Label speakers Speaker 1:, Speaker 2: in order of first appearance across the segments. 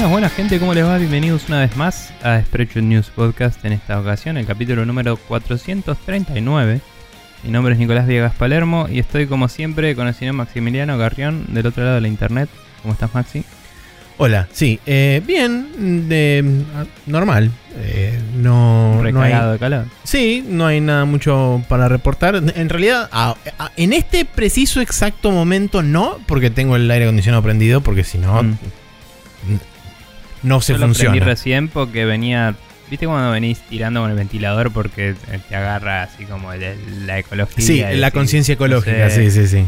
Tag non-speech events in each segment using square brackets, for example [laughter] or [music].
Speaker 1: Buenas, buenas gente, ¿cómo les va? Bienvenidos una vez más a Spreadshot News Podcast en esta ocasión, el capítulo número 439. Mi nombre es Nicolás Viegas Palermo y estoy como siempre con el señor Maximiliano Garrión del otro lado de la internet. ¿Cómo estás Maxi?
Speaker 2: Hola, sí, eh, bien, de, normal. eh, no, no hay,
Speaker 1: de calor.
Speaker 2: sí, no hay nada mucho para reportar. En realidad, a- a- en este preciso exacto momento no, porque tengo el aire acondicionado prendido, porque si no,
Speaker 1: Mm.
Speaker 2: No se
Speaker 1: Yo lo
Speaker 2: funciona.
Speaker 1: recién porque venía... ¿Viste cuando venís tirando con el ventilador porque eh, te agarra así como el- la ecología?
Speaker 2: Sí, la
Speaker 1: decís,
Speaker 2: conciencia
Speaker 1: no
Speaker 2: ecológica,
Speaker 1: sé,
Speaker 2: sí, sí, sí.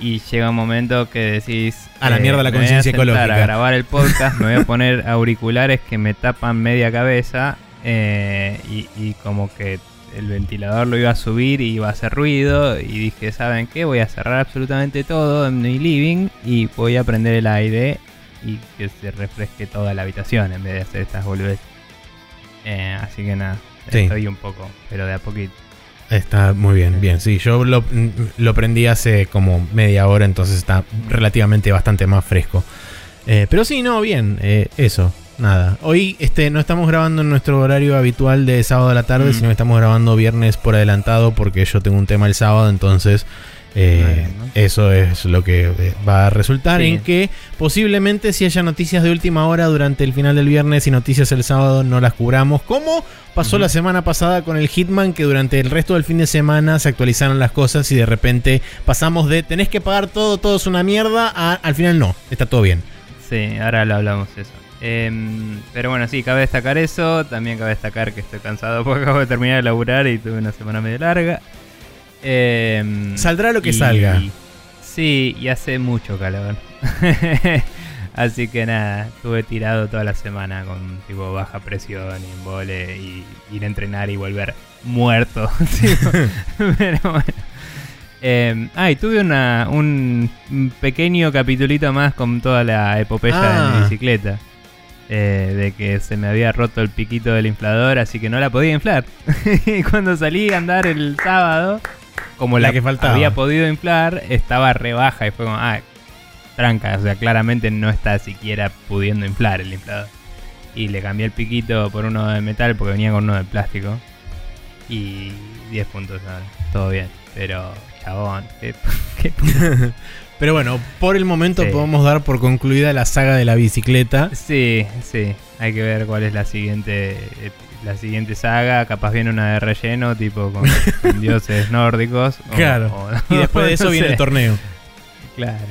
Speaker 1: Y llega un momento que decís...
Speaker 2: A la
Speaker 1: eh,
Speaker 2: mierda la
Speaker 1: a
Speaker 2: conciencia ecológica.
Speaker 1: A grabar el podcast, me voy a [laughs] poner auriculares que me tapan media cabeza eh, y, y como que el ventilador lo iba a subir y iba a hacer ruido y dije, ¿saben qué? Voy a cerrar absolutamente todo en mi living y voy a prender el aire y que se refresque toda la habitación en vez de hacer estas boludeces. Eh, así que nada,
Speaker 2: Sí.
Speaker 1: estoy un poco, pero de a poquito.
Speaker 2: Está muy bien, bien. Sí, yo lo, lo prendí hace como media hora, entonces está relativamente bastante más fresco. Eh, pero sí, no, bien, eh, eso, nada. Hoy este, no estamos grabando en nuestro horario habitual de sábado a la tarde,
Speaker 1: Mm.
Speaker 2: sino que estamos grabando viernes por adelantado porque yo tengo un tema el sábado, entonces eh, eso es lo que eh, va a resultar
Speaker 1: Sí.
Speaker 2: en que posiblemente si haya noticias de última hora durante el final del viernes y noticias el sábado no las cubramos, como pasó la semana pasada con el Hitman, que durante el resto del fin de semana se actualizaron las cosas y de repente pasamos de tenés que pagar todo, todo es una mierda, a al final no, está todo bien.
Speaker 1: Sí, ahora lo hablamos eso. Em, pero bueno, sí, cabe destacar eso. También cabe destacar que estoy cansado porque acabo de terminar de laburar y tuve una semana medio larga. Em,
Speaker 2: Saldrá lo que
Speaker 1: y-
Speaker 2: salga.
Speaker 1: Sí, y hace mucho calor. [laughs] Así que nada, estuve tirado toda la semana con tipo baja presión y embole y ir a entrenar y volver muerto. [laughs] [laughs] Pero bueno. Eh, ah, y tuve una, un pequeño capitulito más con toda la epopeya de
Speaker 2: Ah.
Speaker 1: mi bicicleta. Eh, de que se me había roto el piquito del inflador, así que no la podía inflar. y cuando salí a andar el sábado, como
Speaker 2: La
Speaker 1: la,
Speaker 2: que faltaba.
Speaker 1: había podido inflar, estaba rebaja y fue como, ah, tranca, o sea, claramente no está siquiera pudiendo inflar el inflador. Y le cambié el piquito por uno de metal porque venía con uno de plástico. Y 10 puntos ahora, todo bien. Pero, chabón, qué, [laughs] qué [laughs]
Speaker 2: Pero bueno, por el momento
Speaker 1: Sí.
Speaker 2: podemos dar por concluida la saga de la bicicleta.
Speaker 1: Sí, sí. Hay que ver cuál es la siguiente la siguiente saga. Capaz viene una de relleno, tipo con, con [laughs] dioses nórdicos. o-
Speaker 2: Claro.
Speaker 1: o- [laughs]
Speaker 2: Y después de eso
Speaker 1: no
Speaker 2: viene
Speaker 1: sé.
Speaker 2: el torneo.
Speaker 1: Claro.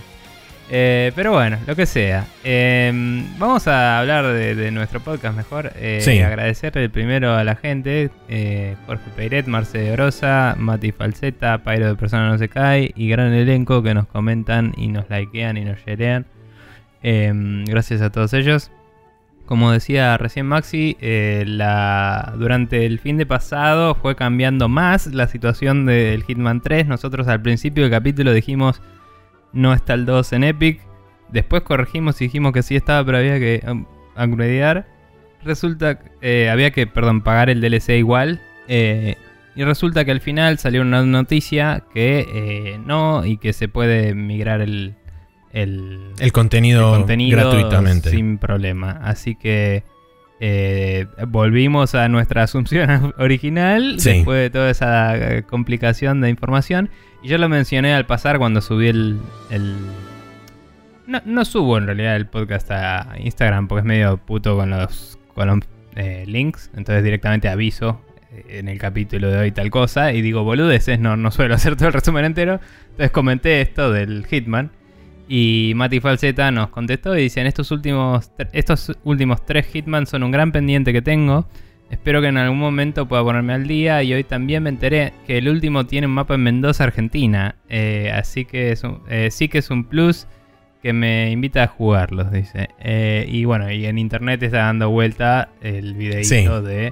Speaker 1: Eh, pero bueno, lo que sea. Eh, vamos a hablar de, de nuestro podcast mejor. Eh,
Speaker 2: Sí.
Speaker 1: Agradecerle primero a la gente: eh, Jorge Peiret, Marce de Brosa, Mati Falseta, Pairo de Persona No Se Cae y gran elenco que nos comentan y nos likean y nos sharean. Eh, gracias a todos ellos. Como decía recién Maxi, eh, durante el fin de pasado fue cambiando más la situación del Hitman 3. Nosotros al principio del capítulo dijimos no está el 2 en Epic. Después corregimos y dijimos que sí estaba, pero había que um, upgradear. Resulta eh, había que, perdón, pagar el DLC igual. eh, y resulta que al final salió una noticia que eh, no y que se puede migrar el, el,
Speaker 2: El contenido,
Speaker 1: el contenido
Speaker 2: gratuitamente.
Speaker 1: sin problema. Así que eh, volvimos a nuestra [laughs] asunción original
Speaker 2: Sí.
Speaker 1: después de toda esa eh, complicación de información. Y yo lo mencioné al pasar cuando subí el... el- No, no subo en realidad el podcast a Instagram porque es medio puto con los, con los eh, links. Entonces directamente aviso eh, en el capítulo de hoy tal cosa. Y digo boludeces, no, no suelo [laughs] hacer todo el resumen entero. Entonces comenté esto del Hitman. Y Mati Falseta nos contestó y dice, "En estos últimos, estos últimos tres Hitman son un gran pendiente que tengo. Espero que en algún momento pueda ponerme al día y hoy también me enteré que el último tiene un mapa en Mendoza, Argentina. Eh, así que es un- eh, sí que es un plus que me invita a jugarlos, dice. Eh, y bueno, y en internet está dando vuelta el videito de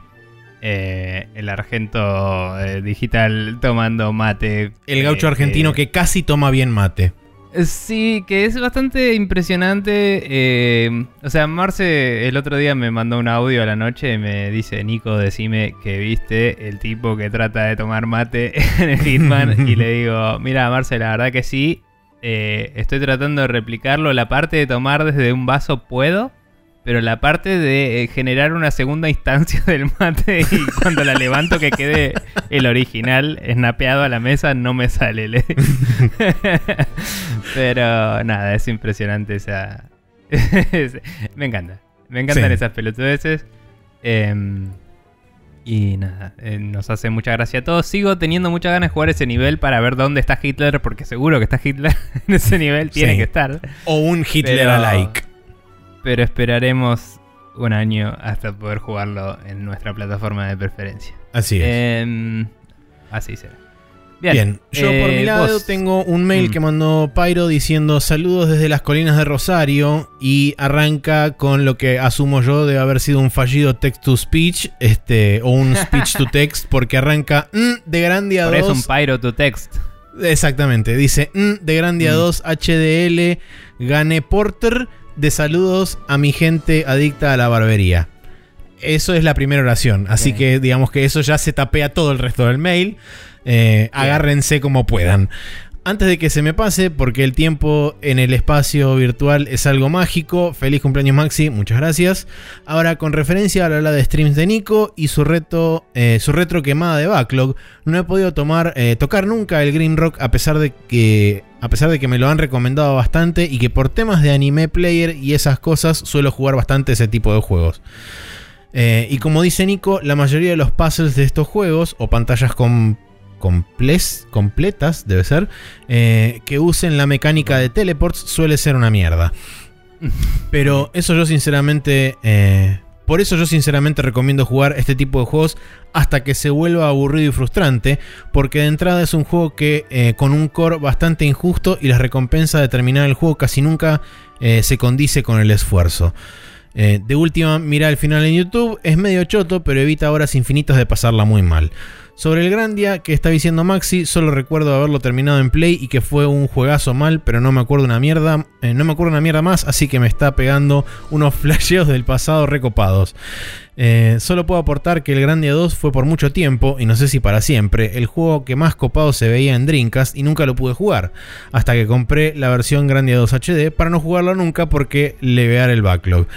Speaker 1: eh, el argento eh, digital tomando mate.
Speaker 2: El gaucho
Speaker 1: eh,
Speaker 2: argentino que casi toma bien mate.
Speaker 1: Sí, que es bastante impresionante. eh, o sea, Marce el otro día me mandó un audio a la noche y me dice, Nico, decime que viste el tipo que trata de tomar mate [laughs] en el Hitman. [laughs] y le digo, mira, Marce, la verdad que sí. eh, estoy tratando de replicarlo. La parte de tomar desde un vaso puedo. Pero la parte de eh, generar una segunda instancia [laughs] del mate y cuando la levanto que quede el original snapeado a la mesa no me sale. le- [laughs] pero nada, es impresionante esa... [laughs] me encanta. Me encantan
Speaker 2: Sí.
Speaker 1: esas pelotudeces. Em, y nada, eh, nos hace mucha gracia a todos. Sigo teniendo muchas ganas de jugar ese nivel para ver dónde está Hitler, porque seguro que está Hitler en ese nivel, tiene
Speaker 2: Sí.
Speaker 1: que estar.
Speaker 2: O un Hitler
Speaker 1: Pero-
Speaker 2: alike.
Speaker 1: Pero esperaremos un año hasta poder jugarlo en nuestra plataforma de preferencia.
Speaker 2: Así es.
Speaker 1: Em, así será. Bien,
Speaker 2: Bien, yo por
Speaker 1: eh,
Speaker 2: mi lado
Speaker 1: vos-
Speaker 2: tengo un mail
Speaker 1: Mm.
Speaker 2: que mandó Pyro diciendo saludos desde las colinas de Rosario y arranca con lo que asumo yo de haber sido un fallido text to speech, este, o un [laughs] speech to text, porque arranca "Mm, de Grandia
Speaker 1: Por
Speaker 2: 2.
Speaker 1: eso un pyro to text.
Speaker 2: Exactamente, dice "Mm, de Grandia
Speaker 1: Mm.
Speaker 2: 2 HDL, gané Porter, de saludos a mi gente adicta a la barbería. Eso es la primera oración, así
Speaker 1: Bien.
Speaker 2: que digamos que eso ya se tapea todo el resto del mail. Eh, agárrense como puedan. Antes de que se me pase, porque el tiempo en el espacio virtual es algo mágico. Feliz cumpleaños Maxi, muchas gracias. Ahora, con referencia a la habla de streams de Nico y su reto, eh, su retro quemada de backlog, no he podido tomar, eh, tocar nunca el Green Rock a pesar de que, a pesar de que me lo han recomendado bastante y que por temas de anime player y esas cosas suelo jugar bastante ese tipo de juegos. Eh, y como dice Nico, la mayoría de los puzzles de estos juegos, o pantallas con, comples- completas, debe ser, eh, que usen la mecánica de teleports, suele ser una mierda. [laughs] Pero eso yo sinceramente... eh, por eso yo sinceramente recomiendo jugar este tipo de juegos hasta que se vuelva aburrido y frustrante, porque de entrada es un juego que eh, con un core bastante injusto y la recompensa de terminar el juego casi nunca eh, se condice con el esfuerzo. Eh, de última, mira el final en YouTube, es medio choto, pero evita horas infinitas de pasarla muy mal. Sobre el Grandia que está diciendo Maxi, solo recuerdo haberlo terminado en Play y que fue un juegazo mal, pero no me acuerdo una mierda, eh, no me acuerdo una mierda más, así que me está pegando unos [laughs] flasheos del pasado recopados. Eh, solo puedo aportar que el Grandia 2 fue por mucho tiempo, y no sé si para siempre, el juego que más copado se veía en Dreamcast y nunca lo pude jugar, hasta que compré la versión Grandia 2 HD para no jugarlo nunca porque levear el backlog.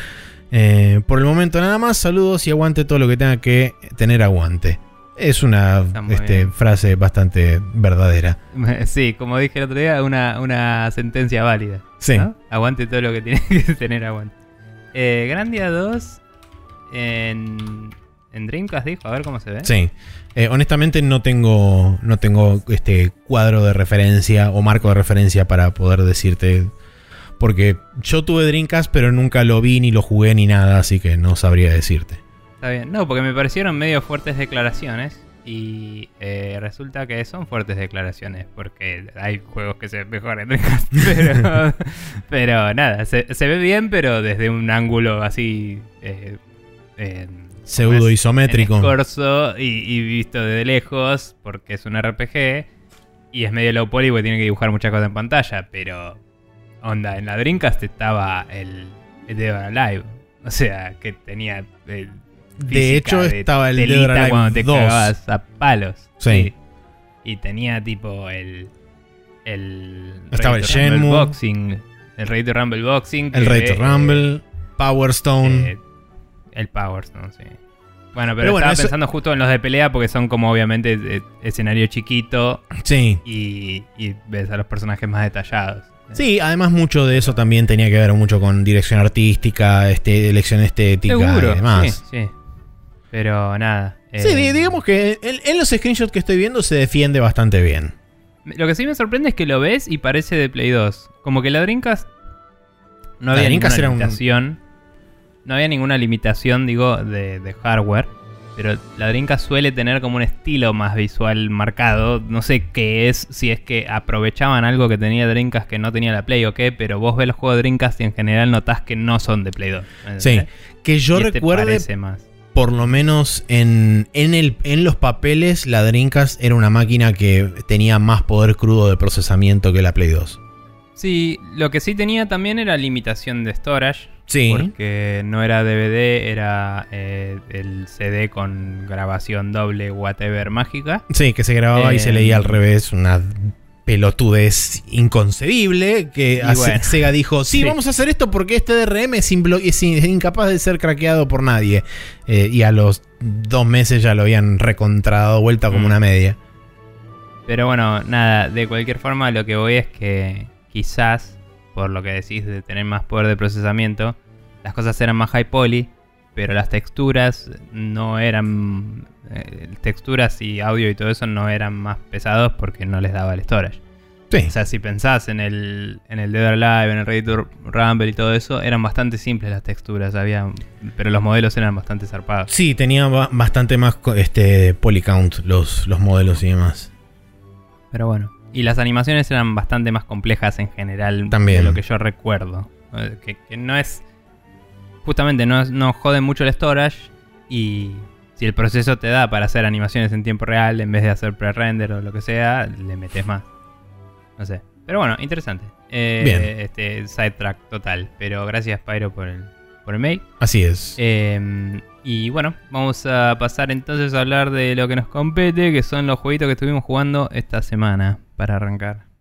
Speaker 2: Eh, por el momento nada más, saludos y aguante todo lo que tenga que tener aguante. Es una este, frase bastante verdadera. [laughs]
Speaker 1: Sí, como dije el otro día, una, una sentencia válida.
Speaker 2: Sí.
Speaker 1: ¿no? Aguante todo lo que tiene [laughs] que tener aguante. Eh, Grandia 2 en, en Dreamcast dijo, a ver cómo se ve.
Speaker 2: Sí. Eh, honestamente no tengo, no tengo este cuadro de referencia o marco de referencia para poder decirte. Porque yo tuve Dreamcast, pero nunca lo vi, ni lo jugué, ni nada, así que no sabría decirte.
Speaker 1: Está bien. No, porque me parecieron medio fuertes declaraciones. Y eh, resulta que son fuertes declaraciones. Porque hay juegos que se ven mejor en Dreamcast. [laughs] Pero, pero nada, se, se ve bien, pero desde un ángulo así. Eh,
Speaker 2: Pseudo isométrico.
Speaker 1: y, y visto desde lejos. Porque es un RPG. Y es medio low poly porque tiene que dibujar muchas cosas en pantalla. Pero. Onda, en la Dreamcast estaba el, el Dead Alive. O sea, que tenía. Eh,
Speaker 2: De hecho,
Speaker 1: de
Speaker 2: estaba el Dead or Alive
Speaker 1: cuando te
Speaker 2: 2.
Speaker 1: cagabas a palos.
Speaker 2: Sí.
Speaker 1: Y tenía tipo el. El.
Speaker 2: Estaba el Shenmue.
Speaker 1: Boxing. El Rey to Rumble Boxing.
Speaker 2: El Rey to
Speaker 1: eh,
Speaker 2: Rumble, Power Stone.
Speaker 1: eh, el Power Stone, sí. Bueno, pero,
Speaker 2: Pero bueno,
Speaker 1: estaba
Speaker 2: eso-
Speaker 1: pensando justo en los de pelea porque son como obviamente eh, escenario chiquito
Speaker 2: sí.
Speaker 1: y, y ves a los personajes más detallados.
Speaker 2: Sí, además mucho de eso también tenía que ver mucho con dirección artística, este, elección estética
Speaker 1: Seguro,
Speaker 2: y demás.
Speaker 1: sí, sí. Pero nada.
Speaker 2: Sí,
Speaker 1: eh,
Speaker 2: di- digamos que en, en los screenshots que estoy viendo se defiende bastante bien.
Speaker 1: Lo que sí me sorprende es que lo ves y parece de Play 2. Como que la Dreamcast no
Speaker 2: La
Speaker 1: había
Speaker 2: Dreamcast
Speaker 1: ninguna
Speaker 2: era un-
Speaker 1: limitación. No había ninguna limitación, digo, de, de hardware. Pero la Dreamcast suele tener como un estilo más visual marcado. No sé qué es, si es que aprovechaban algo que tenía Dreamcast que no tenía la Play o qué, pero vos ves los juegos de Dreamcast y en general notás que no son de Play 2. ¿me
Speaker 2: Sí. Que yo
Speaker 1: Y este
Speaker 2: recuerde,
Speaker 1: parece más.
Speaker 2: Por lo menos en, en, el, en los papeles, la Dreamcast era una máquina que tenía más poder crudo de procesamiento que la Play 2.
Speaker 1: Sí, lo que sí tenía también era limitación de storage.
Speaker 2: Sí.
Speaker 1: Porque no era DVD, era eh, el CD con grabación doble, whatever, mágica.
Speaker 2: Sí, que se grababa y se leía al revés, una pelotudez inconcebible que
Speaker 1: bueno.
Speaker 2: Sega dijo, sí,
Speaker 1: Sí.
Speaker 2: vamos a hacer esto porque este DRM es, es in- es incapaz de ser craqueado por nadie. Eh, y a los dos meses ya lo habían recontrado vuelta como
Speaker 1: Mm.
Speaker 2: una media.
Speaker 1: Pero bueno, nada, de cualquier forma lo que voy es que quizás, por lo que decís de tener más poder de procesamiento, las cosas eran más high poly, pero las texturas no eran... eh, texturas y audio y todo eso no eran más pesados porque no les daba el storage.
Speaker 2: Sí.
Speaker 1: O sea, si pensás en el, en el Dead or Alive, en el Ready to Rumble y todo eso, eran bastante simples las texturas, había, pero los modelos eran bastante zarpados.
Speaker 2: Sí, tenía ba- bastante más este polycount los, los modelos y demás.
Speaker 1: Pero bueno. Y las animaciones eran bastante más complejas en general
Speaker 2: También.
Speaker 1: de lo que yo recuerdo. Eh, Que, que no es. Justamente no, no jode mucho el storage. Y si el proceso te da para hacer animaciones en tiempo real en vez de hacer pre-render o lo que sea, le metes más. No sé. Pero bueno, interesante. Eh,
Speaker 2: Bien.
Speaker 1: Este sidetrack total. Pero gracias, Pyro, por el, por el mail.
Speaker 2: Así es.
Speaker 1: Eh, y bueno, vamos a pasar entonces a hablar de lo que nos compete, que son los jueguitos que estuvimos jugando esta semana para arrancar.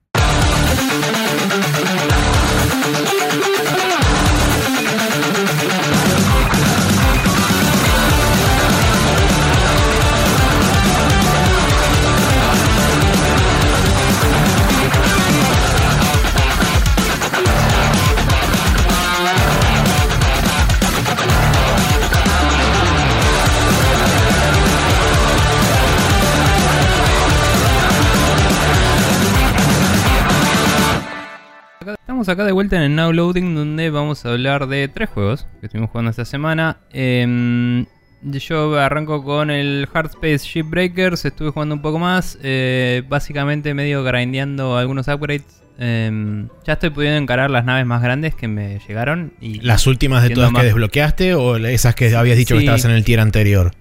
Speaker 1: Estamos acá de vuelta en el Now Loading donde vamos a hablar de tres juegos que estuvimos jugando esta semana. Em, yo arranco con el Hard Space Shipbreakers, estuve jugando un poco más, eh, básicamente medio grindeando algunos upgrades. Em, ya estoy pudiendo encarar las naves más grandes que me llegaron. Y
Speaker 2: ¿Las últimas de todas
Speaker 1: más-
Speaker 2: que desbloqueaste o esas que habías dicho que estabas en el tier anterior?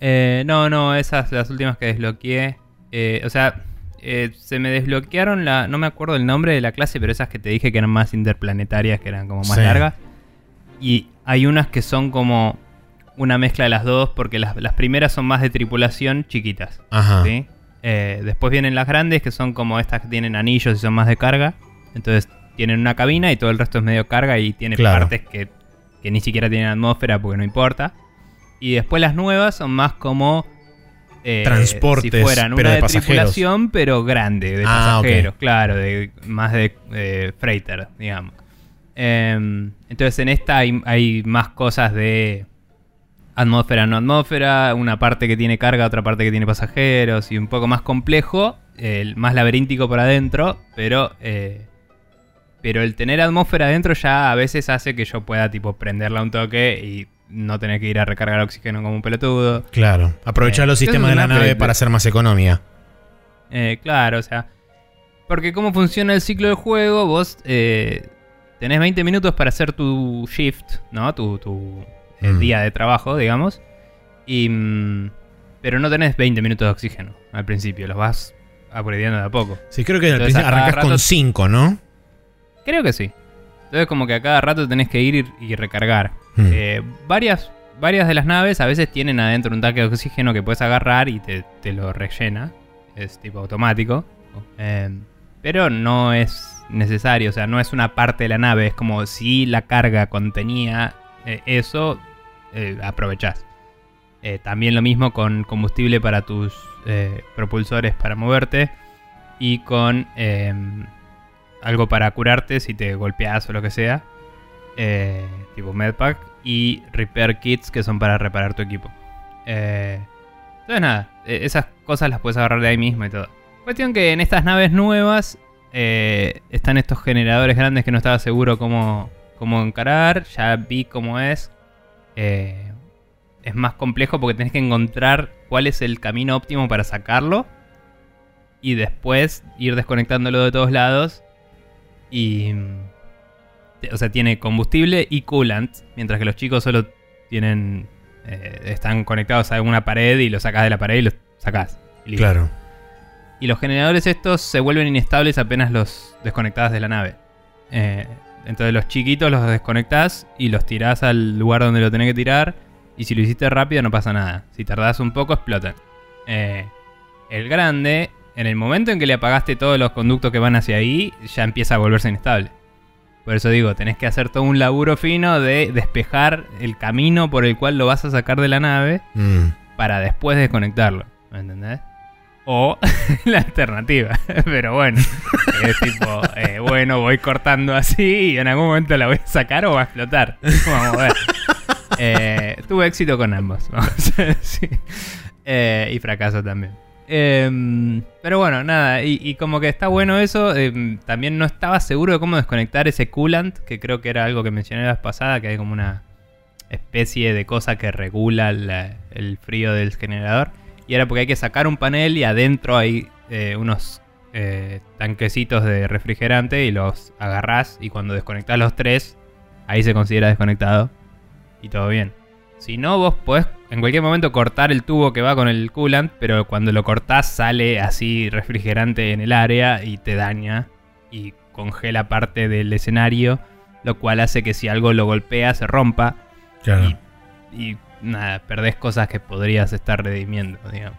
Speaker 1: Eh, no, no, esas las últimas que desbloqueé. Eh, o sea, eh, se me desbloquearon la. No me acuerdo el nombre de la clase, pero esas que te dije que eran más interplanetarias, que eran como más
Speaker 2: Sí.
Speaker 1: largas. Y hay unas que son como una mezcla de las dos, porque las, las primeras son más de tripulación chiquitas.
Speaker 2: Ajá.
Speaker 1: ¿sí? Eh, después vienen las grandes, que son como estas que tienen anillos y son más de carga. Entonces tienen una cabina y todo el resto es medio carga y tiene
Speaker 2: Claro.
Speaker 1: partes que, que ni siquiera tienen atmósfera porque no importa. Y después las nuevas son más como... eh,
Speaker 2: Transportes,
Speaker 1: si fueran
Speaker 2: pero de
Speaker 1: tripulación, pero grande, de
Speaker 2: Ah,
Speaker 1: pasajeros, claro, de, más de eh, freighter, digamos. Em, entonces en esta hay, hay más cosas de atmósfera, no atmósfera, una parte que tiene carga, otra parte que tiene pasajeros y un poco más complejo, más laberíntico por adentro, pero eh, pero el tener atmósfera adentro ya a veces hace que yo pueda tipo prenderla un toque y no tener que ir a recargar oxígeno como un pelotudo.
Speaker 2: Claro. Aprovechar
Speaker 1: Eh,
Speaker 2: los sistemas de la nave para hacer más economía.
Speaker 1: Eh, claro, o sea. Porque cómo funciona el ciclo del juego, vos eh, tenés 20 minutos para hacer tu shift, ¿no? Tu, tu
Speaker 2: Mm.
Speaker 1: día de trabajo, digamos. Y, mm, pero no tenés 20 minutos de oxígeno al principio, los vas upgradeando de a poco.
Speaker 2: Sí, creo que al principio arrancas
Speaker 1: rato-
Speaker 2: con 5, ¿no?
Speaker 1: Creo que sí. Entonces como que a cada rato tenés que ir y, y recargar.
Speaker 2: Hmm.
Speaker 1: Eh, varias, varias de las naves a veces tienen adentro un tanque de oxígeno que puedes agarrar y te, te lo rellena. Es tipo automático. Eh, pero no es necesario, o sea, no es una parte de la nave. Es como si la carga contenía eh, eso, eh, aprovechás. También lo mismo con combustible para tus propulsores para moverte. Y con eh, algo para curarte si te golpeas o lo que sea. Eh, tipo medpack. Y repair kits que son para reparar tu equipo. Eh, entonces nada, eh, esas cosas las puedes agarrar de ahí mismo y todo. Cuestión que en estas naves nuevas eh, están estos generadores grandes que no estaba seguro cómo, cómo encarar. Ya vi cómo es. Es más complejo porque tenés que encontrar cuál es el camino óptimo para sacarlo. Y después ir desconectándolo de todos lados. Y... te- O sea, tiene combustible y coolant. Mientras que los chicos solo tienen... eh, están conectados a alguna pared y lo sacás de la pared y lo sacás. Y listo.
Speaker 2: Claro.
Speaker 1: Y los generadores estos se vuelven inestables apenas los desconectás de la nave. Eh, entonces los chiquitos los desconectás y los tirás al lugar donde lo tenés que tirar. Y si lo hiciste rápido no pasa nada. Si tardás un poco explotan. Eh, el grande en el momento en que le apagaste todos los conductos que van hacia ahí, ya empieza a volverse inestable. Por eso digo, tenés que hacer todo un laburo fino de despejar el camino por el cual lo vas a sacar de la nave
Speaker 2: Mm.
Speaker 1: para después desconectarlo. ¿Me entendés? O [laughs] la alternativa. [laughs] Pero bueno, es tipo, eh, bueno, voy cortando así y en algún momento la voy a sacar o va a explotar. [laughs] Vamos a ver. Eh, tuve éxito con ambos, vamos a decir. Eh, y fracaso también. Em, pero bueno, nada, y, como que está bueno eso. em, también no estaba seguro de cómo desconectar ese coolant, que creo que era algo que mencioné la vez pasada, que hay como una especie de cosa que regula la- el frío del generador. Y era porque hay que sacar un panel y adentro hay eh, unos eh, tanquecitos de refrigerante y los agarrás y cuando desconectás los tres, ahí se considera desconectado y todo bien. Si no, vos podés en cualquier momento cortar el tubo que va con el coolant, pero cuando lo cortás sale así refrigerante en el área y te daña y congela parte del escenario, lo cual hace que si algo lo golpea se rompa
Speaker 2: Claro.
Speaker 1: y, y nada, perdés cosas que podrías estar redimiendo, digamos.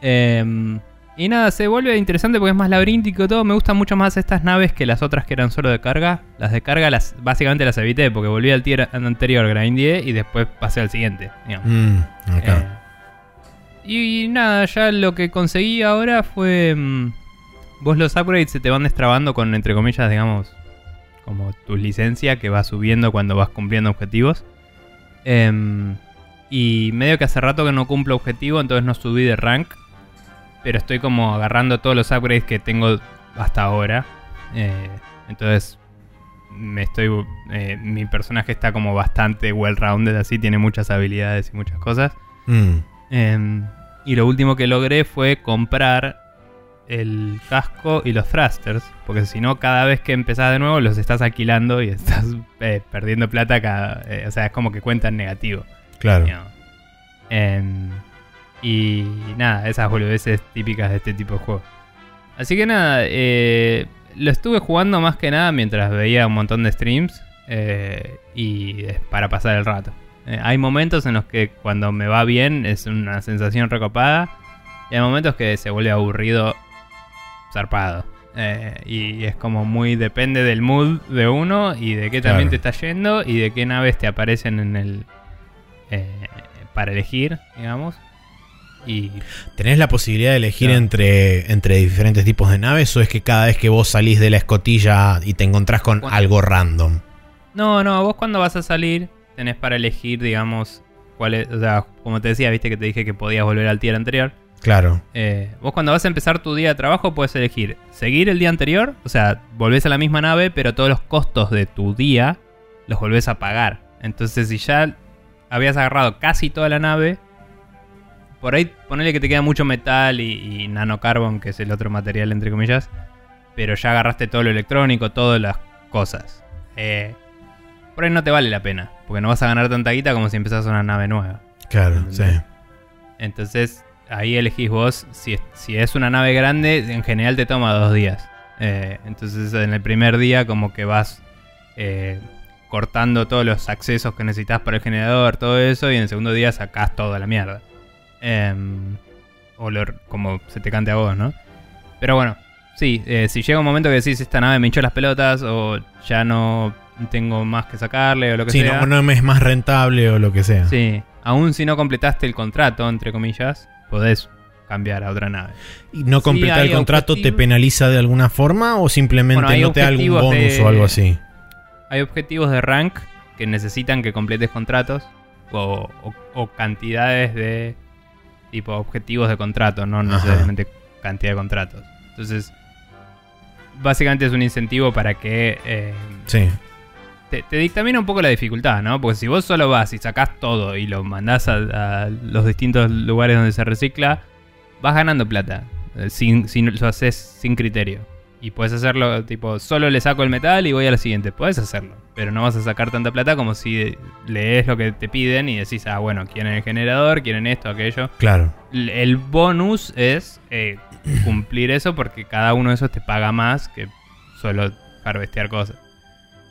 Speaker 1: Em, y nada, se vuelve interesante porque es más laberíntico y todo. Me gustan mucho más estas naves que las otras que eran solo de carga. Las de carga las básicamente las evité porque volví al tier anterior, grindé y después pasé al siguiente.
Speaker 2: Mm.
Speaker 1: Eh, y nada, ya lo que conseguí ahora fue. mm, vos los upgrades se te van destrabando con, entre comillas, digamos, como tu licencia que va subiendo cuando vas cumpliendo objetivos. Em, y medio que hace rato que no cumplo objetivo, entonces no subí de rank. Pero estoy como agarrando todos los upgrades que tengo hasta ahora. Eh, entonces me estoy. eh, mi personaje está como bastante well rounded así, tiene muchas habilidades y muchas cosas.
Speaker 2: Mm.
Speaker 1: Em, y lo último que logré fue comprar el casco y los thrusters. Porque si no, cada vez que empezás de nuevo los estás alquilando y [laughs] estás eh, perdiendo plata cada. o sea, es como que cuentan negativo.
Speaker 2: Claro.
Speaker 1: Em, y nada, esas boludeces típicas de este tipo de juegos. Así que nada, eh, lo estuve jugando más que nada mientras veía un montón de streams eh, y para pasar el rato. Eh, hay momentos en los que cuando me va bien es una sensación recopada y hay momentos que se vuelve aburrido zarpado. Eh, y es como muy depende del mood de uno y de qué también
Speaker 2: Claro.
Speaker 1: te está yendo y de qué naves te aparecen en el para elegir, digamos. Y
Speaker 2: ¿Tenés la posibilidad de elegir
Speaker 1: Claro.
Speaker 2: entre, entre diferentes tipos de naves o es que cada vez que vos salís de la escotilla y te encontrás con algo random?
Speaker 1: No, no, vos cuando vas a salir tenés para elegir, digamos, cuál es, o sea, como te decía, viste que te dije que podías volver al tier anterior.
Speaker 2: Claro.
Speaker 1: Eh, vos cuando vas a empezar tu día de trabajo puedes elegir seguir el día anterior, o sea, volvés a la misma nave, pero todos los costos de tu día los volvés a pagar. Entonces, si ya habías agarrado casi toda la nave, por ahí ponele que te queda mucho metal y, y nanocarbon, que es el otro material, entre comillas, pero ya agarraste todo lo electrónico, todas las cosas. Eh, por ahí no te vale la pena, porque no vas a ganar tanta guita como si empezás una nave nueva.
Speaker 2: Claro, sí.
Speaker 1: Entonces, ahí elegís vos. Si es, si es una nave grande, en general te toma dos días. Eh, entonces, en el primer día, como que vas eh, cortando todos los accesos que necesitas para el generador, todo eso. Y en el segundo día sacás toda la mierda. Em, o lo- como se te cante a vos, ¿no? Pero bueno, sí, eh, si llega un momento que decís esta nave me hinchó las pelotas o ya no tengo más que sacarle o lo que
Speaker 2: Sí,
Speaker 1: sea.
Speaker 2: no, no me es más rentable o lo que sea.
Speaker 1: Sí, aún si no completaste el contrato, entre comillas, podés cambiar a otra nave.
Speaker 2: ¿Y no
Speaker 1: Sí,
Speaker 2: completar el contrato te penaliza de alguna forma o simplemente
Speaker 1: Bueno,
Speaker 2: no te da algún bonus
Speaker 1: de-
Speaker 2: o algo así?
Speaker 1: Hay objetivos de rank que necesitan que completes contratos o, o- o cantidades de tipo objetivos de contrato, no
Speaker 2: Ajá.
Speaker 1: necesariamente cantidad de contratos. Entonces, básicamente es un incentivo para que eh,
Speaker 2: Sí.
Speaker 1: te, te dictamina un poco la dificultad, ¿no? Porque si vos solo vas y sacás todo y lo mandás a, a los distintos lugares donde se recicla, vas ganando plata. eh, Sin, sin, lo haces sin criterio. Y puedes hacerlo, tipo, solo le saco el metal y voy a la siguiente. Puedes hacerlo. Pero no vas a sacar tanta plata como si lees lo que te piden y decís, ah, bueno, quieren el generador, quieren esto, aquello.
Speaker 2: Claro.
Speaker 1: El bonus es eh, cumplir eso porque cada uno de esos te paga más que solo harvestear cosas.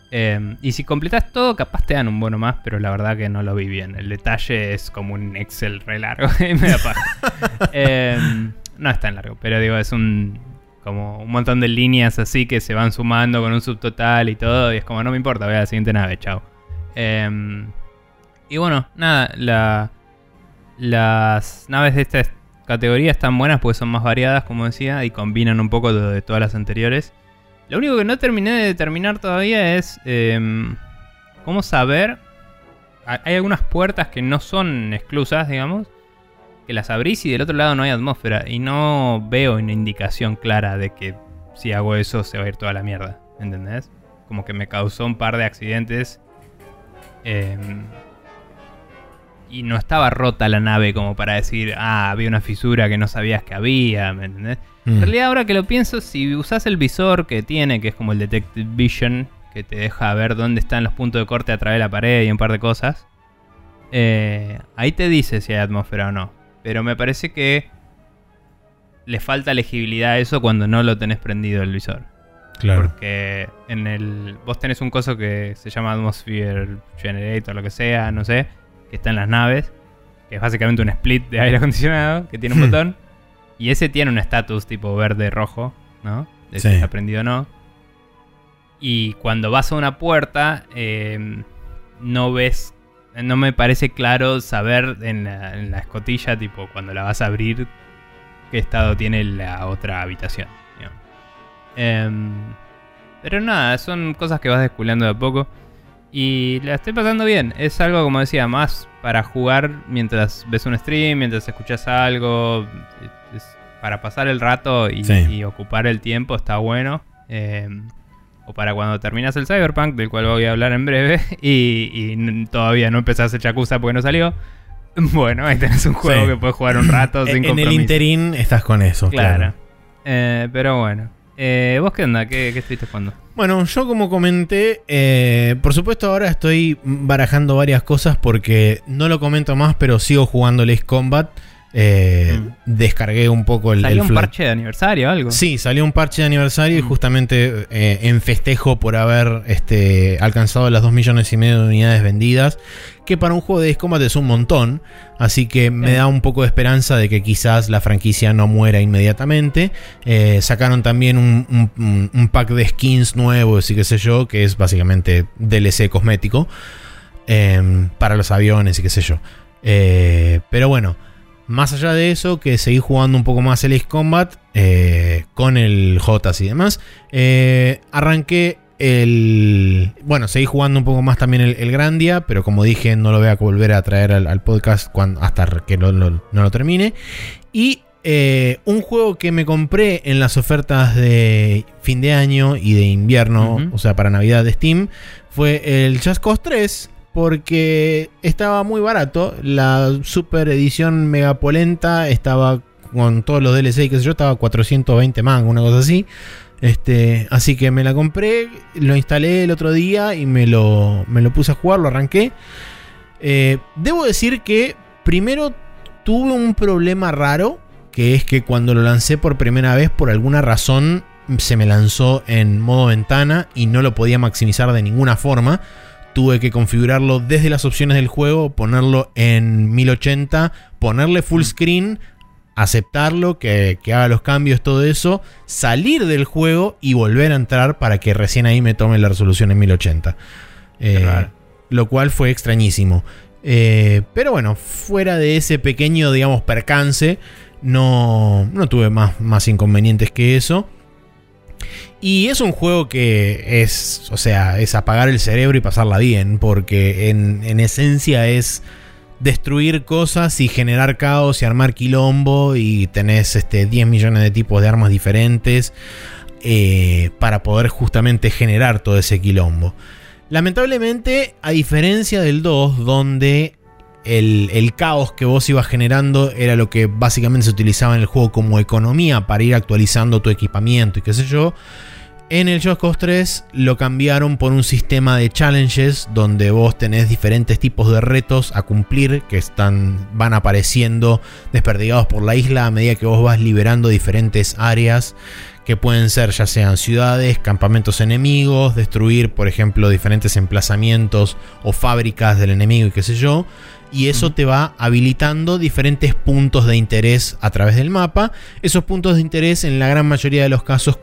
Speaker 1: Eh, y si completas todo, capaz te dan un bono más, pero la verdad que no lo vi bien. El detalle es como un Excel re largo [laughs] me da paja. Eh, No es tan largo, pero digo, es un. Como un montón de líneas así que se van sumando con un subtotal y todo. Y es como, no me importa, voy a la siguiente nave, chao. Em, y bueno, nada, la, las naves de esta categoría están buenas porque son más variadas, como decía, y combinan un poco de, de todas las anteriores. Lo único que no terminé de determinar todavía es em, cómo saber. ha- Hay algunas puertas que no son exclusas, digamos, que las abrís y del otro lado no hay atmósfera. Y no veo una indicación clara de que si hago eso se va a ir toda la mierda. ¿Entendés? Como que me causó un par de accidentes. em, y no estaba rota la nave como para decir, ah, había una fisura que no sabías que había, ¿me entendés?
Speaker 2: Mm.
Speaker 1: En realidad, ahora que lo pienso, si usas el visor que tiene, que es como el Detective Vision, que te deja ver dónde están los puntos de corte a través de la pared y un par de cosas, eh, ahí te dice si hay atmósfera o no. Pero me parece que le falta legibilidad a eso cuando no lo tenés prendido el visor.
Speaker 2: Claro.
Speaker 1: Porque en el. Vos tenés un coso que se llama Atmosphere Generator, lo que sea, no sé, que está en las naves, que es básicamente un split de aire acondicionado, que tiene un
Speaker 2: Hmm.
Speaker 1: botón. Y ese tiene un estatus tipo verde-rojo, ¿no? De si está prendido o no. Y cuando vas a una puerta, eh, no ves. No me parece claro saber en la, en la escotilla, tipo, cuando la vas a abrir, qué estado tiene la otra habitación. digamos. Em, pero nada, son cosas que vas descubriendo de a poco. Y la estoy pasando bien. Es algo, como decía, más para jugar mientras ves un stream, mientras escuchas algo. Es- para pasar el rato y,
Speaker 2: Sí.
Speaker 1: y ocupar el tiempo está bueno. Em, o para cuando terminas el Cyberpunk, del cual voy a hablar en breve, [laughs] y, todavía no empezás el Yakuza porque no salió. [laughs] Bueno, ahí tenés un juego
Speaker 2: Sí.
Speaker 1: que puedes jugar un rato [clears throat] sin
Speaker 2: en el interín estás con eso.
Speaker 1: Claro.
Speaker 2: Claro.
Speaker 1: Eh, pero bueno. Eh, ¿Vos qué onda? ¿Qué, qué estuviste jugando?
Speaker 2: Bueno, yo como comenté, eh, por supuesto ahora estoy barajando varias cosas porque no lo comento más, pero sigo jugando Ace Combat. Eh,
Speaker 1: Mm.
Speaker 2: Descargué un poco el,
Speaker 1: ¿Salió
Speaker 2: el
Speaker 1: un parche de aniversario o algo?
Speaker 2: Sí, salió un parche de aniversario y
Speaker 1: Mm.
Speaker 2: justamente eh, en festejo por haber este, alcanzado las 2 millones y medio de unidades vendidas, que para un juego de Ace Combat es un montón, así que me da un poco de esperanza de que quizás la franquicia no muera inmediatamente. Eh, sacaron también un, un- pack de skins nuevos y qué sé yo, que es básicamente DLC cosmético em, para los aviones y qué sé yo. Eh, pero bueno, más allá de eso, que seguí jugando un poco más el Ace Combat eh, con el JOTAS y demás, eh, arranqué el... Bueno, seguí jugando un poco más también el, el Grandia, pero como dije, no lo voy a volver a traer al, al podcast cuando, hasta que lo- lo- no lo termine. Y eh, un juego que me compré en las ofertas de fin de año y de invierno, o sea, para Navidad de Steam, fue el Just Cause 3. Porque estaba muy barato. La super edición mega polenta estaba con todos los DLC y qué sé yo, estaba a 420 mangos, una cosa así. Este, así que me la compré, lo instalé el otro día y me lo, me lo puse a jugar, lo arranqué. Eh, debo decir que primero tuve un problema raro, que es que cuando lo lancé por primera vez, por alguna razón, se me lanzó en modo ventana y no lo podía maximizar de ninguna forma. Tuve que configurarlo desde las opciones del juego, ponerlo en 1080, ponerle full screen, aceptarlo, que, que haga los cambios, todo eso, salir del juego y volver a entrar para que recién ahí me tome la resolución en 1080. Eh, lo cual fue extrañísimo. Eh, pero bueno, fuera de ese pequeño, digamos, percance, no, no tuve más, más inconvenientes que eso. Y es un juego que es, o sea, es apagar el cerebro y pasarla bien, porque en, en esencia es destruir cosas y generar caos y armar quilombo y tenés este, 10 millones de tipos de armas diferentes eh, para poder justamente generar todo ese quilombo. Lamentablemente, a diferencia del 2, donde el, caos que vos ibas generando era lo que básicamente se utilizaba en el juego como economía para ir actualizando tu equipamiento y qué sé yo. En el Just Cause 3 lo cambiaron por un sistema de challenges donde vos tenés diferentes tipos de retos a cumplir que están, van apareciendo desperdigados por la isla a medida que vos vas liberando diferentes áreas que pueden ser ya sean ciudades, campamentos enemigos, destruir por ejemplo diferentes emplazamientos o fábricas del enemigo y qué sé yo. Y eso te va habilitando diferentes puntos de interés a través del mapa. Esos puntos de interés en la gran mayoría de los casos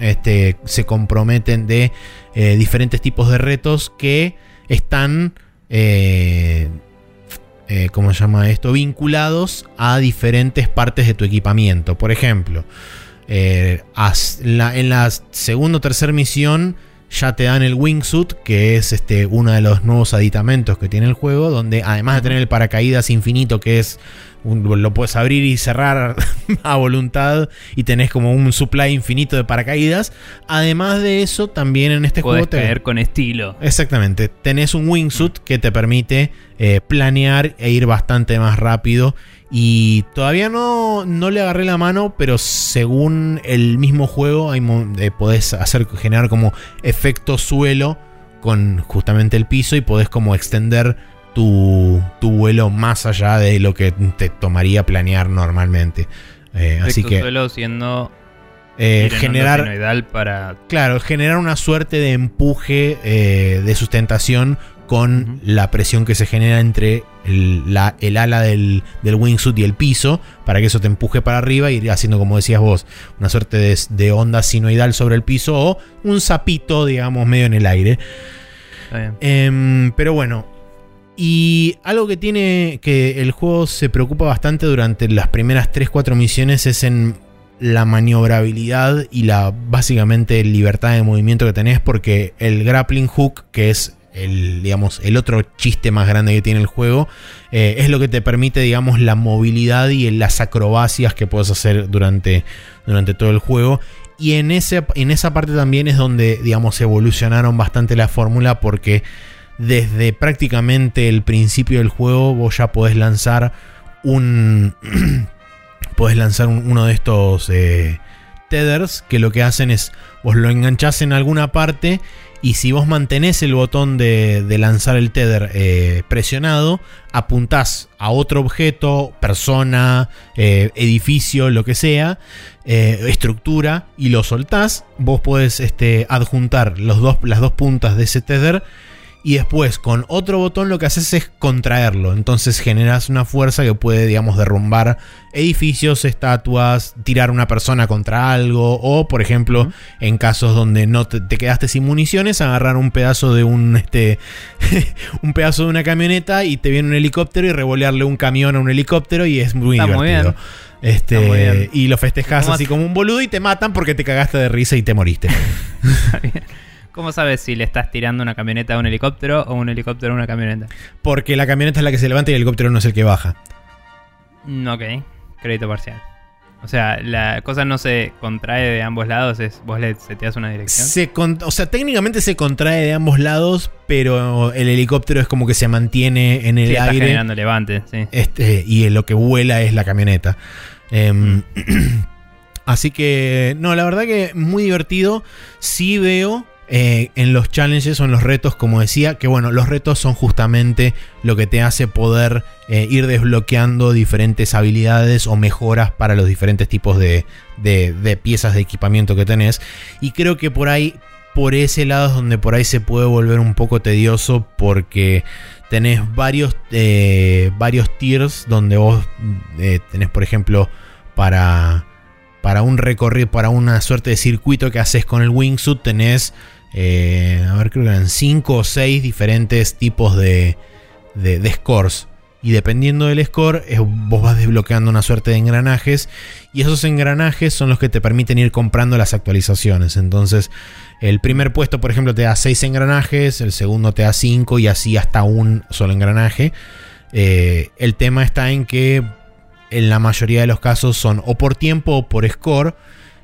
Speaker 2: este, se comprometen de eh, diferentes tipos de retos que están... Eh, eh, ¿cómo se llama esto? Vinculados a diferentes partes de tu equipamiento. Por ejemplo, en la segunda o tercera misión ya te dan el wingsuit, que es este, uno de los nuevos aditamentos que tiene el juego, donde además de tener el paracaídas infinito, que es lo puedes abrir y cerrar [laughs] a voluntad y tenés como un supply infinito de paracaídas. Además de eso, también en este
Speaker 1: juego
Speaker 2: te
Speaker 1: caer con estilo.
Speaker 2: Exactamente, tenés un wingsuit que te permite eh, planear e ir bastante más rápido y todavía no, no le agarré la mano, pero según el mismo juego, hay, eh, podés hacer, generar como efecto suelo con justamente el piso y podés como extender tu, vuelo más allá de lo que te tomaría planear normalmente.
Speaker 1: Eh, así que... suelo siendo
Speaker 2: eh, generar
Speaker 1: para
Speaker 2: claro generar una suerte de empuje de sustentación con la presión que se genera entre el, ala del, wingsuit y el piso, para que eso te empuje para arriba y ir haciendo, como decías vos, una suerte de, onda sinoidal sobre el piso o un sapito, digamos, medio en el aire. Em, pero bueno, y algo que tiene que el juego se preocupa bastante durante las primeras 3-4 misiones es en la maniobrabilidad y la básicamente libertad de movimiento que tenés porque el grappling hook, que es el, digamos, el otro chiste más grande que tiene el juego, eh, es lo que te permite, digamos, la movilidad y las acrobacias que puedes hacer durante, durante todo el juego. Y en, ese, en esa parte también es donde, digamos, evolucionaron bastante la fórmula porque desde prácticamente el principio del juego vos ya podés lanzar un... [clears throat] podés lanzar uno de estos eh, tethers que lo que hacen es vos lo enganchás en alguna parte y si vos mantenés el botón de, lanzar el tether eh, presionado, apuntás a otro objeto, persona, eh, edificio, lo que sea, eh, estructura, y lo soltás, vos podés este, adjuntar los dos, las dos puntas de ese tether y después con otro botón lo que haces es contraerlo. Entonces generas una fuerza que puede, digamos, derrumbar edificios, estatuas, tirar una persona contra algo o, por ejemplo, en casos donde no te, quedaste sin municiones, agarrar un pedazo de un este [laughs] un pedazo de una camioneta y te viene un helicóptero y revolearle un camión a un helicóptero y es muy divertido. Este, y lo festejas así como un boludo y te matan porque te cagaste de risa y te moriste. [laughs]
Speaker 1: ¿Cómo sabes si le estás tirando una camioneta a un helicóptero o un helicóptero a una camioneta?
Speaker 2: Porque la camioneta es la que se levanta y el helicóptero no es el que baja.
Speaker 1: Mm, ok, crédito parcial. O sea, la cosa no se contrae de ambos lados, es vos le seteas una dirección.
Speaker 2: Se o sea, técnicamente se contrae de ambos lados, pero el helicóptero es como que se mantiene en el sí, aire. Está
Speaker 1: generando levante, sí.
Speaker 2: Este, y lo que vuela es la camioneta. Em, mm. [clears throat] así que, no, la verdad que muy divertido. Sí veo eh, en los challenges o en los retos, como decía, que bueno, los retos son justamente lo que te hace poder eh, ir desbloqueando diferentes habilidades o mejoras para los diferentes tipos de, piezas de equipamiento que tenés. Y creo que por ahí, por ese lado es donde por ahí se puede volver un poco tedioso porque tenés varios, eh, varios tiers donde vos tenés, por ejemplo, para para un recorrido, para una suerte de circuito que haces con el wingsuit, tenés eh, a ver, creo que eran 5 o 6 diferentes tipos de, de, scores. Y dependiendo del score, vos vas desbloqueando una suerte de engranajes. Y esos engranajes son los que te permiten ir comprando las actualizaciones. Entonces, el primer puesto, por ejemplo, te da 6 engranajes. El segundo te da 5 y así hasta un solo engranaje. Eh, el tema está en que en la mayoría de los casos son o por tiempo o por score.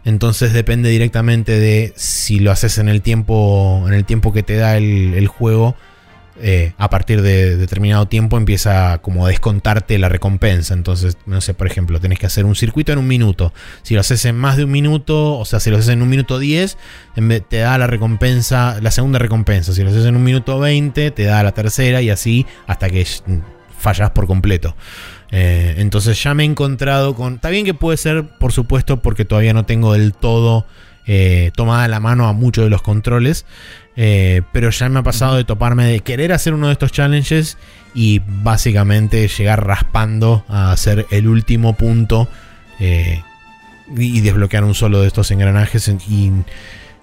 Speaker 2: Entonces depende directamente de si lo haces en el tiempo, en el tiempo que te da el, juego. Eh, a partir de determinado tiempo empieza como a descontarte la recompensa. Entonces, no sé, por ejemplo, tenés que hacer un circuito en un minuto. Si lo haces en más de un minuto, o sea, si lo haces en un minuto 10, te da la recompensa, la segunda recompensa. Si lo haces en un minuto 20, te da la tercera y así hasta que fallas por completo. Eh, entonces ya me he encontrado con... Está bien que puede ser, por supuesto, porque todavía no tengo del todo eh, tomada la mano a muchos de los controles. Eh, pero ya me ha pasado de toparme de querer hacer uno de estos challenges y básicamente llegar raspando a hacer el último punto y desbloquear un solo de estos engranajes.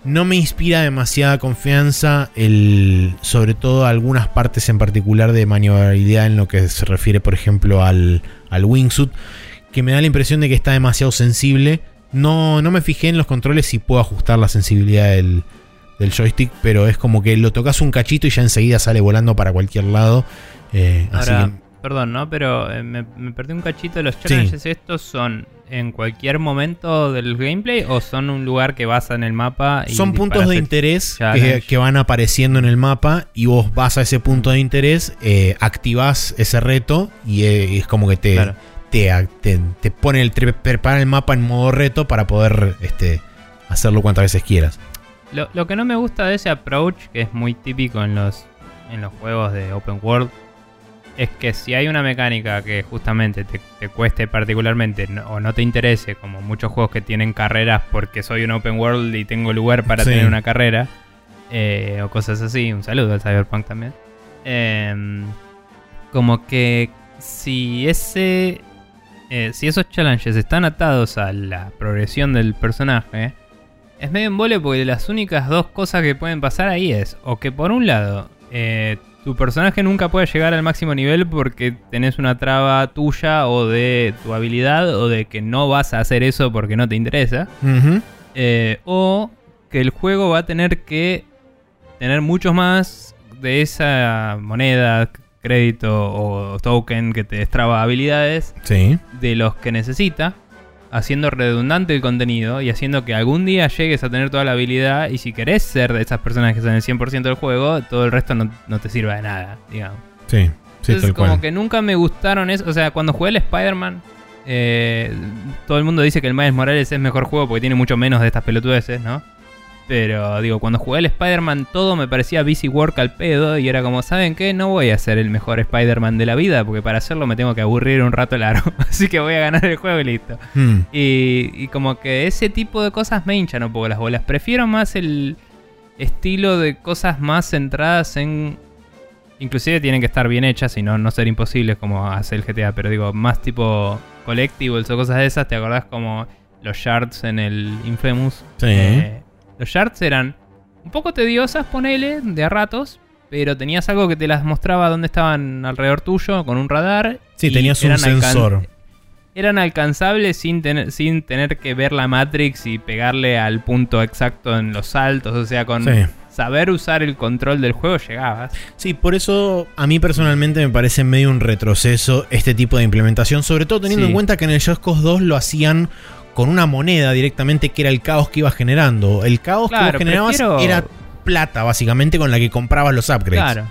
Speaker 2: No me inspira demasiada confianza, el, sobre todo algunas partes en particular de maniobrabilidad en lo que se refiere, por ejemplo, al, al wingsuit, que me da la impresión de que está demasiado sensible. No, no me fijé en los controles si puedo ajustar la sensibilidad del, del joystick, pero es como que lo tocas un cachito y ya enseguida sale volando para cualquier lado. Eh, así que-
Speaker 1: perdón, ¿no? Pero eh, me, me perdí un cachito. ¿Los challenges estos son en cualquier momento del gameplay o son un lugar que vas en el mapa? Y
Speaker 2: son puntos de interés que, van apareciendo en el mapa y vos vas a ese punto de interés, eh, activás ese reto y eh, es como que te,
Speaker 1: Claro.
Speaker 2: te, te, te pone el, te prepara el mapa en modo reto para poder este, hacerlo cuantas veces quieras.
Speaker 1: Lo, lo que no me gusta de ese approach, que es muy típico en los, en los juegos de open world, es que si hay una mecánica que justamente te, te cueste particularmente no- o no te interese, como muchos juegos que tienen carreras porque soy un open world y tengo lugar para
Speaker 2: Sí.
Speaker 1: tener una carrera, eh, o cosas así, un saludo al Cyberpunk también. Em, como que si ese... eh, si esos challenges están atados a la progresión del personaje, es medio embole porque las únicas dos cosas que pueden pasar ahí es o que por un lado eh, tu personaje nunca puede llegar al máximo nivel porque tenés una traba tuya o de tu habilidad o de que no vas a hacer eso porque no te interesa. Eh, o que el juego va a tener que tener muchos más de esa moneda, crédito o token que te destraba habilidades
Speaker 2: Sí.
Speaker 1: de los que necesita, haciendo redundante el contenido y haciendo que algún día llegues a tener toda la habilidad y si querés ser de esas personas que son el 100% del juego, todo el resto no, no te sirve de nada, digamos.
Speaker 2: Sí. Sí,
Speaker 1: Entonces
Speaker 2: tal
Speaker 1: como
Speaker 2: cual.
Speaker 1: que nunca me gustaron eso, o sea, cuando jugué el Spider-Man, eh, todo el mundo dice que el Miles Morales es mejor juego porque tiene mucho menos de estas pelotudeces, ¿no? Pero digo, cuando jugué el Spider-Man todo me parecía busy work al pedo y era como, ¿saben qué? No voy a ser el mejor Spider-Man de la vida porque para hacerlo me tengo que aburrir un rato largo. [laughs] Así que voy a ganar el juego y listo.
Speaker 2: Mm.
Speaker 1: Y, y como que ese tipo de cosas me hinchan un poco las bolas. Prefiero más el estilo de cosas más centradas en... Inclusive tienen que estar bien hechas y no, no ser imposibles como hace el GTA. Pero digo, más tipo collectibles o cosas de esas. ¿Te acordás como los shards en el Infamous?
Speaker 2: Sí.
Speaker 1: Eh, los shards eran un poco tediosas, ponele, de a ratos. Pero tenías algo que te las mostraba dónde estaban alrededor tuyo con un radar.
Speaker 2: Sí, tenías un
Speaker 1: alcan-
Speaker 2: sensor.
Speaker 1: eran alcanzables sin tener, sin tener que ver la Matrix y pegarle al punto exacto en los saltos. O sea, con
Speaker 2: Sí.
Speaker 1: Saber usar el control del juego llegabas.
Speaker 2: Sí, por eso a mí personalmente me parece medio un retroceso este tipo de implementación, sobre todo teniendo
Speaker 1: Sí.
Speaker 2: en cuenta que en el Just Cause 2 lo hacían con una moneda directamente que era el caos que ibas generando. El caos que vos generabas
Speaker 1: prefiero-
Speaker 2: era plata básicamente con la que comprabas los upgrades.
Speaker 1: Claro.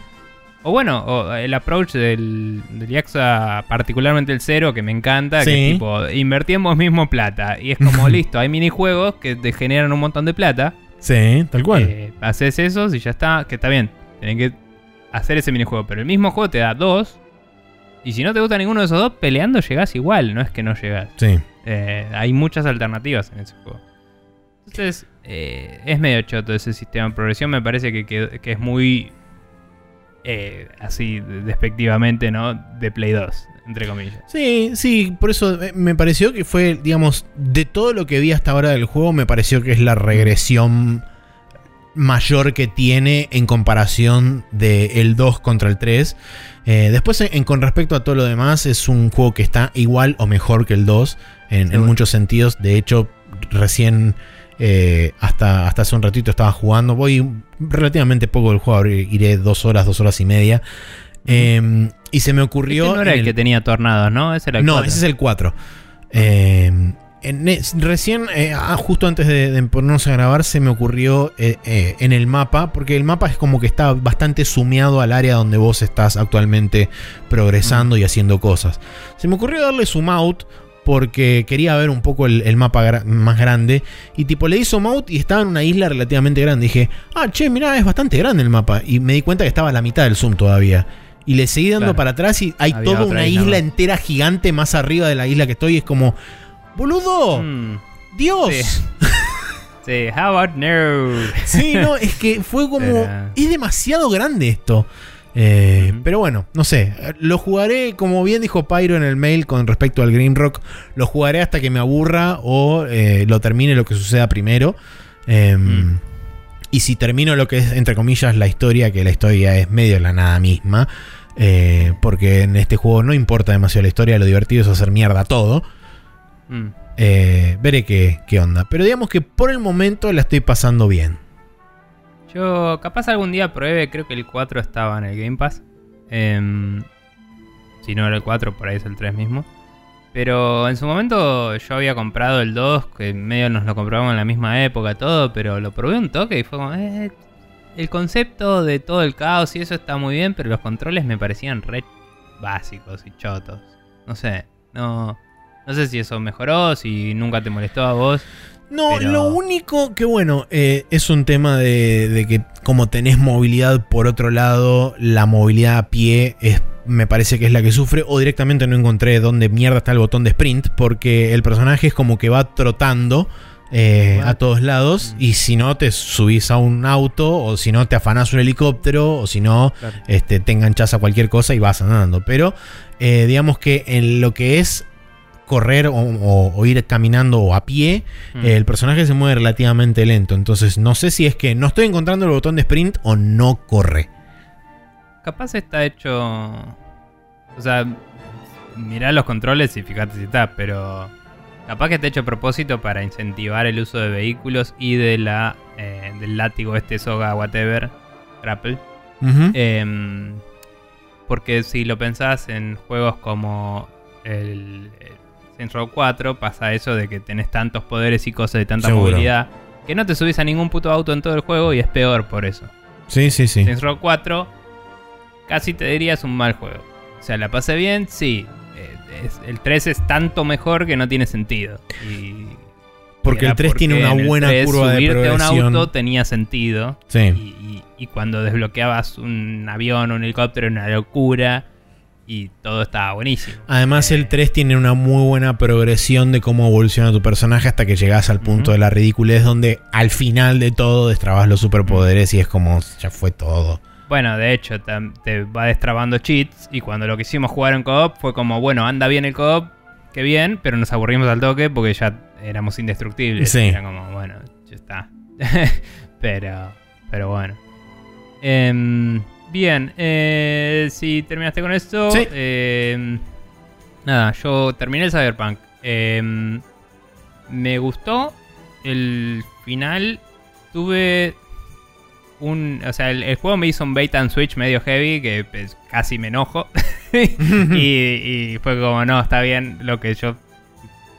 Speaker 1: O bueno, o el approach del, del Yakuza, particularmente el cero, que me encanta, que es tipo, invertimos mismo plata. Y es como, [laughs] listo, hay minijuegos que te generan un montón de plata.
Speaker 2: Sí, tal cual.
Speaker 1: Eh, haces esos y ya está, que está bien. Tenés que hacer ese minijuego. Pero el mismo juego te da dos. Y si no te gusta ninguno de esos dos, peleando llegás igual, no es que no llegás.
Speaker 2: Sí.
Speaker 1: Eh, hay muchas alternativas en ese juego. Entonces, eh, es medio choto ese sistema de progresión. Me parece que, que- que es muy. Eh, así, despectivamente, ¿no? De Play 2, entre comillas.
Speaker 2: Sí, sí, por eso eh, me pareció que fue, digamos, de todo lo que vi hasta ahora del juego, me pareció que es la regresión mayor que tiene en comparación de el 2 contra el 3. Eh, después, en, con respecto a todo lo demás, es un juego que está igual o mejor que el 2 en, muchos sentidos. De hecho, recién, eh, hasta, hasta hace un ratito estaba jugando. Voy relativamente poco del juego, iré dos horas, dos horas y media. Eh, y se me ocurrió...
Speaker 1: Este no era el, que tenía tornados, ¿no? Ese era el
Speaker 2: no, ese es el 4. Eh, en es- recién, eh, ah, justo antes de, de ponernos a grabar, se me ocurrió eh, eh, en el mapa, porque el mapa es como que está bastante sumeado al área donde vos estás actualmente progresando y haciendo cosas. Se me ocurrió darle zoom out porque quería ver un poco el, el mapa gra- más grande. Y tipo le di zoom out y estaba en una isla relativamente grande. Dije, ah, che, mirá, es bastante grande el mapa. Y me di cuenta que estaba a la mitad del zoom todavía. Y le seguí dando
Speaker 1: Claro.
Speaker 2: para atrás y hay
Speaker 1: Había
Speaker 2: toda una
Speaker 1: isla
Speaker 2: entera gigante más arriba de la isla que estoy. Y es como, boludo,
Speaker 1: Mm,
Speaker 2: Dios.
Speaker 1: Sí. [laughs] Sí, how about no?
Speaker 2: Sí, no, es que fue como. Es demasiado grande esto. Eh. Pero bueno, no sé. Lo jugaré, como bien dijo Pyro en el mail con respecto al Green Rock. Lo jugaré hasta que me aburra o eh, lo termine lo que suceda primero. Eh,
Speaker 1: Mm.
Speaker 2: Y si termino lo que es, entre comillas, la historia, que la historia es medio la nada misma. eh, porque en este juego no importa demasiado la historia, lo divertido es hacer mierda todo.
Speaker 1: Mm.
Speaker 2: Veré qué, qué onda. Pero digamos que por el momento la estoy pasando bien.
Speaker 1: Yo capaz algún día pruebe, creo que el 4 estaba en el Game Pass. Em, si no era el 4, por ahí es el 3 mismo. Pero en su momento yo había comprado el 2, que medio nos lo comprobamos en la misma época, todo, pero lo probé un toque y fue como... eh, el concepto de todo el caos y eso está muy bien, pero los controles me parecían re básicos y chotos. No sé, no, no sé si eso mejoró, si nunca te molestó a vos.
Speaker 2: No,
Speaker 1: Pero-
Speaker 2: lo único que bueno, eh, es un tema de, de que como tenés movilidad por otro lado, la movilidad a pie es, me parece que es la que sufre, o directamente no encontré dónde mierda está el botón de sprint, porque el personaje es como que va trotando eh, a todos lados,
Speaker 1: Mm.
Speaker 2: y si no te subís a un auto, o si no te afanás un helicóptero, o si no este, te enganchas a cualquier cosa y vas andando. Pero eh, digamos que en lo que es correr o, o- o ir caminando o a pie,
Speaker 1: Mm.
Speaker 2: el personaje se mueve relativamente lento. Entonces no sé si es que no estoy encontrando el botón de sprint o no corre.
Speaker 1: Capaz está hecho. O sea, mirá los controles y fíjate si está, pero. Capaz que está hecho a propósito para incentivar el uso de vehículos y de la eh, del látigo este soga whatever grapple. Em, porque si lo pensás en juegos como el Saints Row 4, pasa eso de que tenés tantos poderes y cosas de tanta
Speaker 2: Seguro.
Speaker 1: movilidad que no te subís a ningún puto auto en todo el juego y es peor por eso.
Speaker 2: Sí, sí, sí.
Speaker 1: Saints Row 4 casi te diría es un mal juego. O sea, la pasé bien, sí. Eh, el 3 es tanto mejor que no tiene sentido. Y
Speaker 2: Porque el 3 tiene una buena
Speaker 1: 3
Speaker 2: curva de
Speaker 1: subirte a un
Speaker 2: progresión.
Speaker 1: auto tenía sentido.
Speaker 2: Sí.
Speaker 1: Y, y- y cuando desbloqueabas un avión o un helicóptero era una locura. Y todo estaba buenísimo.
Speaker 2: Además,
Speaker 1: Eh,
Speaker 2: el 3 tiene una muy buena progresión de cómo evoluciona tu personaje hasta que llegas al punto de la ridiculez, donde al final de todo destrabas los superpoderes y es como ya fue todo.
Speaker 1: Bueno, de hecho, te va destrabando cheats. Y cuando lo quisimos jugar en co-op fue como, bueno, anda bien el co-op, qué bien, pero nos aburrimos al toque porque ya éramos indestructibles.
Speaker 2: Sí.
Speaker 1: Era como, bueno, ya está. [laughs] pero, pero bueno. Em, bien, eh, si terminaste con esto,
Speaker 2: Sí.
Speaker 1: em, nada, yo terminé el Cyberpunk. Em, me gustó el final. Tuve un. O sea, el, el juego me hizo un bait and switch medio heavy que pues, casi me enojo. [laughs] y, y fue como, no, está bien, lo que yo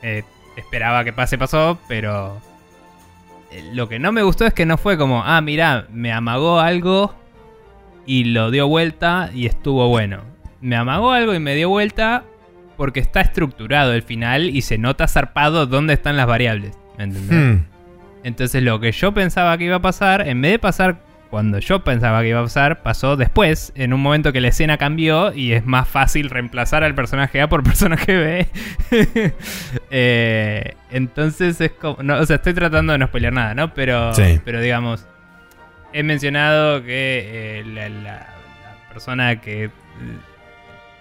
Speaker 1: eh, esperaba que pase pasó, pero. eh, Lo que no me gustó es que no fue como, ah, mira, me amagó algo y lo dio vuelta y estuvo bueno. Me amagó algo y me dio vuelta porque está estructurado el final y se nota zarpado dónde están las variables. ¿Me entendés?
Speaker 2: Hmm.
Speaker 1: Entonces lo que yo pensaba que iba a pasar, en vez de pasar cuando yo pensaba que iba a pasar, pasó después, en un momento que la escena cambió y es más fácil reemplazar al personaje A por [laughs] personaje B. [laughs] Eh, entonces es como... No, o sea, estoy tratando de no spoilear nada, ¿no? Pero,
Speaker 2: Sí.
Speaker 1: pero digamos, he mencionado que eh, la, persona que... eh,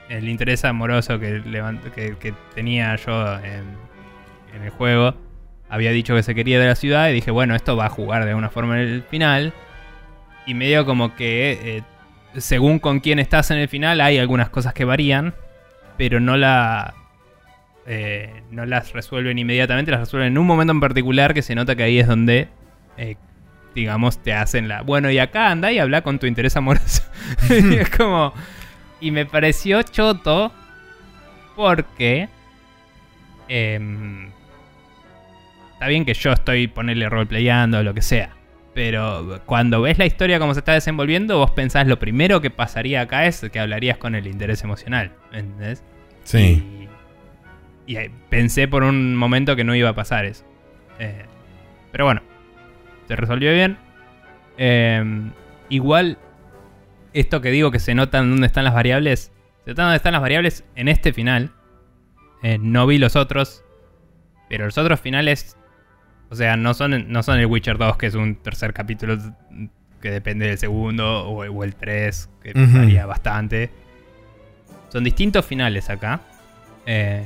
Speaker 1: El interés amoroso que, tenía yo en, el juego había dicho que se quería de la ciudad y dije, bueno, esto va a jugar de alguna forma en el final. Y medio como que, eh, según con quién estás en el final, hay algunas cosas que varían, pero no la... no las resuelven inmediatamente, las resuelven en un momento en particular que se nota que ahí es donde, digamos, te hacen la... Bueno, y acá anda y habla con tu interés amoroso. [laughs] [laughs] y es como... Y me pareció choto porque... em, Está bien que yo estoy ponerle roleplayando o lo que sea. Pero cuando ves la historia como se está desenvolviendo, vos pensás lo primero que pasaría acá es que hablarías con el interés emocional. ¿me ¿Entendés?
Speaker 2: Sí.
Speaker 1: Y, y, eh, pensé por un momento que no iba a pasar eso. Eh, pero bueno, se resolvió bien. Eh, igual, esto que digo que se notan dónde están las variables, se notan dónde están las variables en este final. Eh, no vi los otros, pero los otros finales, O sea, no son, no son el Witcher 2, que es un tercer capítulo que depende del segundo, o, o el 3, que varía bastante. Son distintos finales acá. Eh,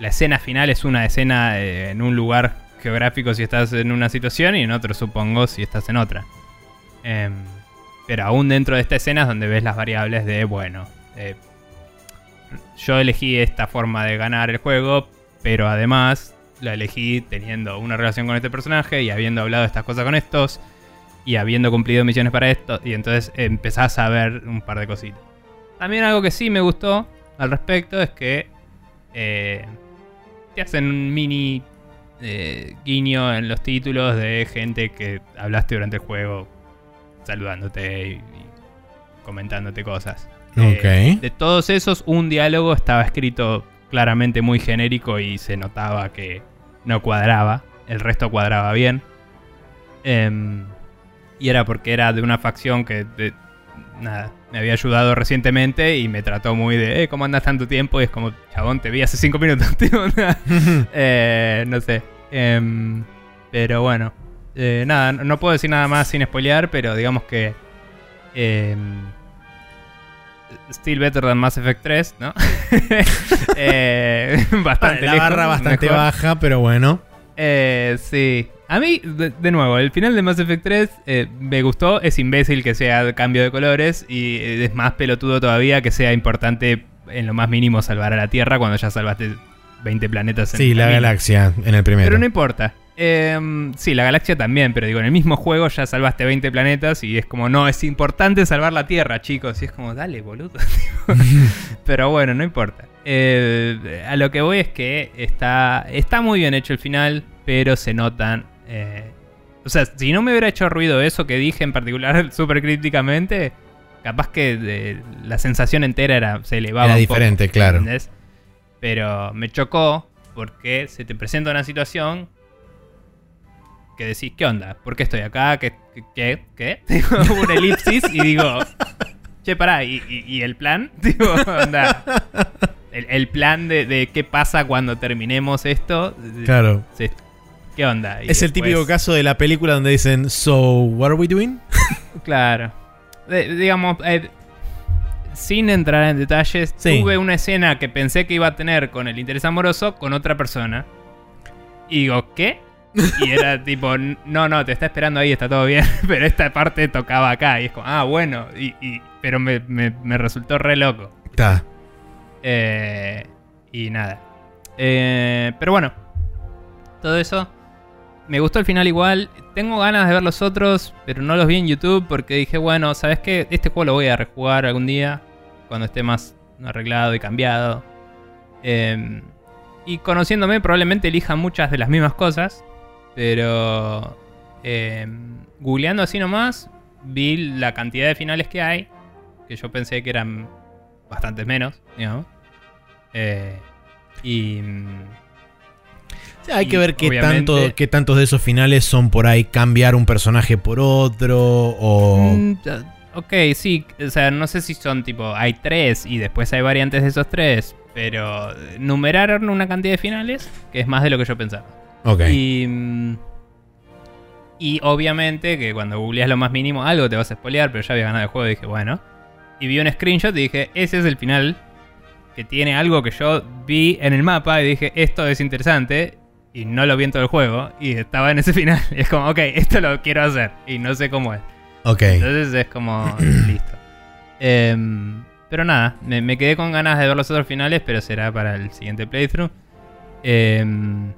Speaker 1: la escena final es una escena eh, en un lugar geográfico si estás en una situación y en otro supongo si estás en otra. Em, pero aún dentro de esta escena es donde ves las variables de, bueno, eh, yo elegí esta forma de ganar el juego, pero además la elegí teniendo una relación con este personaje y habiendo hablado estas cosas con estos y habiendo cumplido misiones para esto y entonces empezás a ver un par de cositas. También algo que sí me gustó al respecto es que eh, te hacen un mini eh, guiño en los títulos de gente que hablaste durante el juego saludándote y, y comentándote cosas. Eh,
Speaker 2: Ok.
Speaker 1: de todos esos, un diálogo estaba escrito claramente muy genérico y se notaba que no cuadraba. El resto cuadraba bien. Em, y era porque era de una facción que de- nada, me había ayudado recientemente y me trató muy de, eh, ¿cómo andas tanto tiempo? Y es como, chabón, te vi hace cinco minutos. [laughs] [laughs] Eh, no sé. Em, pero bueno. Eh, nada, no puedo decir nada más sin spoilear, pero digamos que... em, still better than Mass Effect 3, ¿no? [laughs] Eh, bastante
Speaker 2: la
Speaker 1: lejos,
Speaker 2: barra bastante
Speaker 1: mejor.
Speaker 2: baja, pero bueno.
Speaker 1: Eh, sí. A mí, de, de nuevo, el final de Mass Effect 3 eh, me gustó. Es imbécil que sea cambio de colores y eh, es más pelotudo todavía que sea importante en lo más mínimo salvar a la Tierra cuando ya salvaste 20 planetas en
Speaker 2: Sí, la galaxia en el primero.
Speaker 1: Pero no importa. Eh, sí, la galaxia también, pero digo, en el mismo juego ya salvaste 20 planetas y es como, no, es importante salvar la Tierra, chicos. Y es como, dale, boludo. [laughs] [laughs] pero bueno, no importa. Eh, a lo que voy es que está, está muy bien hecho el final, pero se notan... eh, o sea, si no me hubiera hecho ruido eso que dije en particular [laughs] súper críticamente, capaz que la sensación entera era, se elevaba
Speaker 2: Era
Speaker 1: un poco,
Speaker 2: diferente, claro.
Speaker 1: ¿entendés? Pero me chocó porque se te presenta una situación que decís, ¿qué onda? ¿Por qué estoy acá? ¿Qué? ¿Qué? ¿Qué? [laughs] Digo, una elipsis y digo, che, pará, ¿y, y- y el plan? [laughs] Digo, onda. El, el plan de, de qué pasa cuando terminemos esto.
Speaker 2: Claro.
Speaker 1: se- ¿Qué onda? Y
Speaker 2: Es el típico caso de la película donde dicen, So, what are we doing? [laughs]
Speaker 1: Claro. De- digamos, eh, sin entrar en detalles,
Speaker 2: Sí.
Speaker 1: tuve una escena que pensé que iba a tener con el interés amoroso con otra persona. Y digo, ¿qué? Y era [laughs] tipo, no, no, te está esperando ahí, está todo bien. [laughs] Pero esta parte tocaba acá. Y es como, ah, bueno. Y, y- pero me, me- me resultó re loco.
Speaker 2: Está.
Speaker 1: Eh, y nada. Eh, pero bueno, todo eso. Me gustó el final igual. Tengo ganas de ver los otros, pero no los vi en YouTube porque dije, bueno, ¿sabes qué? Este juego lo voy a rejugar algún día, cuando esté más arreglado y cambiado. Eh, y conociéndome, probablemente elija muchas de las mismas cosas, pero eh, googleando así nomás, vi la cantidad de finales que hay, que yo pensé que eran bastantes menos, digamos. Eh, y.
Speaker 2: Sí, hay que ver qué, tanto, qué tantos de esos finales son por ahí cambiar un personaje por otro o...
Speaker 1: mm, ok, sí, o sea, no sé si son tipo. Hay tres y después hay variantes de esos tres, pero numeraron una cantidad de finales que es más de lo que yo pensaba.
Speaker 2: Ok.
Speaker 1: Y. mm, Y obviamente que cuando googleas lo más mínimo, algo te vas a spoilear, pero ya había ganado el juego y dije, bueno. Y vi un screenshot y dije, ese es el final. Que tiene algo que yo vi en el mapa y dije, esto es interesante. Y no lo vi en todo el juego. Y estaba en ese [laughs] final. Y es como, ok, esto lo quiero hacer. Y no sé cómo es.
Speaker 2: Ok.
Speaker 1: Entonces es como, [clears throat] listo. Em, pero nada, me, me quedé con ganas de ver los otros finales, pero será para el siguiente playthrough. Em,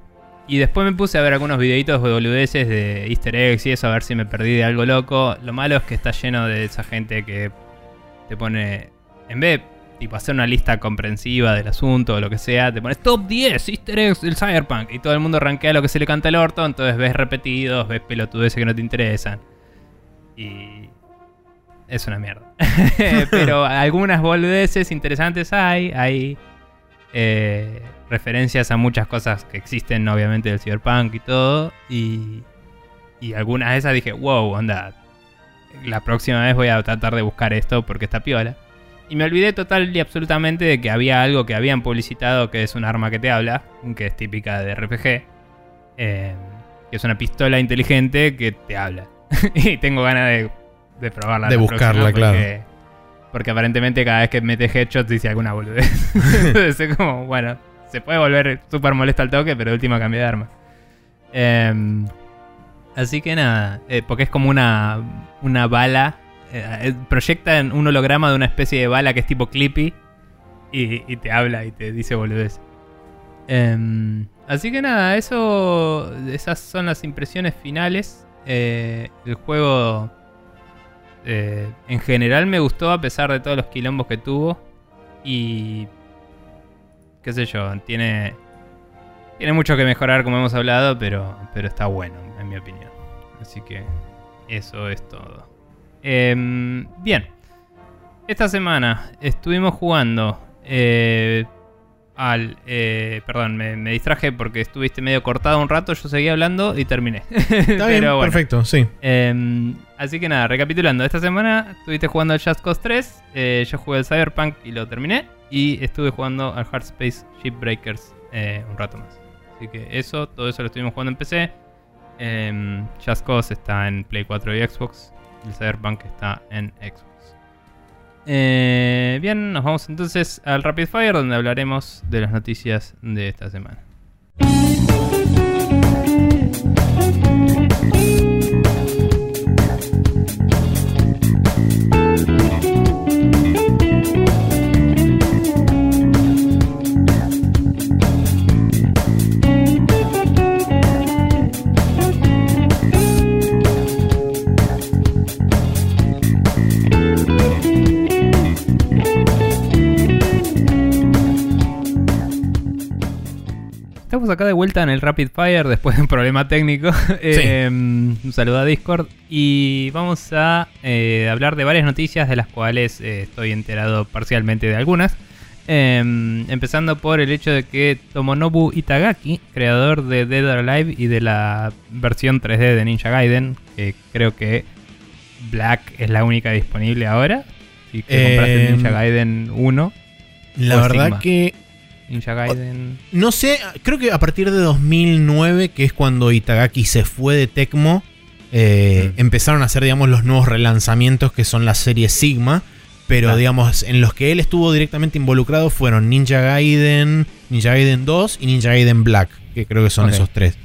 Speaker 1: y después me puse a ver algunos videitos de boludeces de easter eggs y eso, a ver si me perdí de algo loco. Lo malo es que está lleno de esa gente que te pone, en vez de tipo, hacer una lista comprensiva del asunto o lo que sea, te pones top 10 easter eggs del Cyberpunk y todo el mundo rankea lo que se le canta al orto, entonces ves repetidos, ves pelotudeces que no te interesan. Y es una mierda. [laughs] Pero [laughs] algunas boludeces interesantes hay. Hay eh, referencias a muchas cosas que existen, obviamente, del Cyberpunk y todo. Y, y algunas de esas dije, wow, onda. La próxima vez voy a tratar de buscar esto porque está piola. Y me olvidé total y absolutamente de que había algo que habían publicitado que es un arma que te habla, que es típica de RPG. eh, que es una pistola inteligente que te habla. [laughs] y tengo ganas de, de probarla.
Speaker 2: De
Speaker 1: la
Speaker 2: buscarla, claro.
Speaker 1: porque- Porque aparentemente cada vez que metes headshots dice alguna boludez. [laughs] Entonces es como, bueno, se puede volver súper molesto al toque, pero de última cambia de arma. Em, así que nada, eh, porque es como una, una bala. Eh, eh, proyecta en un holograma de una especie de bala que es tipo Clippy. Y, y te habla y te dice boludez. Em, así que nada, eso. Esas son las impresiones finales. Eh, el juego. eh, en general me gustó a pesar de todos los quilombos que tuvo. Y. qué sé yo, tiene. Tiene mucho que mejorar como hemos hablado, pero, pero está bueno, en mi opinión. Así que eso es todo. Em, bien. Esta semana estuvimos jugando eh, al... eh, perdón, me, me distraje porque estuviste medio cortado un rato, yo seguía hablando y terminé. [laughs]
Speaker 2: Está [laughs] bien, perfecto, sí.
Speaker 1: Em, así que nada, recapitulando, esta semana estuviste jugando al Just Cause 3, eh, yo jugué al Cyberpunk y lo terminé, y estuve jugando al Hard Space Shipbreakers eh, un rato más. Así que eso, todo eso lo estuvimos jugando en PC. Em, Just Cause está en Play 4 y Xbox, el Cyberpunk está en Xbox. Eh, bien, nos vamos entonces al Rapid Fire donde hablaremos de las noticias de esta semana. Estamos acá de vuelta en el Rapid Fire después de un problema técnico. [laughs] Eh, un saludo a Discord. Y vamos a eh, hablar de varias noticias de las cuales eh, estoy enterado parcialmente de algunas. Eh, empezando por el hecho de que Tomonobu Itagaki, creador de Dead or Alive y de la versión 3D de Ninja Gaiden, que creo que Black es la única disponible ahora. Y que compraste Ninja Gaiden 1.
Speaker 2: La verdad
Speaker 1: Sigma.
Speaker 2: que
Speaker 1: Ninja Gaiden.
Speaker 2: No sé, creo que a partir de 2009, que es cuando Itagaki se fue de Tecmo, eh,
Speaker 1: Mm.
Speaker 2: empezaron a hacer, digamos, los nuevos relanzamientos que son la serie Sigma. Pero,
Speaker 1: Claro.
Speaker 2: digamos, en los que él estuvo directamente involucrado fueron Ninja Gaiden, Ninja Gaiden 2 y Ninja Gaiden Black, que creo que son esos tres.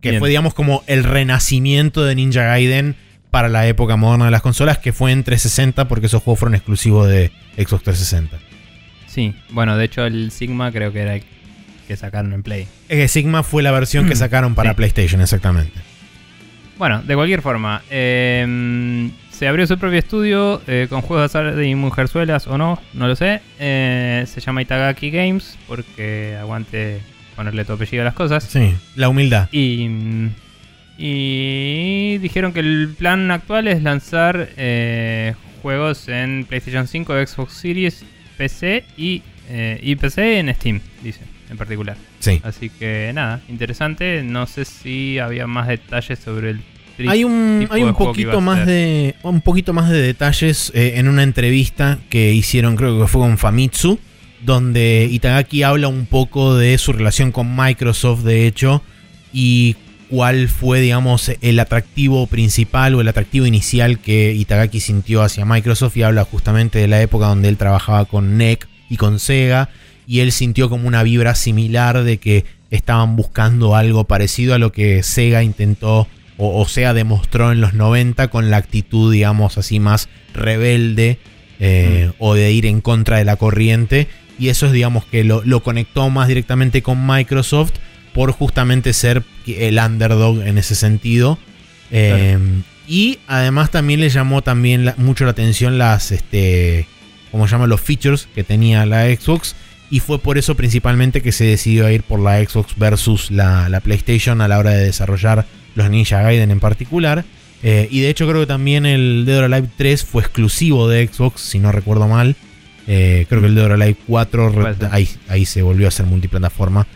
Speaker 2: Que
Speaker 1: Bien.
Speaker 2: fue, digamos, como el renacimiento de Ninja Gaiden para la época moderna de las consolas, que fue en 360 porque esos juegos fueron exclusivos de Xbox 360.
Speaker 1: Sí, bueno, de hecho el Sigma creo que era el que sacaron en Play.
Speaker 2: Es que Sigma fue la versión que sacaron para
Speaker 1: Sí.
Speaker 2: PlayStation, exactamente.
Speaker 1: Bueno, de cualquier forma, eh, se abrió su propio estudio eh, con juegos de azar y mujerzuelas o no, no lo sé. Eh, se llama Itagaki Games porque aguante ponerle tu apellido a las cosas.
Speaker 2: Sí, la humildad.
Speaker 1: Y, mm, y dijeron que el plan actual es lanzar eh, juegos en PlayStation 5, Xbox Series, PC y, eh, y PC en Steam, dicen en particular.
Speaker 2: Sí.
Speaker 1: Así que nada, interesante. No sé si había más detalles sobre el
Speaker 2: Hay un, hay un poquito más de un poquito más de detalles eh, en una entrevista que hicieron, creo que fue con Famitsu, donde Itagaki habla un poco de su relación con Microsoft, de hecho, y cuál fue, digamos, el atractivo principal o el atractivo inicial que Itagaki sintió hacia Microsoft y habla justamente de la época donde él trabajaba con NEC y con Sega y él sintió como una vibra similar de que estaban buscando algo parecido a lo que Sega intentó o, o Sega demostró en los 90 con la actitud, digamos así, más rebelde eh, o de ir en contra de la corriente. Y eso es, digamos, que lo, lo conectó más directamente con Microsoft por justamente ser el underdog en ese sentido. Eh, Y además también le llamó también la- mucho la atención las, este, como llaman los features que tenía la Xbox. Y fue por eso principalmente que se decidió a ir por la Xbox versus la, la PlayStation a la hora de desarrollar los Ninja Gaiden en particular. Eh, y de hecho creo que también el Dead or Alive 3 fue exclusivo de Xbox, si no recuerdo mal. Eh, creo que el Dead or Alive 4 re-
Speaker 1: Puede ser.
Speaker 2: ahí, ahí se volvió a hacer multiplataforma.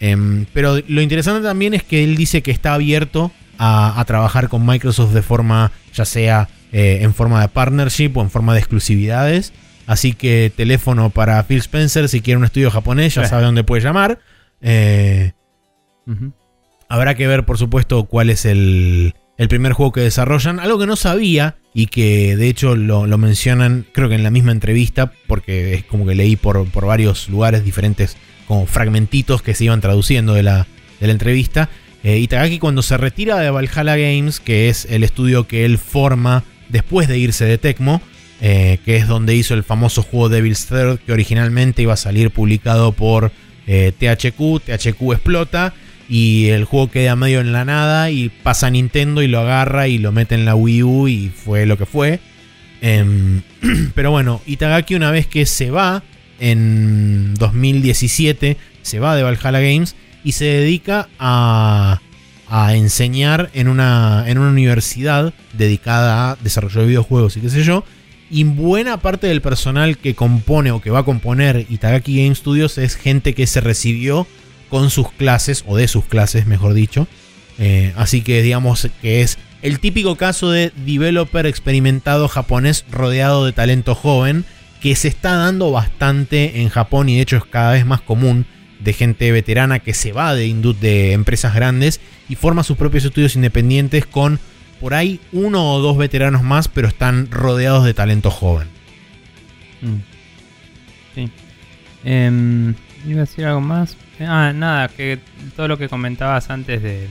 Speaker 2: Em, pero lo interesante también es que él dice que está abierto a, a trabajar con Microsoft de forma, ya sea eh, en forma de partnership o en forma de exclusividades. Así que teléfono para Phil Spencer, si quiere un estudio japonés, ya
Speaker 1: Sí. [laughs]
Speaker 2: sabe dónde puede llamar. Eh. Habrá que ver, por supuesto, cuál es el, el primer juego que desarrollan. Algo que no sabía y que de hecho lo, lo mencionan, creo que en la misma entrevista, porque es como que leí por, por varios lugares diferentes, como fragmentitos que se iban traduciendo de la, de la entrevista. Eh, Itagaki cuando se retira de Valhalla Games, que es el estudio que él forma después de irse de Tecmo, eh, que es donde hizo el famoso juego Devil's Third, que originalmente iba a salir publicado por eh, THQ, THQ explota y el juego queda medio en la nada y pasa a Nintendo y lo agarra y lo mete en la Wii U y fue lo que fue. Em, [clears throat] pero bueno, Itagaki una vez que se va en 2017, se va de Valhalla Games y se dedica a, a enseñar en una, en una universidad dedicada a desarrollo de videojuegos y qué sé yo. Y buena parte del personal que compone o que va a componer Itagaki Game Studios es gente que se recibió con sus clases, o de sus clases, mejor dicho. Eh, así que digamos que es el típico caso de developer experimentado japonés rodeado de talento joven, que se está dando bastante en Japón y de hecho es cada vez más común de gente veterana que se va de, de empresas grandes y forma sus propios estudios independientes con por ahí uno o dos veteranos más, pero están rodeados de talento joven.
Speaker 1: Mm. Sí. Em, iba a decir algo más. Ah, nada, que todo lo que comentabas antes de,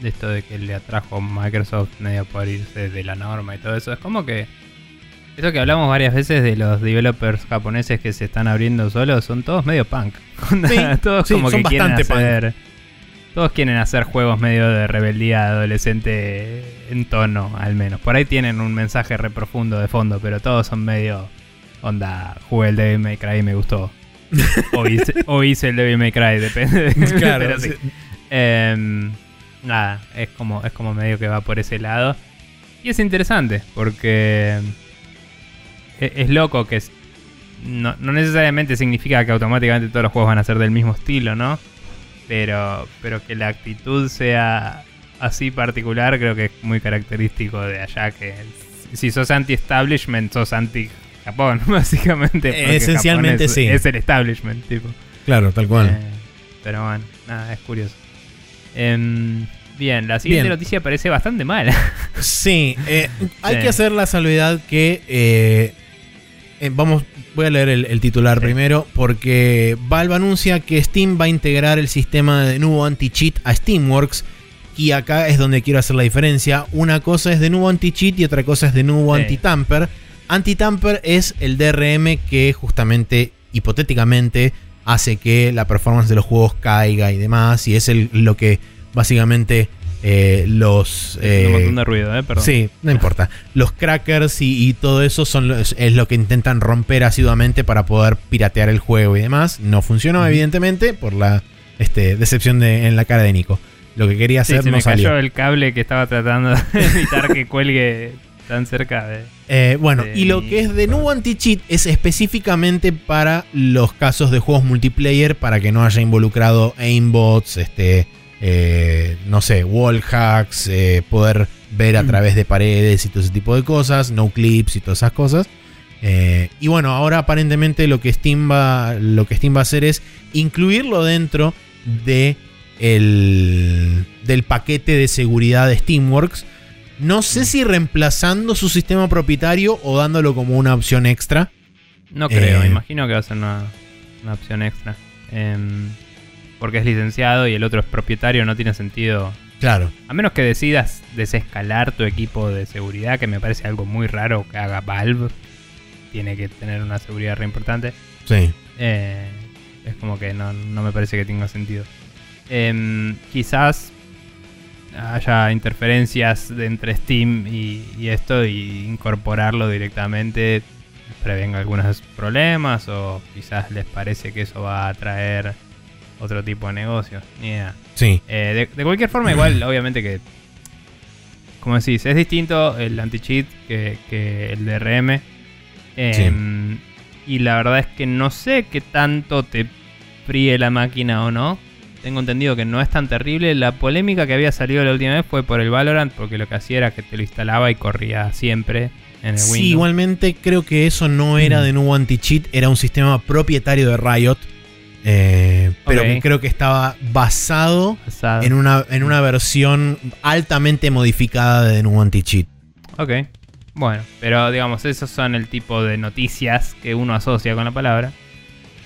Speaker 1: de esto de que le atrajo Microsoft medio poder irse de la norma y todo eso, es como que eso que hablamos varias veces de los developers japoneses que se están abriendo solos, son todos medio punk. [laughs]
Speaker 2: Sí,
Speaker 1: todos
Speaker 2: sí,
Speaker 1: como que quieren hacer. Todos quieren hacer juegos medio de rebeldía adolescente en tono, al menos. Por ahí tienen un mensaje re profundo de fondo, pero todos son medio. Onda, jugué el Devil May Cry y me gustó. [laughs] o, hice, o hice el Devil May Cry, depende.
Speaker 2: Claro,
Speaker 1: pero sí.
Speaker 2: sí.
Speaker 1: Em, nada, es como, es como medio que va por ese lado. Y es interesante, porque e- es, loco que no, no necesariamente significa que automáticamente todos los juegos van a ser del mismo estilo, ¿no? Pero, pero que la actitud sea así particular creo que es muy característico de allá, que si sos anti-establishment, sos anti-Japón, [laughs] básicamente.
Speaker 2: Esencialmente
Speaker 1: es-
Speaker 2: sí.
Speaker 1: Es el establishment, tipo.
Speaker 2: Claro, tal cual.
Speaker 1: Eh, pero bueno, nada, es curioso. Em, bien, la siguiente
Speaker 2: Bien.
Speaker 1: noticia parece bastante mala.
Speaker 2: Sí, eh, [laughs] hay
Speaker 1: Sí.
Speaker 2: que hacer la salvedad que eh, eh, vamos, voy a leer el, el titular
Speaker 1: Sí.
Speaker 2: primero porque Valve anuncia que Steam va a integrar el sistema de nuevo anti-cheat a Steamworks y acá es donde quiero hacer la diferencia. Una cosa es de nuevo anti-cheat y otra cosa es de nuevo
Speaker 1: Sí.
Speaker 2: anti-tamper. Anti-tamper es el DRM que justamente, hipotéticamente, hace que la performance de los juegos caiga y demás y es el- lo que básicamente eh, los...
Speaker 1: Un
Speaker 2: eh,
Speaker 1: montón de ruido, ¿eh? Perdón.
Speaker 2: Sí, no importa. Los crackers y, y todo eso son los- es lo que intentan romper asiduamente para poder piratear el juego y demás. No funcionó, evidentemente, por la este, decepción de- en la cara de Nico. Lo que quería
Speaker 1: Sí,
Speaker 2: hacer
Speaker 1: se
Speaker 2: no
Speaker 1: me
Speaker 2: salió.
Speaker 1: cayó el cable que estaba tratando de [laughs] evitar que cuelgue tan cerca de.
Speaker 2: Eh, bueno,
Speaker 1: de
Speaker 2: y lo que es de nuevo anti-cheat es específicamente para los casos de juegos multiplayer, para que no haya involucrado aimbots, este, eh, no sé, wall hacks, eh, poder ver a
Speaker 1: Mm.
Speaker 2: través de paredes y todo ese tipo de cosas, no clips y todas esas cosas. Eh, y bueno, ahora aparentemente lo que Steam va, lo que Steam va a hacer es incluirlo dentro de el, del paquete de seguridad de Steamworks. No sé si reemplazando su sistema propietario o dándolo como una opción extra.
Speaker 1: No creo,
Speaker 2: Eh.
Speaker 1: imagino que va a ser una, una opción extra. Em, porque es licenciado y el otro es propietario, no tiene sentido.
Speaker 2: Claro.
Speaker 1: A menos que decidas desescalar tu equipo de seguridad, que me parece algo muy raro que haga Valve. Tiene que tener una seguridad re importante.
Speaker 2: Sí.
Speaker 1: Eh, es como que no, no me parece que tenga sentido. Em, quizás haya interferencias de entre Steam y, y esto y incorporarlo directamente prevenga algunos problemas o quizás les parece que eso va a traer otro tipo de negocio. Ni idea.
Speaker 2: Sí.
Speaker 1: Eh, de, de cualquier forma, [clears throat] igual, obviamente que. Como decís, es distinto el anti-cheat que, que el DRM. Em, Y la verdad es que no sé qué tanto te fríe la máquina o no. Tengo entendido que no es tan terrible. La polémica que había salido la última vez fue por el Valorant, porque lo que hacía era que te lo instalaba y corría siempre en el
Speaker 2: Sí,
Speaker 1: Windows.
Speaker 2: igualmente creo que eso no era
Speaker 1: Mm.
Speaker 2: de nuevo anti-cheat, era un sistema propietario de Riot. Eh, pero que creo que estaba basado
Speaker 1: Basado.
Speaker 2: en una, en una versión altamente modificada de Nu Anti-Cheat.
Speaker 1: Ok. Bueno, pero digamos, esos son el tipo de noticias que uno asocia con la palabra.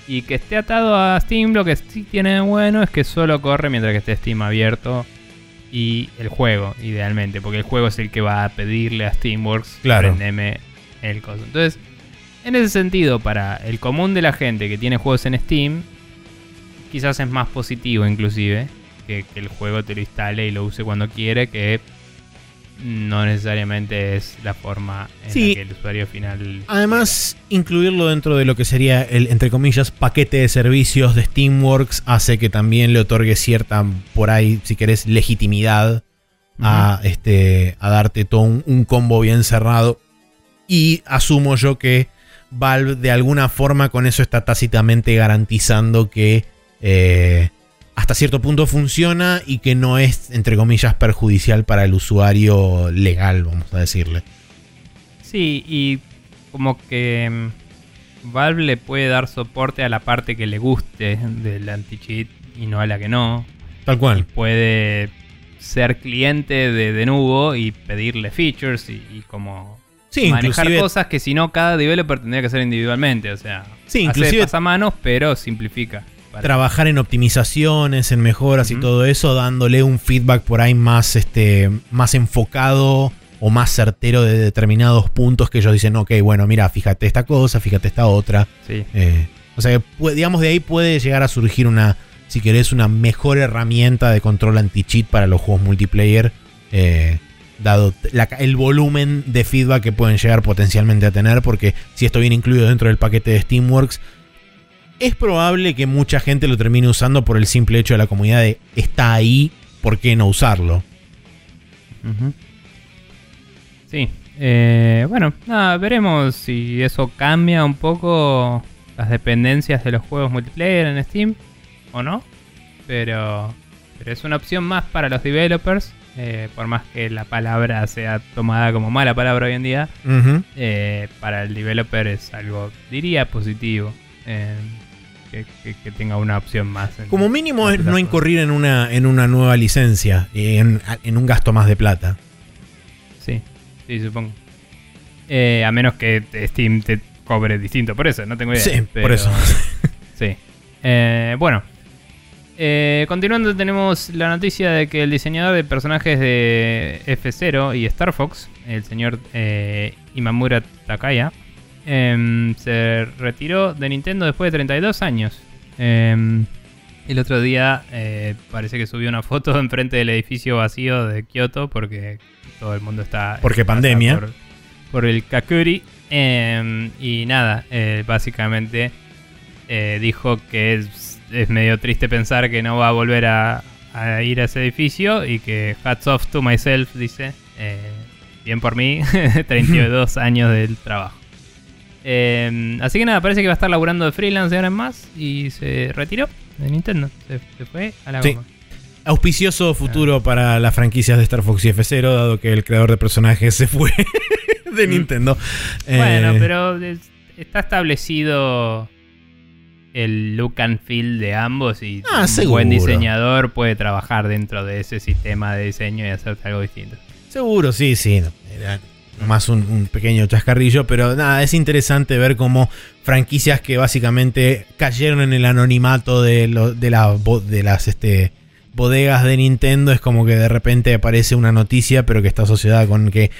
Speaker 1: Y que esté atado a Steam, lo que sí tiene de bueno es que solo corre mientras que esté Steam abierto. Y el juego, idealmente, porque el juego es el que va a pedirle a Steamworks
Speaker 2: Claro.
Speaker 1: prendeme el coso. Entonces, en ese sentido, para el común de la gente que tiene juegos en Steam, quizás es más positivo inclusive que, que el juego te lo instale y lo use cuando quiere, que no necesariamente es la forma en
Speaker 2: Sí.
Speaker 1: la que el usuario final...
Speaker 2: Además, incluirlo dentro de lo que sería el, entre comillas, paquete de servicios de Steamworks hace que también le otorgue cierta, por ahí, si querés, legitimidad a, este, a darte todo un, un combo bien cerrado. Y asumo yo que Valve de alguna forma con eso está tácitamente garantizando que eh, hasta cierto punto funciona y que no es, entre comillas, perjudicial para el usuario legal, vamos a decirle.
Speaker 1: Sí, y como que mm, Valve le puede dar soporte a la parte que le guste del anti-cheat y no a la que no.
Speaker 2: Tal cual.
Speaker 1: Puede ser cliente de Denuvo y pedirle features y, y como
Speaker 2: Sí,
Speaker 1: manejar cosas que si no cada developer tendría que hacer individualmente. O sea,
Speaker 2: Sí,
Speaker 1: hace
Speaker 2: inclusive-
Speaker 1: pasamanos, pero simplifica. Para-
Speaker 2: trabajar en optimizaciones, en mejoras y todo eso, dándole un feedback por ahí más, este, más enfocado o más certero de determinados puntos que ellos dicen, ok, bueno, mira, fíjate esta cosa, fíjate esta otra.
Speaker 1: Sí.
Speaker 2: Eh, o sea, que digamos, de ahí puede llegar a surgir una, si querés, una mejor herramienta de control anti-cheat para los juegos multiplayer, eh, dado la el volumen de feedback que pueden llegar potencialmente a tener, porque si esto viene incluido dentro del paquete de Steamworks, es probable que mucha gente lo termine usando por el simple hecho de la comunidad de está ahí, ¿por qué no usarlo?
Speaker 1: Sí. eh, bueno, nada, veremos si eso cambia un poco las dependencias de los juegos multiplayer en Steam o no. Pero, pero es una opción más para los developers. eh, por más que la palabra sea tomada como mala palabra hoy en día, eh, para el developer es algo, diría, positivo. eh, que, que- que tenga una opción más. en-
Speaker 2: Como mínimo es no incurrir en una, en una nueva licencia, en, en un gasto más de plata.
Speaker 1: Sí, sí, supongo. Eh, a menos que te- Steam te cobre distinto por eso, no tengo idea.
Speaker 2: Sí, por eso. [laughs]
Speaker 1: Sí. Eh, bueno. Eh, continuando tenemos la noticia de que el diseñador de personajes de F0 y Star Fox, el señor Imamura Takaya, em, se retiró de Nintendo después de 32 años. Em, el otro día eh, parece que subió una foto [laughs] enfrente del edificio vacío de Kioto porque todo el mundo está...
Speaker 2: Porque pandemia.
Speaker 1: Por, por el Kakuri. Em, y nada, eh, básicamente eh, dijo que es, es medio triste pensar que no va a volver a, a ir a ese edificio y que hats off to myself, dice. bien por mí, [laughs] 32 [laughs] años del trabajo. Eh, así que nada, parece que va a estar laburando de freelance de ahora en más y se retiró de Nintendo. Se, se fue a la
Speaker 2: Sí.
Speaker 1: goma.
Speaker 2: Auspicioso futuro para las franquicias de Star Fox y F0, dado que el creador de personajes se fue [laughs] de
Speaker 1: Mm.
Speaker 2: Nintendo.
Speaker 1: Bueno,
Speaker 2: Eh,
Speaker 1: pero es- está establecido el look and feel de ambos y
Speaker 2: Ah,
Speaker 1: un
Speaker 2: seguro.
Speaker 1: buen diseñador puede trabajar dentro de ese sistema de diseño y hacerte algo distinto.
Speaker 2: Seguro, sí, sí. Más un, un pequeño chascarrillo, pero nada, es interesante ver cómo franquicias que básicamente cayeron en el anonimato de, lo- de, la de las este, bodegas de Nintendo, es como que de repente aparece una noticia, pero que está asociada con que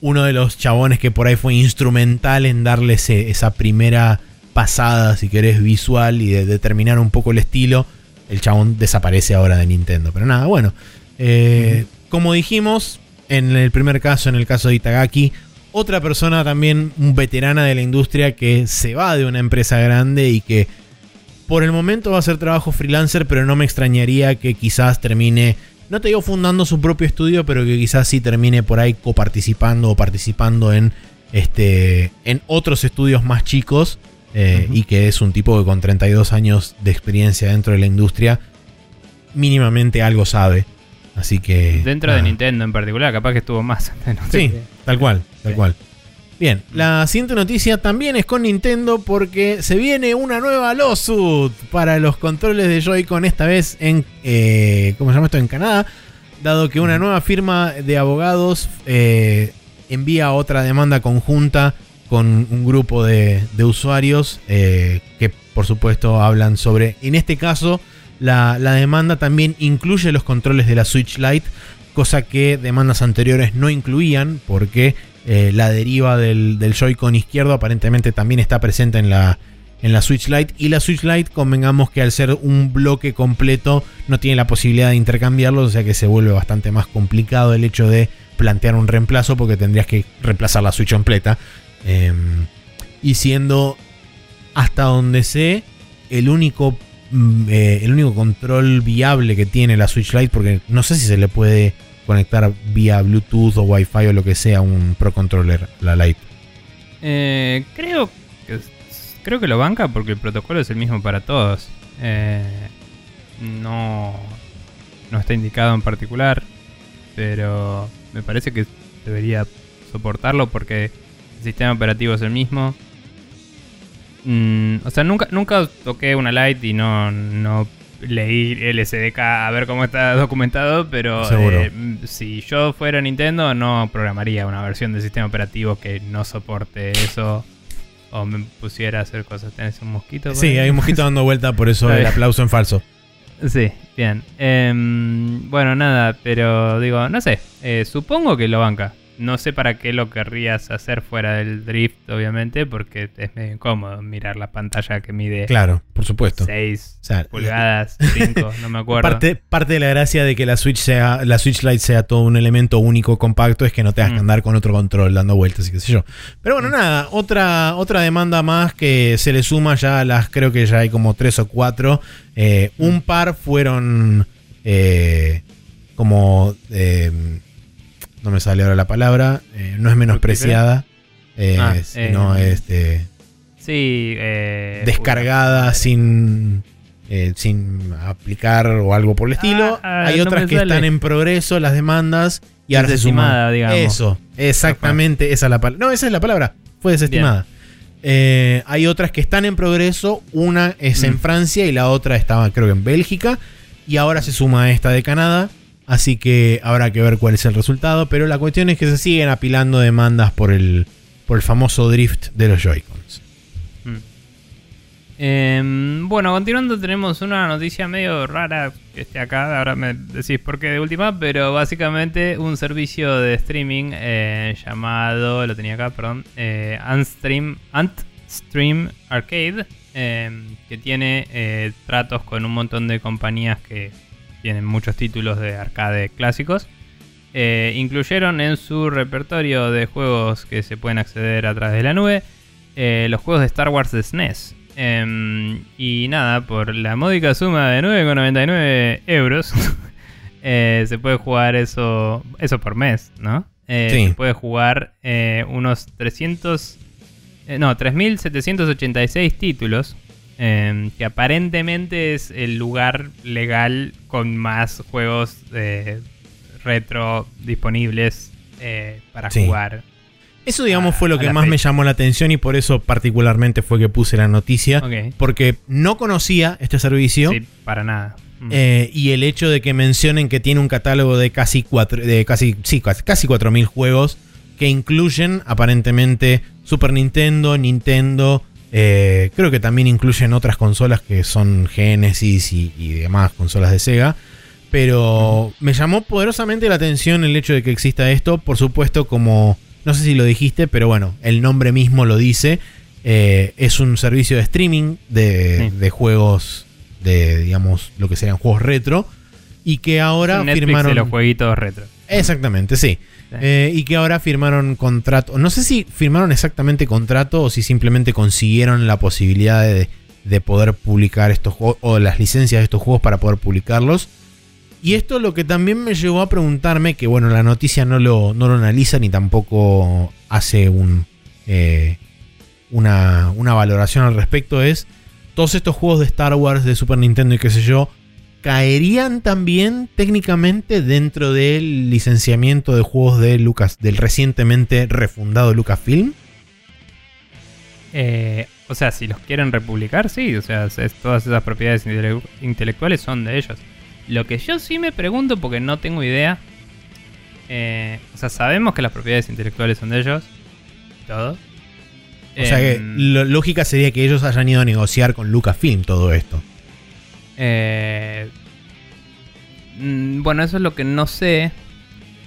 Speaker 2: uno de los chabones que por ahí fue instrumental en darle ese- esa primera pasada, si querés, visual y de determinar un poco el estilo, el chabón desaparece ahora de Nintendo. Pero nada, bueno. eh, Como dijimos, en el primer caso, en el caso de Itagaki, otra persona también, un veterana de la industria que se va de una empresa grande y que por el momento va a hacer trabajo freelancer, pero no me extrañaría que quizás termine, no te digo fundando su propio estudio, pero que quizás sí termine por ahí coparticipando o participando en, este, en otros estudios más chicos. eh. Y que es un tipo que con 32 años de experiencia dentro de la industria, mínimamente algo sabe. Así que.
Speaker 1: Dentro de. Nintendo en particular, capaz que estuvo más. no sé
Speaker 2: Sí, tal cual, tal
Speaker 1: Sí.
Speaker 2: cual. Bien, la siguiente noticia también es con Nintendo porque se viene una nueva lawsuit para los controles de Joy-Con, esta vez en, eh, ¿cómo se llama esto? En Canadá, dado que una nueva firma de abogados eh, envía otra demanda conjunta con un grupo de, de usuarios eh, que por supuesto hablan sobre, en este caso, la, la demanda también incluye los controles de la Switch Lite, cosa que demandas anteriores no incluían porque eh, la deriva del, del Joy-Con izquierdo aparentemente también está presente en la, en la Switch Lite. Y la Switch Lite, convengamos que al ser un bloque completo, no tiene la posibilidad de intercambiarlo, o sea que se vuelve bastante más complicado el hecho de plantear un reemplazo porque tendrías que reemplazar la Switch completa. Em, y siendo hasta donde sé el único eh, el único control viable que tiene la Switch Lite porque no sé si se le puede conectar vía Bluetooth o Wi-Fi o lo que sea un Pro Controller la Lite.
Speaker 1: Eh, creo que creo que lo banca porque el protocolo es el mismo para todos. Eh, no, no está indicado en particular, pero me parece que debería soportarlo porque el sistema operativo es el mismo. Mm, o sea, nunca, nunca toqué una Lite y no, no leí el SDK a ver cómo está [laughs] documentado, pero eh, si yo fuera Nintendo no programaría una versión del sistema operativo que no soporte eso o me pusiera a hacer cosas. ¿Tenés un mosquito?
Speaker 2: Sí,
Speaker 1: ahí?
Speaker 2: hay un mosquito dando vuelta, por eso [laughs] el aplauso en falso.
Speaker 1: Sí, bien. Em, bueno, nada, pero digo, no sé, eh, supongo que lo banca. No sé para qué lo querrías hacer fuera del drift, obviamente, porque es medio incómodo mirar la pantalla que mide
Speaker 2: Claro, por supuesto.
Speaker 1: 6
Speaker 2: O sea,
Speaker 1: pulgadas, 5, no me [laughs] acuerdo.
Speaker 2: Parte, parte de la gracia de que la Switch sea la Switch Lite sea todo un elemento único compacto es que no tengas que
Speaker 1: Mm.
Speaker 2: andar con otro control dando vueltas y qué sé yo. Pero bueno, nada, otra, otra demanda más que se le suma ya a las, creo que ya hay como tres o cuatro. Eh,
Speaker 1: Mm.
Speaker 2: Un par fueron eh, como... eh, no me sale ahora la palabra. eh, no es menospreciada. eh,
Speaker 1: Ah,
Speaker 2: sino
Speaker 1: eh,
Speaker 2: este,
Speaker 1: Sí, eh,
Speaker 2: descargada sin, sin aplicar o algo por el estilo.
Speaker 1: Ah,
Speaker 2: Hay
Speaker 1: no
Speaker 2: otras que están en progreso, las demandas, y ahora se
Speaker 1: Desestimada, digamos.
Speaker 2: Eso, exactamente, esa es la palabra. No, esa es la palabra, fue desestimada. Eh, hay otras que están en progreso, una es en
Speaker 1: Mm.
Speaker 2: Francia y la otra estaba creo que en Bélgica, y ahora se suma esta de Canadá. Así que habrá que ver cuál es el resultado. Pero la cuestión es que se siguen apilando demandas por el, por el famoso drift de los Joy-Cons.
Speaker 1: Mm. Em, bueno, continuando tenemos una noticia medio rara que esté acá, ahora me decís por qué de última, pero básicamente un servicio de streaming eh, llamado, lo tenía acá, perdón, eh, Antstream, Antstream Arcade, em, que tiene eh, tratos con un montón de compañías que tienen muchos títulos de arcade clásicos. Eh, incluyeron en su repertorio de juegos que se pueden acceder a través de la nube eh, los juegos de Star Wars de SNES. Em, y nada, por la módica suma de 9,99 euros, [laughs] eh, se puede jugar eso, eso por mes, ¿no?
Speaker 2: Sí.
Speaker 1: Se puede jugar unos 300, eh, no, 3.786 títulos, em, que aparentemente es el lugar legal con más juegos eh, retro disponibles eh, para
Speaker 2: Sí.
Speaker 1: jugar.
Speaker 2: Eso, digamos,
Speaker 1: a-
Speaker 2: fue lo que más me llamó la atención y por eso particularmente fue que puse la noticia. Porque no conocía este servicio.
Speaker 1: Sí, para nada. Mm.
Speaker 2: eh, y el hecho de que mencionen que tiene un catálogo de casi cuatro, de casi, sí, casi 4.000 juegos que incluyen aparentemente Super Nintendo, Nintendo, eh, creo que también incluyen otras consolas que son Genesis y, y demás consolas de Sega. Pero me llamó poderosamente la atención el hecho de que exista esto, por supuesto como, no sé si lo dijiste, pero bueno, el nombre mismo lo dice. eh, es un servicio de streaming de,
Speaker 1: Sí.
Speaker 2: de juegos, de digamos, lo que serían juegos retro. Y que ahora
Speaker 1: Netflix
Speaker 2: firmaron...
Speaker 1: de los jueguitos retro.
Speaker 2: Exactamente, sí. Eh, y que ahora firmaron contrato. No sé si firmaron exactamente contrato o si simplemente consiguieron la posibilidad de, de poder publicar estos juegos o las licencias de estos juegos para poder publicarlos. Y esto lo que también me llevó a preguntarme, que bueno, la noticia no lo, no lo analiza ni tampoco hace un, eh, una, una valoración al respecto, es todos estos juegos de Star Wars, de Super Nintendo y qué sé yo, caerían también técnicamente dentro del licenciamiento de juegos de Lucas, del recientemente refundado Lucasfilm.
Speaker 1: Eh, o sea, si los quieren republicar, sí. O sea, es- todas esas propiedades intele- intelectuales son de ellos. Lo que yo sí me pregunto, porque no tengo idea. eh, o sea, sabemos que las propiedades intelectuales son de ellos. Todo.
Speaker 2: O sea que
Speaker 1: Em,
Speaker 2: lógica sería que ellos hayan ido a negociar con Lucasfilm todo esto.
Speaker 1: Eh, mm, bueno, eso es lo que no sé.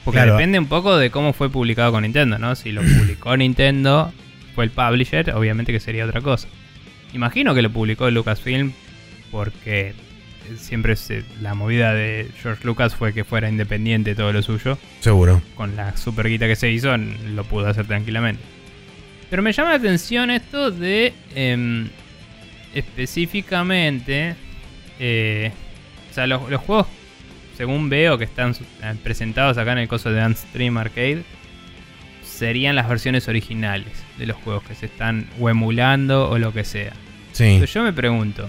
Speaker 1: Porque
Speaker 2: Claro.
Speaker 1: depende un poco de cómo fue publicado con Nintendo, ¿no? Si lo [clears throat] publicó Nintendo, fue el publisher, obviamente que sería otra cosa. Imagino que lo publicó Lucasfilm porque siempre se- la movida de George Lucas fue que fuera independiente todo lo suyo.
Speaker 2: Seguro.
Speaker 1: Con la super guita que se hizo, lo pudo hacer tranquilamente. Pero me llama la atención esto de em, específicamente. Eh, o sea, los, los juegos, según veo que están eh, presentados acá en el coso de Dance Stream Arcade, serían las versiones originales de los juegos que se están o emulando o lo que sea.
Speaker 2: Sí.
Speaker 1: Pero yo me pregunto,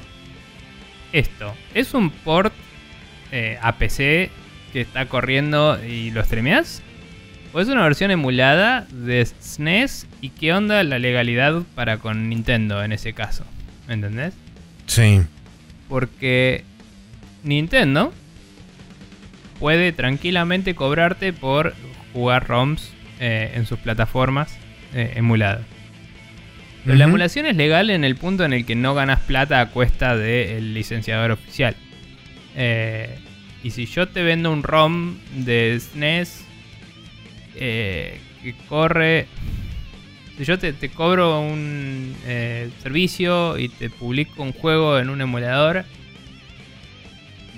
Speaker 1: ¿esto es un port eh, a PC que está corriendo y lo streameas? ¿O es una versión emulada de SNES? ¿Y qué onda la legalidad para con Nintendo en ese caso? ¿Me entendés?
Speaker 2: Sí.
Speaker 1: Porque Nintendo puede tranquilamente cobrarte por jugar ROMs eh, en sus plataformas eh, emuladas. Pero la emulación es legal en el punto en el que no ganas plata a cuesta del licenciador oficial. Eh, y si yo te vendo un ROM de SNES eh, que corre... Si yo te, te cobro un eh, servicio y te publico un juego en un emulador,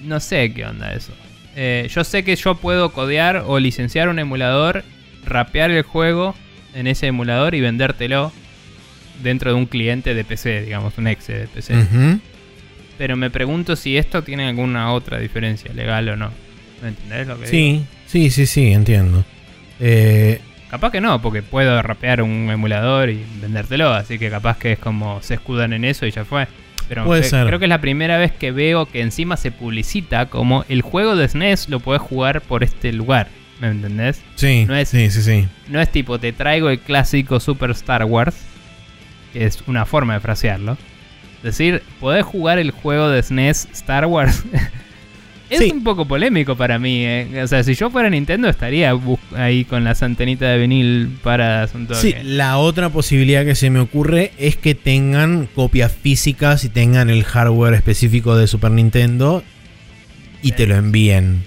Speaker 1: no sé qué onda eso. Eh, yo sé que yo puedo codear o licenciar un emulador, rapear el juego en ese emulador y vendértelo dentro de un cliente de PC, digamos, un exe de PC. Pero me pregunto si esto tiene alguna otra diferencia legal o no. ¿Me entendés lo que digo?
Speaker 2: Sí, sí, sí, sí, entiendo. Eh,
Speaker 1: Capaz que no, porque puedo rapear un emulador y vendértelo, así que capaz que es como se escudan en eso y ya fue. Pero
Speaker 2: Puede ser.
Speaker 1: creo que es la primera vez que veo que encima se publicita como el juego de SNES lo puedes jugar por este lugar. ¿Me entendés?
Speaker 2: sí,
Speaker 1: No es-
Speaker 2: sí, sí, sí.
Speaker 1: No es tipo, te traigo el clásico Super Star Wars, que es una forma de frasearlo. Decir, podés jugar el juego de SNES Star Wars. [laughs] es
Speaker 2: Sí.
Speaker 1: un poco polémico para mí. eh. O sea, si yo fuera Nintendo estaría ahí con las antenitas de vinil paradas un toque.
Speaker 2: Sí, la otra posibilidad que se me ocurre es que tengan copias físicas y tengan el hardware específico de Super Nintendo y te lo envíen.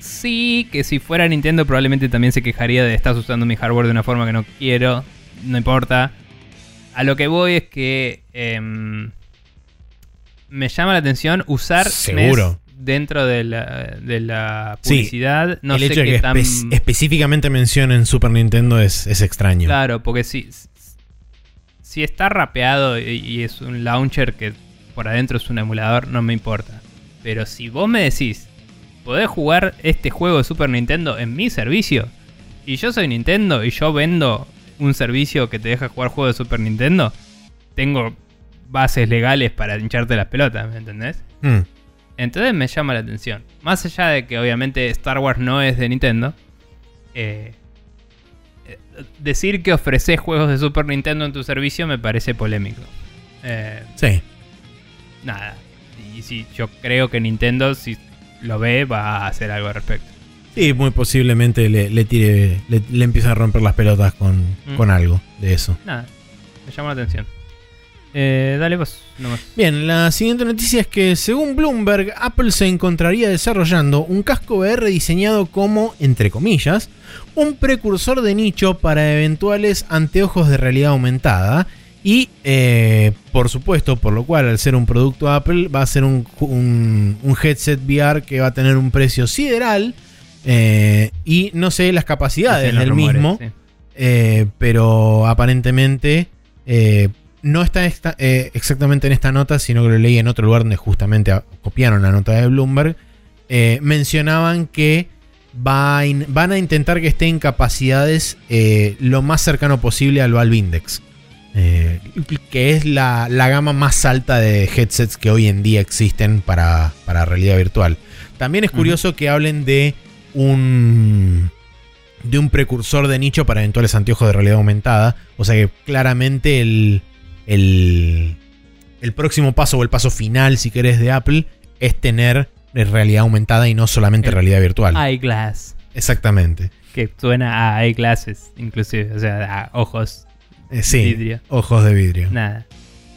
Speaker 1: Sí, que si fuera Nintendo probablemente también se quejaría de estás usando mi hardware de una forma que no quiero. No importa. A lo que voy es que em, me llama la atención usar
Speaker 2: Seguro.
Speaker 1: Dentro de la, de la
Speaker 2: Sí,
Speaker 1: publicidad. no
Speaker 2: el
Speaker 1: sé
Speaker 2: hecho de
Speaker 1: qué
Speaker 2: que
Speaker 1: tan...
Speaker 2: espe- específicamente mencionen Super Nintendo es, es extraño.
Speaker 1: Claro, porque si, si está rapeado y, y es un launcher que por adentro es un emulador, no me importa. Pero si vos me decís, podés jugar este juego de Super Nintendo en mi servicio, y yo soy Nintendo y yo vendo un servicio que te deja jugar juegos de Super Nintendo, tengo bases legales para hincharte las pelotas, ¿me entendés?
Speaker 2: Mm,
Speaker 1: Entonces me llama la atención. Más allá de que obviamente Star Wars no es de Nintendo. eh, decir que ofreces juegos de Super Nintendo en tu servicio me parece polémico. Eh,
Speaker 2: sí.
Speaker 1: nada. Y si yo creo que Nintendo, si lo ve, va a hacer algo al respecto.
Speaker 2: Sí, muy posiblemente le, le tire, le, le empiece a romper las pelotas con,
Speaker 1: Mm.
Speaker 2: con algo de eso.
Speaker 1: Nada. Me llama la atención. Eh, dale vos, nomás.
Speaker 2: Bien, la siguiente noticia es que según Bloomberg, Apple se encontraría desarrollando un casco VR diseñado como, entre comillas, un precursor de nicho para eventuales anteojos de realidad aumentada. Y, eh, por supuesto, por lo cual, al ser un producto Apple, va a ser un, un- un headset VR que va a tener un precio sideral. eh, y no sé las capacidades del
Speaker 1: rumores,
Speaker 2: mismo.
Speaker 1: sí.
Speaker 2: Pero aparentemente no está esta- eh, exactamente en esta nota, sino que lo leí en otro lugar donde justamente a- copiaron la nota de Bloomberg. Eh, mencionaban que va a in- van a intentar que esté en capacidades eh, lo más cercano posible al Valve Index. que es la, la gama más alta de headsets que hoy en día existen para, para realidad virtual. También es curioso que hablen de un de un precursor de nicho para eventuales anteojos de realidad aumentada. O sea que claramente el, el, el próximo paso o el paso final, si querés, de Apple es tener realidad aumentada y no solamente
Speaker 1: El
Speaker 2: realidad virtual.
Speaker 1: Eyeglass.
Speaker 2: Exactamente.
Speaker 1: Que suena a eyeglasses, inclusive. O sea, a ojos.
Speaker 2: Eh, sí,
Speaker 1: Vidrio.
Speaker 2: ojos de vidrio.
Speaker 1: Nada.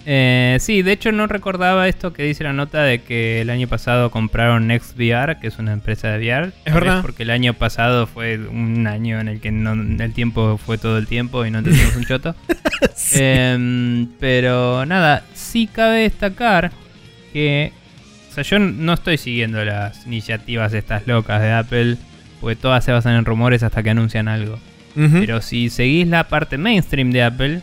Speaker 1: Eh, sí, de hecho no recordaba esto que dice la nota de que el año pasado compraron NextVR, que es una empresa de VR. Vez
Speaker 2: verdad.
Speaker 1: Porque el año pasado fue un año en el que no, el tiempo fue todo el tiempo y no entendimos un choto. [laughs] Em, pero nada, sí cabe destacar que... O sea, yo no estoy siguiendo las iniciativas estas locas de Apple, porque todas se basan en rumores hasta que anuncian algo. Pero si seguís la parte mainstream de Apple,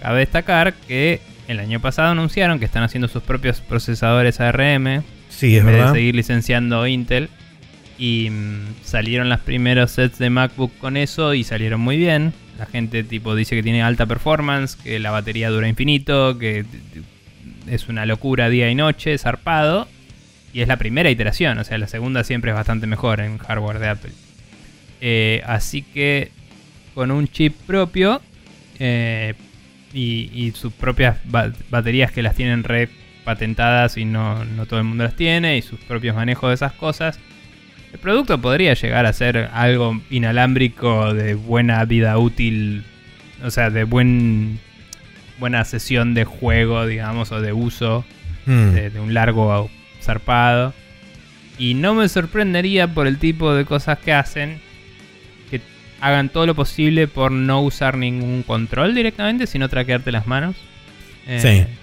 Speaker 1: cabe destacar que el año pasado anunciaron que están haciendo sus propios procesadores ARM
Speaker 2: sí, es
Speaker 1: en vez
Speaker 2: verdad.
Speaker 1: de seguir licenciando Intel. Y mm, salieron los primeros sets de MacBook con eso y salieron muy bien. La gente tipo dice que tiene alta performance, que la batería dura infinito, que es una locura día y noche, zarpado. Y es la primera iteración, o sea, la segunda siempre es bastante mejor en hardware de Apple. Eh, así que con un chip propio eh, y, y sus propias ba- baterías que las tienen re patentadas y no, no todo el mundo las tiene y sus propios manejos de esas cosas. El producto podría llegar a ser algo inalámbrico de buena vida útil, o sea, de buen buena sesión de juego, digamos, o de uso
Speaker 2: Mm.
Speaker 1: de, de un largo zarpado. Y no me sorprendería por el tipo de cosas que hacen hagan todo lo posible por no usar ningún control directamente, sino traquearte las manos. Eh,
Speaker 2: Sí.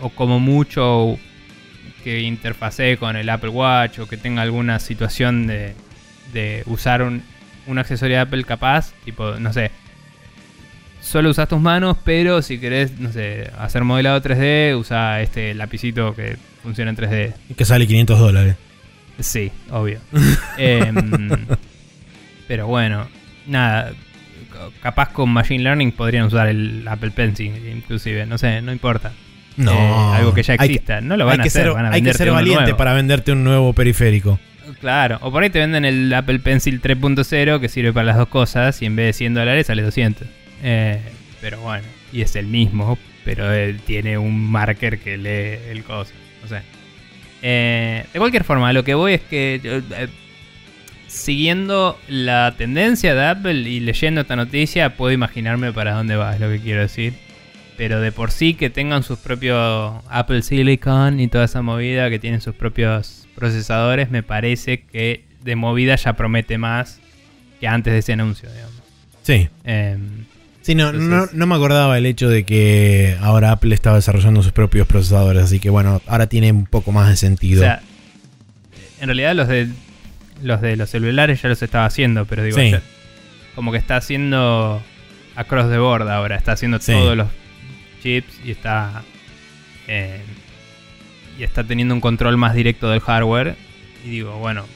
Speaker 1: O como mucho que interfacee con el Apple Watch o que tenga alguna situación de, de usar un, un accesorio de Apple capaz, tipo, no sé, solo usas tus manos, pero si querés, no sé, hacer modelado 3D, usa este lapicito que funciona en 3D.
Speaker 2: Y que sale 500 dólares.
Speaker 1: Sí, obvio. [laughs] Em, pero bueno, nada. Capaz con Machine Learning podrían usar el Apple Pencil, inclusive. No sé, no importa.
Speaker 2: No.
Speaker 1: Eh, algo que ya
Speaker 2: que-
Speaker 1: exista. no lo van a hacer,
Speaker 2: ser,
Speaker 1: van a
Speaker 2: hay que ser valiente para venderte un nuevo periférico.
Speaker 1: Claro, o por ahí te venden el Apple Pencil 3.0 que sirve para las dos cosas y en vez de 100 dólares sale 200. Eh, pero bueno, y es el mismo, pero él tiene un marker que lee el coso. No sé. Eh, de cualquier forma, lo que voy es que eh, siguiendo la tendencia de Apple y leyendo esta noticia, puedo imaginarme para dónde va, es lo que quiero decir. Pero de por sí que tengan sus propios Apple Silicon y toda esa movida, que tienen sus propios procesadores, me parece que de movida ya promete más que antes de ese anuncio, digamos.
Speaker 2: Sí.
Speaker 1: Em,
Speaker 2: Sí, no, no,
Speaker 1: Entonces-
Speaker 2: no me acordaba el hecho de que ahora Apple estaba desarrollando sus propios procesadores, así que bueno, ahora tiene un poco más de
Speaker 1: o
Speaker 2: sentido.
Speaker 1: sea, en realidad los de los de los celulares ya los estaba haciendo, pero digo,
Speaker 2: Sí.
Speaker 1: ya- como que está haciendo across the board ahora, está haciendo
Speaker 2: Sí.
Speaker 1: todos los chips y está eh, y está teniendo un control más directo del hardware y digo, bueno,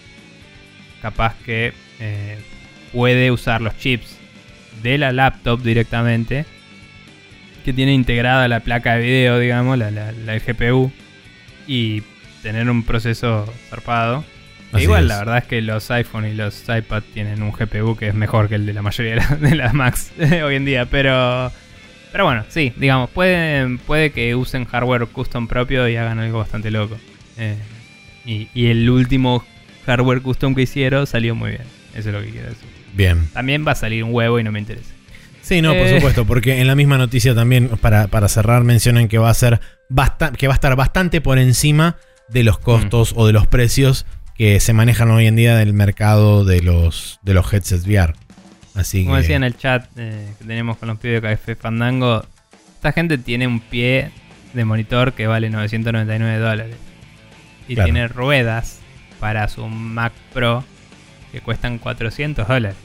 Speaker 1: capaz que eh, puede usar los chips de la laptop directamente que tiene integrada la placa de video, digamos, la, la- la GPU y tener un proceso zarpado.
Speaker 2: Así
Speaker 1: igual,
Speaker 2: es.
Speaker 1: la verdad es que los iPhone y los iPad tienen un GPU que es mejor que el de la mayoría de, la- de las Macs [laughs] hoy en día, pero pero bueno, sí, digamos, puede, puede que usen hardware custom propio y hagan algo bastante loco. Eh, y, y el último hardware custom que hicieron salió muy bien. Eso es lo que quiero decir.
Speaker 2: Bien.
Speaker 1: También va a salir un huevo y no me interesa.
Speaker 2: Sí, no, por
Speaker 1: Eh.
Speaker 2: supuesto, porque en la misma noticia también, para, para cerrar, mencionan que va a ser que va a estar bastante por encima de los costos o de los precios que se manejan hoy en día del mercado de los, de los headsets VR. Así
Speaker 1: Como
Speaker 2: que.
Speaker 1: decía en el chat eh, que tenemos con los pibes de Café Fandango, esta gente tiene un pie de monitor que vale 999 dólares. Y
Speaker 2: Claro.
Speaker 1: tiene ruedas para su Mac Pro que cuestan 400 dólares.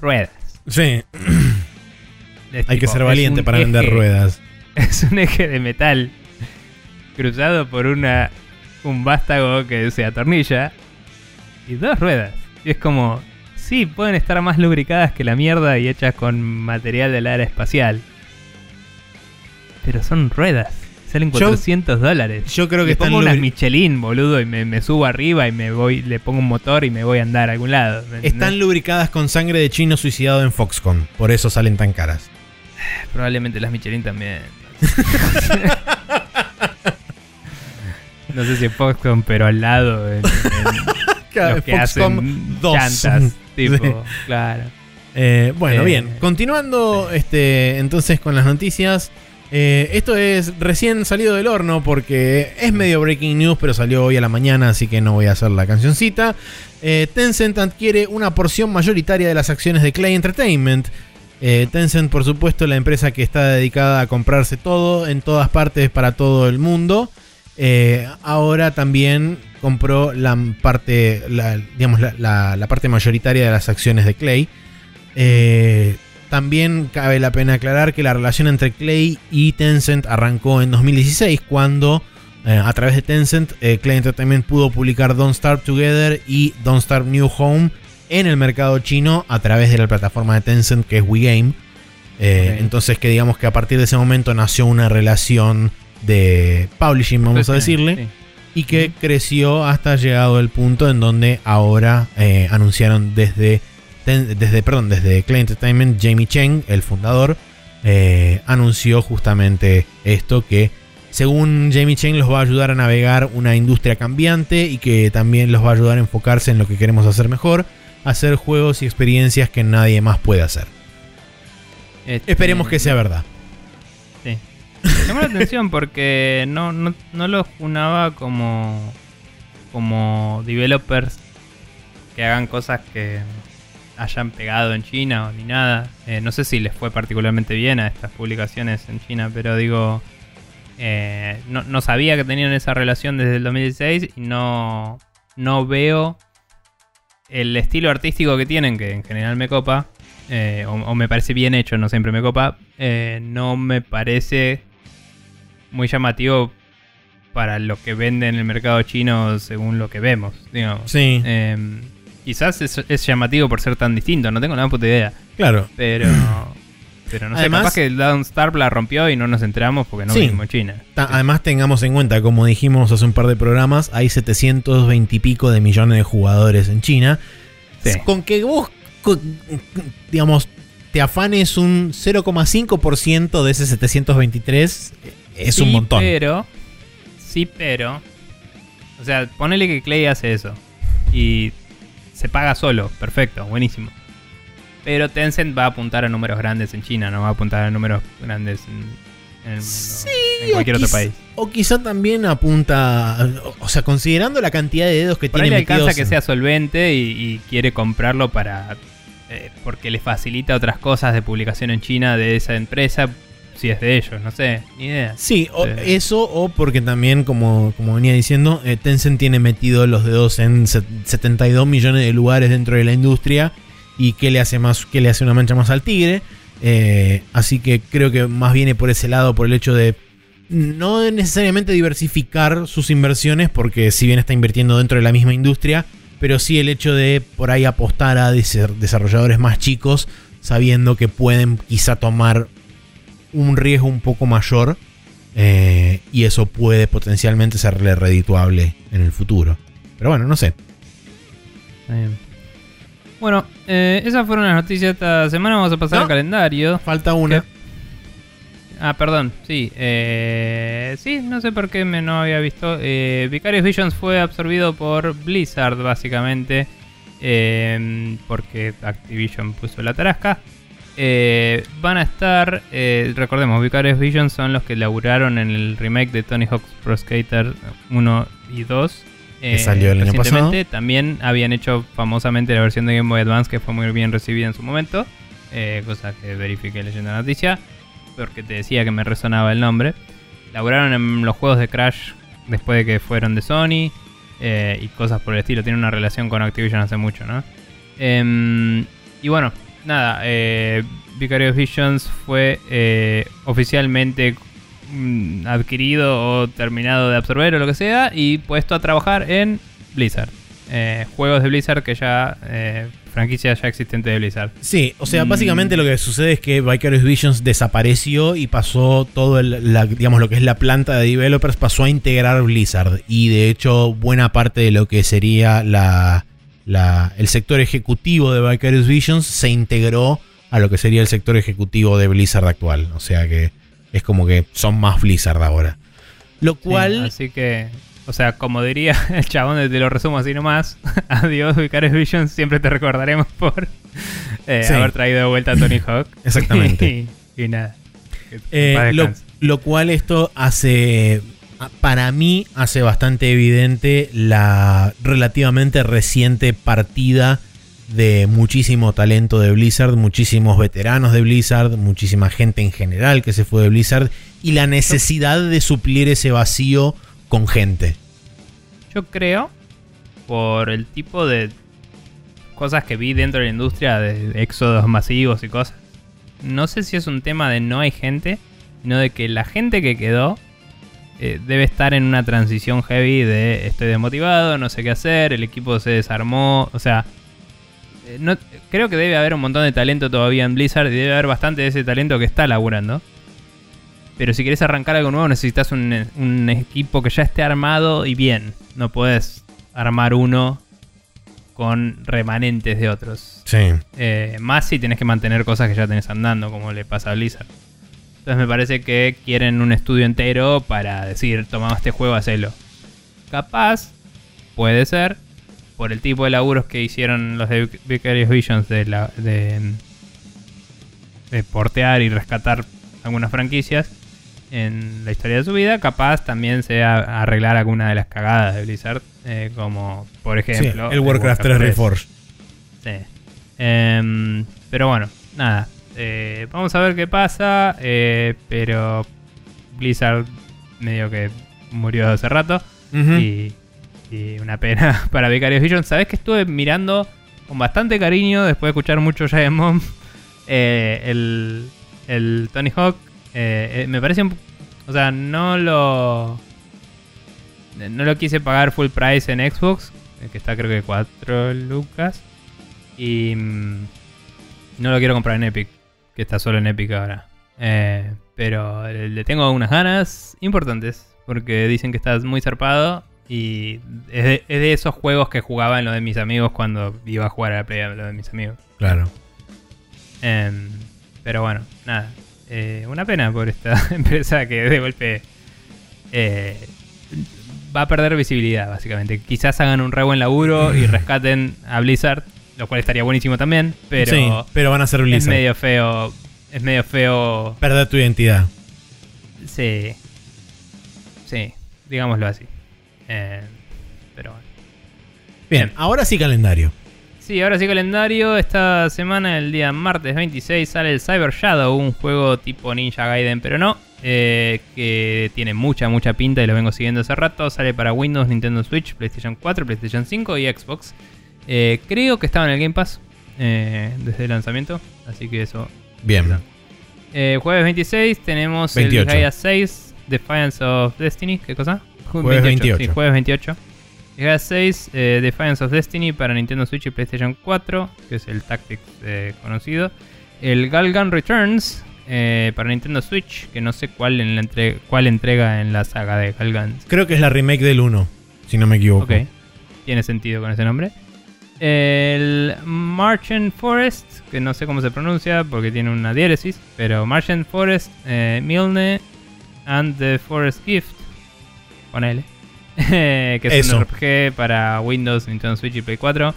Speaker 1: Ruedas.
Speaker 2: Sí, [clears throat]
Speaker 1: Es
Speaker 2: hay que ser valiente para vender
Speaker 1: eje-
Speaker 2: ruedas. [laughs]
Speaker 1: Es un eje de metal cruzado por una un vástago que se atornilla y dos ruedas. Y es como, sí, pueden estar más lubricadas que la mierda y hechas con material del área espacial. Pero son ruedas. Salen
Speaker 2: Yo-
Speaker 1: 400 dólares.
Speaker 2: Yo creo que
Speaker 1: Le
Speaker 2: están
Speaker 1: pongo unas Michelin, boludo, y me, me subo arriba y me voy, le pongo un motor y me voy a andar a algún lado. ¿me
Speaker 2: están lubricadas con sangre de chino suicidado en Foxconn. Por eso salen tan caras.
Speaker 1: Probablemente las Michelin también. [laughs] no sé si Foxconn, pero al lado. En, en [laughs] los que hacen
Speaker 2: dos.
Speaker 1: llantas, [laughs] tipo,
Speaker 2: Sí.
Speaker 1: claro.
Speaker 2: Eh, bueno,
Speaker 1: Eh,
Speaker 2: bien. Continuando este, entonces con las noticias. Eh, esto es recién salido del horno porque es medio breaking news, pero salió hoy a la mañana, así que no voy a hacer la cancioncita. Tencent adquiere una porción mayoritaria de las acciones de Clay Entertainment. Eh, Tencent, por supuesto, la empresa que está dedicada a comprarse todo en todas partes para todo el mundo. Eh, ahora también compró la parte, la, digamos, la, la- la parte mayoritaria de las acciones de Clay. Eh, también cabe la pena aclarar que la relación entre Clay y Tencent arrancó en 2016 cuando eh, a través de Tencent Clay Entertainment pudo publicar Don't Starve Together y Don't Starve New Home en el mercado chino a través de la plataforma de Tencent que es WeGame. Entonces que digamos que a partir de ese momento nació una relación de publishing, vamos a decirle
Speaker 1: sí.
Speaker 2: y que creció hasta llegado el punto en donde ahora eh, anunciaron desde, desde, perdón, desde Clay Entertainment, Jamie Cheng, el fundador, eh, anunció justamente esto que según Jamie Cheng los va a ayudar a navegar una industria cambiante y que también los va a ayudar a enfocarse en lo que queremos hacer mejor, hacer juegos y experiencias que nadie más puede hacer.
Speaker 1: Este,
Speaker 2: Esperemos que sea verdad.
Speaker 1: Me llamó la atención porque no, no, no los junaba como, como developers que hagan cosas que hayan pegado en China o ni nada. Eh, no sé si les fue particularmente bien a estas publicaciones en China, pero digo, eh, no, no sabía que tenían esa relación desde el 2016 y no, no veo el estilo artístico que tienen, que en general me copa, eh, o, o me parece bien hecho, no siempre me copa, eh, no me parece muy llamativo para lo que vende en el mercado chino según lo que vemos, digamos.
Speaker 2: Sí,
Speaker 1: Eh, quizás es, es llamativo por ser tan distinto, no tengo nada puta idea,
Speaker 2: claro.
Speaker 1: pero... [clears throat] Pero no sé,
Speaker 2: Además-
Speaker 1: capaz que Dawnstar la rompió y no nos enteramos porque no
Speaker 2: Sí.
Speaker 1: vivimos en China.
Speaker 2: Además tengamos en cuenta, como dijimos hace un par de programas, hay 720 y pico de millones de jugadores en China.
Speaker 1: Sí.
Speaker 2: Con que vos, digamos, te afanes un 0,5% de ese 723 es
Speaker 1: Sí,
Speaker 2: un montón.
Speaker 1: Pero, sí, pero. O sea, ponele que Clay hace eso. Y se paga solo. Perfecto, buenísimo. Pero Tencent va a apuntar a números grandes en China, no va a apuntar a números grandes en, en el mundo.
Speaker 2: Sí,
Speaker 1: en cualquier otro país.
Speaker 2: O quizá también apunta, o- sea, considerando la cantidad de dedos que
Speaker 1: Por ahí
Speaker 2: tiene
Speaker 1: le alcanza que sea solvente y, y quiere comprarlo para. Eh, porque le facilita otras cosas de publicación en China de esa empresa. Si es de ellos, no sé, ni idea.
Speaker 2: Sí, o
Speaker 1: Sí.
Speaker 2: eso o porque también, como, como venía diciendo, eh, Tencent tiene metido los dedos en set- 72 millones de lugares dentro de la industria y que le hace más, que le hace una mancha más al tigre. Eh, así que creo que más viene por ese lado, por el hecho de no necesariamente diversificar sus inversiones, porque si bien está invirtiendo dentro de la misma industria, pero sí el hecho de por ahí apostar a desarrolladores más chicos, sabiendo que pueden quizá tomar un riesgo un poco mayor eh, y eso puede potencialmente serle redituable en el futuro. Pero bueno, no sé.
Speaker 1: Está bien. Bueno, eh, esas fueron las noticias de esta semana. Vamos a pasar
Speaker 2: No.
Speaker 1: al calendario.
Speaker 2: Falta una.
Speaker 1: Ah, perdón, sí. eh, sí, no sé por qué me no había visto. Eh, Vicarious Visions fue absorbido por Blizzard, básicamente. eh, porque Activision puso la tarasca. Eh, van a estar, recordemos, Vicarious Visions son los que laburaron en el remake de Tony Hawk's Pro Skater 1 y 2.
Speaker 2: Que salió el año
Speaker 1: recientemente. También habían hecho famosamente la versión de Game Boy Advance que fue muy bien recibida en su momento. cosa que verifiqué leyendo la noticia. Porque te decía que me resonaba el nombre. Laburaron en los juegos de Crash después de que fueron de Sony. eh, y cosas por el estilo. Tienen una relación con Activision hace mucho, ¿no? Em, y bueno, nada. Eh, Vicarious Visions fue eh, oficialmente mm, adquirido o terminado de absorber o lo que sea. Y puesto a trabajar en Blizzard. Eh, juegos de Blizzard que ya. Eh, franquicia ya existente de Blizzard.
Speaker 2: Sí, o sea,
Speaker 1: Mm.
Speaker 2: básicamente lo que sucede es que Vicarious Visions desapareció y pasó todo el, la- digamos, lo que es la planta de developers pasó a integrar Blizzard. Y de hecho, buena parte de lo que sería la, la- el sector ejecutivo de Vicarious Visions se integró a lo que sería el sector ejecutivo de Blizzard actual. O sea que es como que son más Blizzard ahora. Lo
Speaker 1: Sí,
Speaker 2: cual...
Speaker 1: así que, o sea, como diría [laughs] el chabón, te lo resumo así nomás. [laughs] Adiós, Vicarious Vision. Siempre te recordaremos por eh,
Speaker 2: Sí.
Speaker 1: haber traído de vuelta a Tony Hawk. [laughs]
Speaker 2: Exactamente.
Speaker 1: y, y nada.
Speaker 2: Eh, lo cual esto hace, para mí, hace bastante evidente la relativamente reciente partida de muchísimo talento de Blizzard, muchísimos veteranos de Blizzard, muchísima gente en general que se fue de Blizzard y la necesidad de suplir ese vacío con gente.
Speaker 1: Yo creo, por el tipo de cosas que vi dentro de la industria, de éxodos masivos y cosas, no sé si es un tema de no hay gente, sino de que la gente que quedó eh, debe estar en una transición heavy de estoy desmotivado, no sé qué hacer, el equipo se desarmó, o sea, eh, no, creo que debe haber un montón de talento todavía en Blizzard y debe haber bastante de ese talento que está laburando. Pero si quieres arrancar algo nuevo necesitas un, un equipo que ya esté armado y bien. No puedes armar uno con remanentes de otros.
Speaker 2: Sí.
Speaker 1: Eh, más si tienes que mantener cosas que ya tenés andando, como le pasa a Blizzard. Entonces me parece que quieren un estudio entero para decir, tomamos este juego, hacelo. Capaz, puede ser, por el tipo de laburos que hicieron los de Vicarious Visions de, la, de, de portear y rescatar algunas franquicias en la historia de su vida, capaz también sea arreglar alguna de las cagadas de Blizzard, eh, como por
Speaker 2: Sí,
Speaker 1: ejemplo
Speaker 2: el Warcraft 3 Reforged.
Speaker 1: Sí. Em, pero bueno, nada. Eh, vamos a ver qué pasa. eh, pero Blizzard medio que murió hace rato. Y, y una pena [laughs] para Vicarious Vision. Sabes que estuve mirando con bastante cariño después de escuchar mucho Giant [laughs] Mom el, el Tony Hawk. Eh, eh, me parece un. O sea, no lo. No lo quise pagar full price en Xbox, eh, que está creo que 4 lucas. Y mm, no lo quiero comprar en Epic, que está solo en Epic ahora. Eh, pero le tengo unas ganas importantes, porque dicen que está muy zarpado. Y es de, es de esos juegos que jugaba en lo de mis amigos cuando iba a jugar a la play a lo de mis amigos.
Speaker 2: Claro.
Speaker 1: Em, pero bueno, nada. Eh, una pena por esta [laughs] empresa que de golpe eh, va a perder visibilidad, básicamente. Quizás hagan un re buen laburo y [clears throat] rescaten a Blizzard, lo cual estaría buenísimo también, pero
Speaker 2: sí, pero van a ser
Speaker 1: es
Speaker 2: Blizzard.
Speaker 1: medio feo. Es medio feo.
Speaker 2: Perder tu identidad.
Speaker 1: Sí. Sí, digámoslo así. Eh, pero bueno.
Speaker 2: Bien, ahora sí calendario.
Speaker 1: Sí, ahora sí calendario. Esta semana, el día martes 26, sale el Cyber Shadow, un juego tipo Ninja Gaiden, pero no. eh, que tiene mucha, mucha pinta y lo vengo siguiendo hace rato. Sale para Windows, Nintendo Switch, PlayStation 4, PlayStation 5 y Xbox. Eh, creo que estaba en el Game Pass eh, desde el lanzamiento, así que eso.
Speaker 2: Bien.
Speaker 1: Jueves 26 tenemos
Speaker 2: 28.
Speaker 1: el Gaia 6, Defiance of Destiny. ¿Qué cosa? Ju-
Speaker 2: Jueves 28.
Speaker 1: Sí, jueves 28. Gaia 6, eh, Defiance of Destiny para Nintendo Switch y PlayStation 4, que es el Tactics eh, conocido. El Galgan Returns eh, para Nintendo Switch, que no sé cuál, en la entre- cuál entrega en la saga de Galgan.
Speaker 2: Creo que es la remake del 1, si no me equivoco.
Speaker 1: Ok, tiene sentido con ese nombre. El Marchand Forest, que no sé cómo se pronuncia porque tiene una diéresis, pero Marchand Forest, eh, Milne and the Forest Gift, con L, [laughs] que es
Speaker 2: Eso.
Speaker 1: un RPG para Windows, Nintendo Switch y Play 4.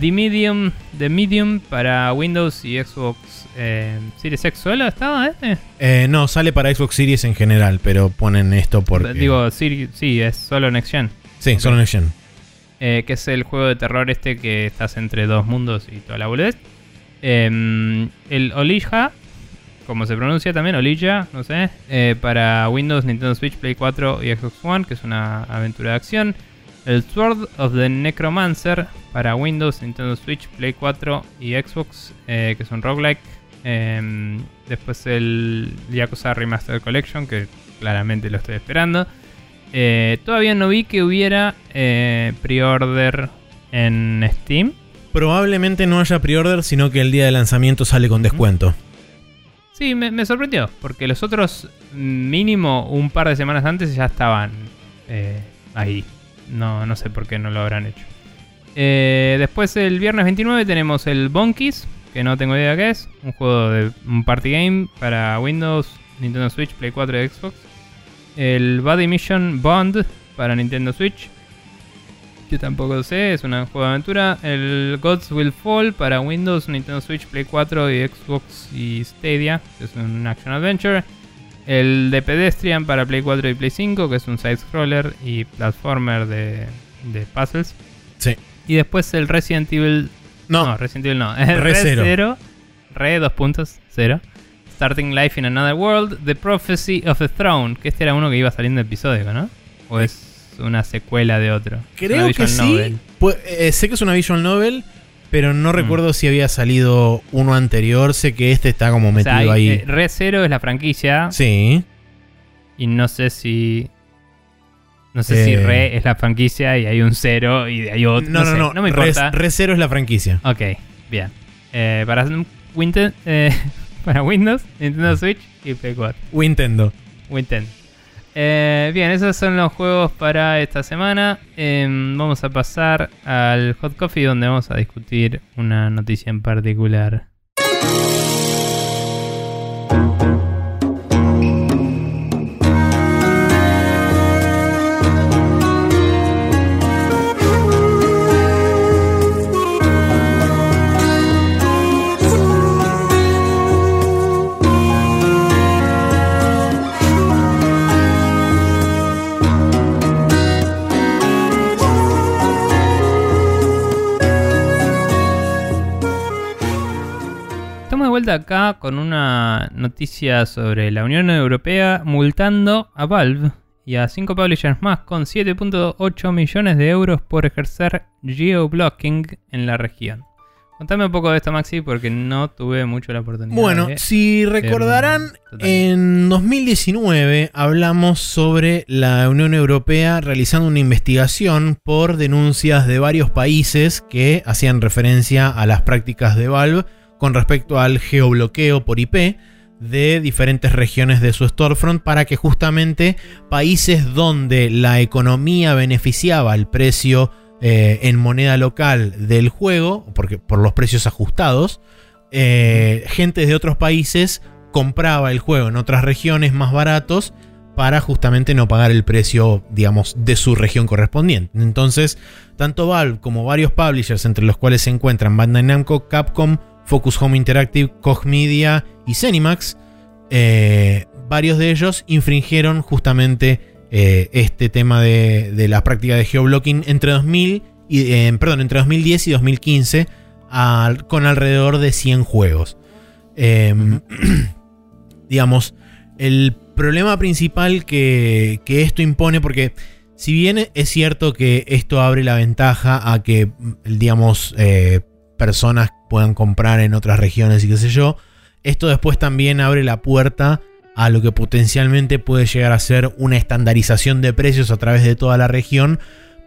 Speaker 1: The Medium, The Medium para Windows y Xbox eh, Series X. ¿Solo estaba este?
Speaker 2: Eh, no, sale para Xbox Series en general, pero ponen esto porque...
Speaker 1: Digo, sí, sí, es solo Next Gen.
Speaker 2: sí,
Speaker 1: ok.
Speaker 2: solo Next Gen.
Speaker 1: eh, que es el juego de terror este que estás entre dos mundos y toda la boludez. Em, el Olija, como se pronuncia también, Olija, no sé, eh, para Windows, Nintendo Switch, Play 4 y Xbox One, que es una aventura de acción. El Sword of the Necromancer para Windows, Nintendo Switch, Play 4 y Xbox, eh, que es un roguelike. Em, después el Yakuza Remastered Collection, que claramente lo estoy esperando. Eh, todavía no vi que hubiera pre-order en Steam.
Speaker 2: Probablemente no haya pre-order, sino que el día de lanzamiento sale con descuento.
Speaker 1: Sí, me, sorprendió, porque los otros mínimo un par de semanas antes ya estaban eh, ahí. No, no sé por qué no lo habrán hecho. Eh, después el viernes 29 tenemos el Bonkies que no tengo idea qué es. Un juego de un party game para Windows, Nintendo Switch, Play 4 y Xbox. El Body Mission Bond para Nintendo Switch. Tampoco sé, es un juego de aventura. El Gods Will Fall para Windows, Nintendo Switch, Play 4 y Xbox y Stadia, que es un action adventure. El de Pedestrian para Play 4 y Play 5, que es un side-scroller y platformer de, de puzzles.
Speaker 2: Sí.
Speaker 1: Y después el Resident Evil.
Speaker 2: No,
Speaker 1: Resident Evil no. El [laughs]
Speaker 2: Re
Speaker 1: Re
Speaker 2: Zero.
Speaker 1: 0. Re 2 puntos, 0. Starting Life in Another World. The Prophecy of the Throne. Que este era uno que iba saliendo episódico, ¿no? ¿O es una secuela de otro?
Speaker 2: creo que sí. eh, sé que es una visual novel, pero no
Speaker 1: Mm.
Speaker 2: recuerdo si había salido uno anterior. Sé que este está como
Speaker 1: O sea,
Speaker 2: metido ahí.
Speaker 1: eh, Re 0 es la franquicia.
Speaker 2: sí.
Speaker 1: Y no sé si. No sé si
Speaker 2: Eh.
Speaker 1: Re es la franquicia y hay un 0 y hay otro.
Speaker 2: No, no,
Speaker 1: sé,
Speaker 2: no.
Speaker 1: No me
Speaker 2: Re-
Speaker 1: importa.
Speaker 2: Re Zero es la franquicia.
Speaker 1: Ok, bien. Eh, para, eh, [laughs] para Windows, Nintendo Switch y Play 4.
Speaker 2: Nintendo.
Speaker 1: Winten. Eh, bien, esos son los juegos para esta semana. Em, vamos a pasar al Hot Coffee donde vamos a discutir una noticia en particular. Vuelta acá con una noticia sobre la Unión Europea multando a Valve y a 5 publishers más con 7.8 millones de euros por ejercer geoblocking en la región. Contame un poco de esto, Maxi, porque no tuve mucho la oportunidad.
Speaker 2: Bueno,
Speaker 1: de-
Speaker 2: si recordarán, en 2019 hablamos sobre la Unión Europea realizando una investigación por denuncias de varios países que hacían referencia a las prácticas de Valve con respecto al geobloqueo por IP de diferentes regiones de su storefront para que justamente países donde la economía beneficiaba el precio eh, en moneda local del juego, porque por los precios ajustados, eh, gente de otros países compraba el juego en otras regiones más baratos para justamente no pagar el precio, digamos, de su región correspondiente. Entonces, tanto Valve como varios publishers, entre los cuales se encuentran Bandai Namco, Capcom, Focus Home Interactive, Koch Media y Zenimax, eh, varios de ellos infringieron justamente eh, este tema de, de la práctica de geoblocking entre 2000 y, eh, perdón, entre 2010 y 2015 al- con alrededor de 100 juegos. Eh, [clears throat] digamos, el problema principal que, que esto impone, porque si bien es cierto que esto abre la ventaja a que, digamos, personas puedan comprar en otras regiones y qué sé yo, esto después también abre la puerta a lo que potencialmente puede llegar a ser una estandarización de precios a través de toda la región,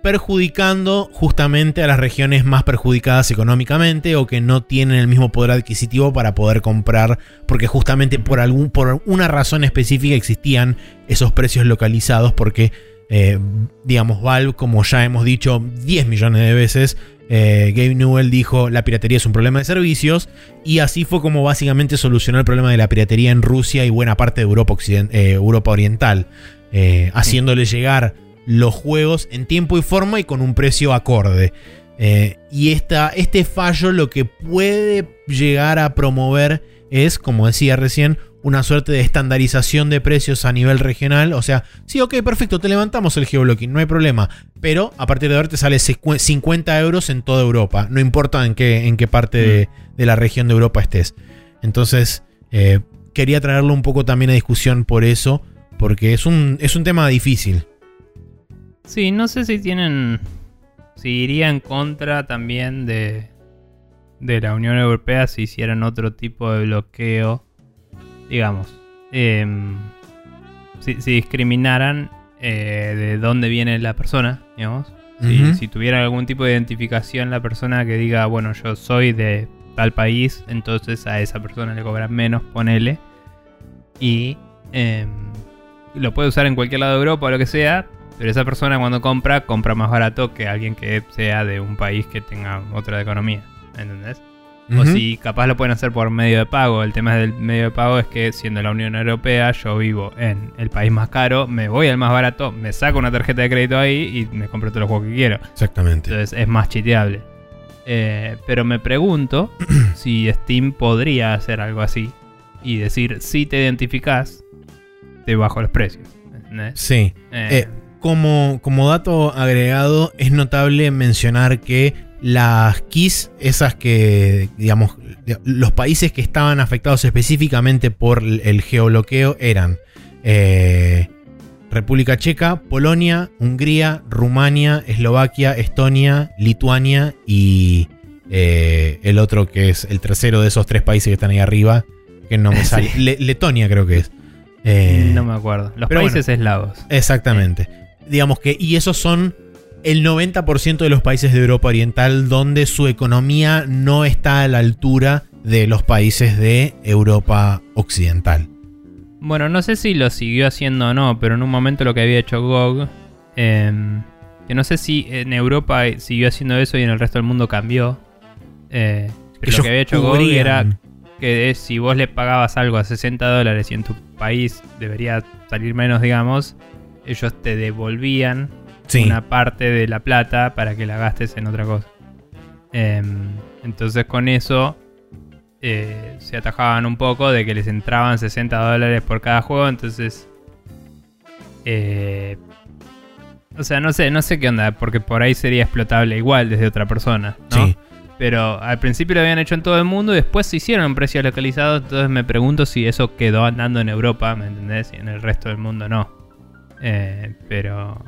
Speaker 2: perjudicando justamente a las regiones más perjudicadas económicamente o que no tienen el mismo poder adquisitivo para poder comprar, porque justamente por, algún, por una razón específica existían esos precios localizados, porque, eh, digamos, Valve, como ya hemos dicho 10 millones de veces, eh, Gabe Newell dijo la piratería es un problema de servicios y así fue como básicamente solucionó el problema de la piratería en Rusia y buena parte de Europa, Occiden- eh, Europa Oriental, eh, haciéndole llegar los juegos en tiempo y forma y con un precio acorde. Eh, y esta, este fallo lo que puede llegar a promover es, como decía recién, una suerte de estandarización de precios a nivel regional. O sea, sí, ok, perfecto, te levantamos el geoblocking, no hay problema. Pero a partir de ahora te sale secu- 50 euros en toda Europa. No importa en qué, en qué parte de, de la región de Europa estés. Entonces, eh, quería traerlo un poco también a discusión por eso. Porque es un, es un tema difícil.
Speaker 1: Sí, no sé si tienen. Si iría en contra también de. De la Unión Europea si hicieran otro tipo de bloqueo. Digamos. em, si, si discriminaran eh, de dónde viene la persona, digamos. Si, si tuviera algún tipo de identificación la persona que diga, bueno, yo soy de tal país, entonces a esa persona le cobran menos, ponele. Y em, lo puede usar en cualquier lado de Europa o lo que sea, pero esa persona cuando compra, compra más barato que alguien que sea de un país que tenga otra economía. ¿Entendés? O si capaz lo pueden hacer por medio de pago. El tema del medio de pago es que siendo la Unión Europea, yo vivo en el país más caro, me voy al más barato, me saco una tarjeta de crédito ahí y me compro todos los juegos que quiero.
Speaker 2: Exactamente.
Speaker 1: Entonces es más chiteable. Eh, pero me pregunto [clears throat] si Steam podría hacer algo así y decir, si te identificás, te bajo los precios. ¿entendés?
Speaker 2: Sí.
Speaker 1: Eh,
Speaker 2: Eh, como, como dato agregado, es notable mencionar que las keys, esas que, digamos, los países que estaban afectados específicamente por el geobloqueo eran eh, República Checa, Polonia, Hungría, Rumania, Eslovaquia, Estonia, Lituania y eh, el otro que es el tercero de esos tres países que están ahí arriba, que no me [laughs]
Speaker 1: Sí.
Speaker 2: sale. Le- Letonia creo que es. Eh,
Speaker 1: no me acuerdo. Los países eslavos.
Speaker 2: Exactamente. Digamos que, y esos son el 90% de los países de Europa Oriental donde su economía no está a la altura de los países de Europa Occidental.
Speaker 1: Bueno, no sé si lo siguió haciendo o no, pero en un momento lo que había hecho GOG, em, que no sé si en Europa siguió haciendo eso y en el resto del mundo cambió. eh, pero
Speaker 2: Ellos
Speaker 1: lo que había hecho GOG
Speaker 2: cubrían-
Speaker 1: era que es, si vos le pagabas algo a 60 dólares y en tu país debería salir menos, digamos, ellos te devolvían
Speaker 2: Sí,
Speaker 1: una parte de la plata para que la gastes en otra cosa. Em, entonces con eso eh, se atajaban un poco de que les entraban 60 dólares por cada juego, entonces... eh, o sea, no sé, no sé qué onda, porque por ahí sería explotable igual desde otra persona, ¿no?
Speaker 2: sí.
Speaker 1: Pero al principio lo habían hecho en todo el mundo y después se hicieron precios localizados. Entonces me pregunto si eso quedó andando en Europa, ¿me entendés? Y en el resto del mundo no. Eh, pero.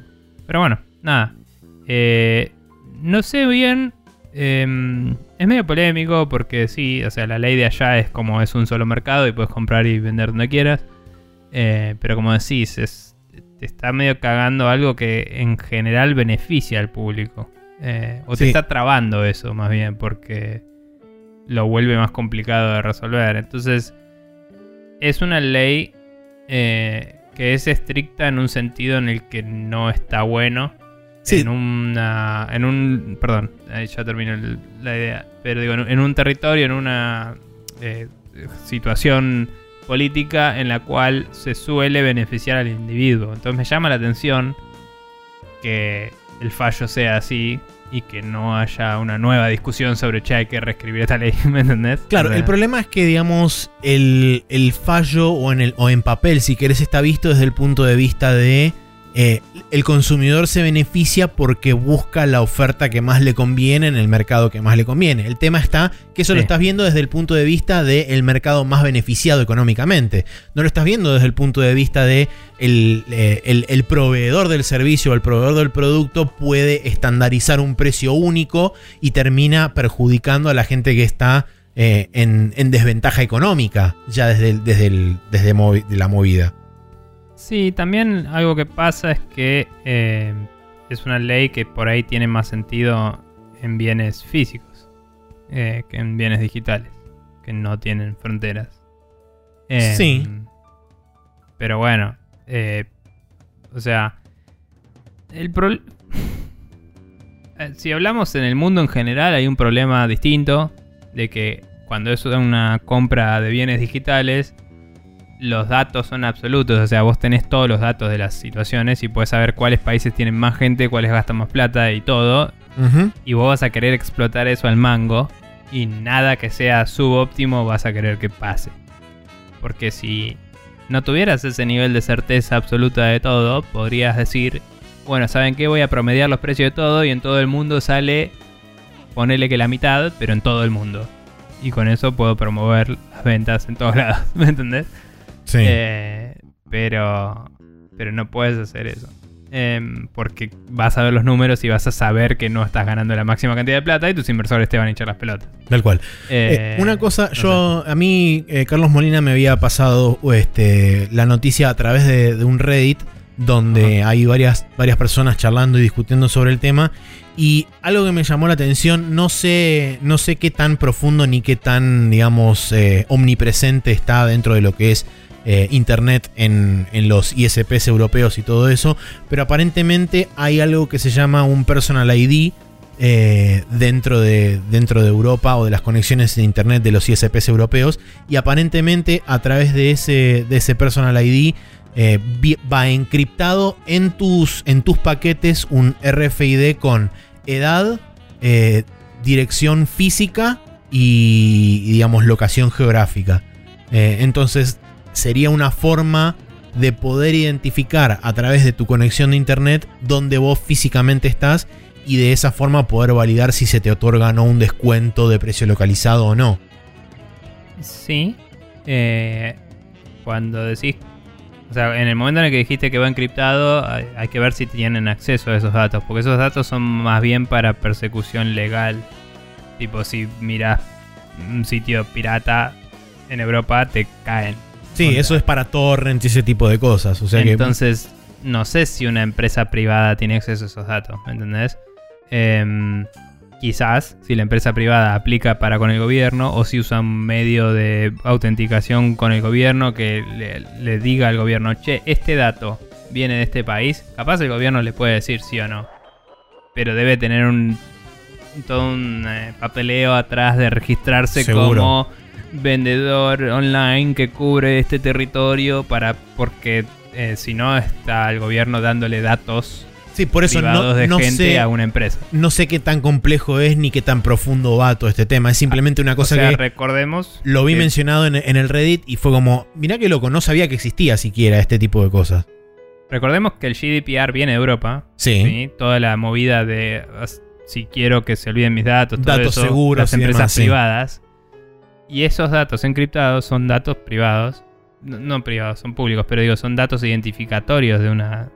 Speaker 1: Pero bueno, nada. Eh, no sé bien. eh, es medio polémico porque sí, o sea, la ley de allá es como es un solo mercado y puedes comprar y vender donde quieras. Eh, pero como decís, es, te está medio cagando algo que en general beneficia al público. Eh, o te está trabando eso más bien porque lo vuelve más complicado de resolver. Entonces, es una ley eh, que es estricta en un sentido en el que no está bueno.
Speaker 2: Sí.
Speaker 1: En una. En un. Perdón, ahí ya terminó el- la idea. Pero digo, en, un- en un territorio, en una eh, situación política en la cual se suele beneficiar al individuo. Entonces me llama la atención que el fallo sea así y que no haya una nueva discusión sobre che, hay que reescribir esta ley, [laughs] ¿me entendés?
Speaker 2: Claro, el problema es que, digamos, el, el fallo o en, el, o en papel, si querés, está visto desde el punto de vista de eh, el consumidor se beneficia porque busca la oferta que más le conviene en el mercado que más le conviene. El tema está que eso lo estás viendo desde el punto de vista del mercado más beneficiado económicamente. No lo estás viendo desde el punto de vista de el, eh, el- el proveedor del servicio o el proveedor del producto puede estandarizar un precio único y termina perjudicando a la gente que está eh, en, en desventaja económica ya desde, el- desde, movi- la movida.
Speaker 1: Sí, también algo que pasa es que eh, es una ley que por ahí tiene más sentido en bienes físicos eh, que en bienes digitales, que no tienen fronteras. Eh,
Speaker 2: Sí.
Speaker 1: Pero bueno, eh, o sea, el pro- [laughs] Eh, si hablamos en el mundo en general, hay un problema distinto de que cuando es una compra de bienes digitales, los datos son absolutos, o sea, vos tenés todos los datos de las situaciones y puedes saber cuáles países tienen más gente, cuáles gastan más plata y todo, y vos vas a querer explotar eso al mango y nada que sea subóptimo vas a querer que pase. Porque si no tuvieras ese nivel de certeza absoluta de todo, podrías decir, bueno, ¿saben qué? Voy a promediar los precios de todo y en todo el mundo sale, ponele que la mitad, pero en todo el mundo. Y con eso puedo promover las ventas en todos lados, [laughs] ¿me entendés?
Speaker 2: Sí.
Speaker 1: Eh, pero, pero no puedes hacer eso. Em, porque vas a ver los números y vas a saber que no estás ganando la máxima cantidad de plata y tus inversores te van a echar las pelotas.
Speaker 2: Tal cual.
Speaker 1: Eh,
Speaker 2: Eh, una cosa,
Speaker 1: no
Speaker 2: yo a mí eh, Carlos Molina me había pasado este, la noticia a través de, de un Reddit donde hay varias, varias personas charlando y discutiendo sobre el tema y algo que me llamó la atención, no sé, no sé qué tan profundo ni qué tan, digamos, omnipresente está dentro de lo que es eh, Internet en, en los ISPs europeos y todo eso, pero aparentemente hay algo que se llama un Personal ID eh, dentro, de, dentro de Europa o de las conexiones de Internet de los ISPs europeos. Y aparentemente a través de ese, de ese Personal ID eh, va encriptado en tus, en tus paquetes un RFID con edad, dirección física y, digamos, locación geográfica. entonces sería una forma de poder identificar a través de tu conexión de internet dónde vos físicamente estás y de esa forma poder validar si se te otorga o no un descuento de precio localizado o no.
Speaker 1: Sí. Eh, cuando decís. O sea, en el momento en el que dijiste que va encriptado, hay, que ver si tienen acceso a esos datos. Porque esos datos son más bien para persecución legal. Tipo, si miras un sitio pirata en Europa, te caen.
Speaker 2: Sí, eso es para torrents y ese tipo de cosas. O sea
Speaker 1: Entonces, no sé si una empresa privada tiene acceso a esos datos, ¿me entendés? Em, quizás, si la empresa privada aplica para con el gobierno o si usa un medio de autenticación con el gobierno que le, diga al gobierno, che, este dato viene de este país, capaz el gobierno le puede decir sí o no. Pero debe tener un todo un eh, papeleo atrás de registrarse como vendedor online que cubre este territorio para porque eh, si no está el gobierno dándole datos
Speaker 2: Sí, por eso no,
Speaker 1: de gente sé, a una empresa.
Speaker 2: No sé qué tan complejo es ni qué tan profundo va todo este tema. Es simplemente una cosa que.
Speaker 1: recordemos.
Speaker 2: Lo vi mencionado en, el Reddit y fue como. Mirá que loco, no sabía que existía siquiera este tipo de cosas.
Speaker 1: Recordemos que el GDPR viene de Europa.
Speaker 2: Sí.
Speaker 1: Toda la movida de. Si quiero que se olviden mis datos, todo
Speaker 2: datos seguros,
Speaker 1: las empresas privadas. Y esos datos encriptados son datos privados. No, privados, son públicos, pero digo, son datos identificatorios de una,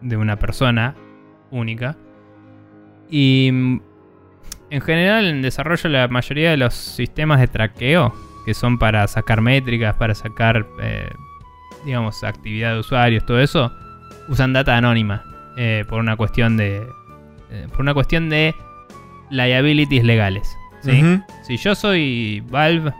Speaker 1: de una persona única. Y mm, en general, en desarrollo, la mayoría de los sistemas de traqueo, que son para sacar métricas, para sacar, eh, digamos, actividad de usuarios, todo eso, usan data anónima. Eh, por una cuestión de. Eh, por una cuestión de liabilities legales. Si yo soy Valve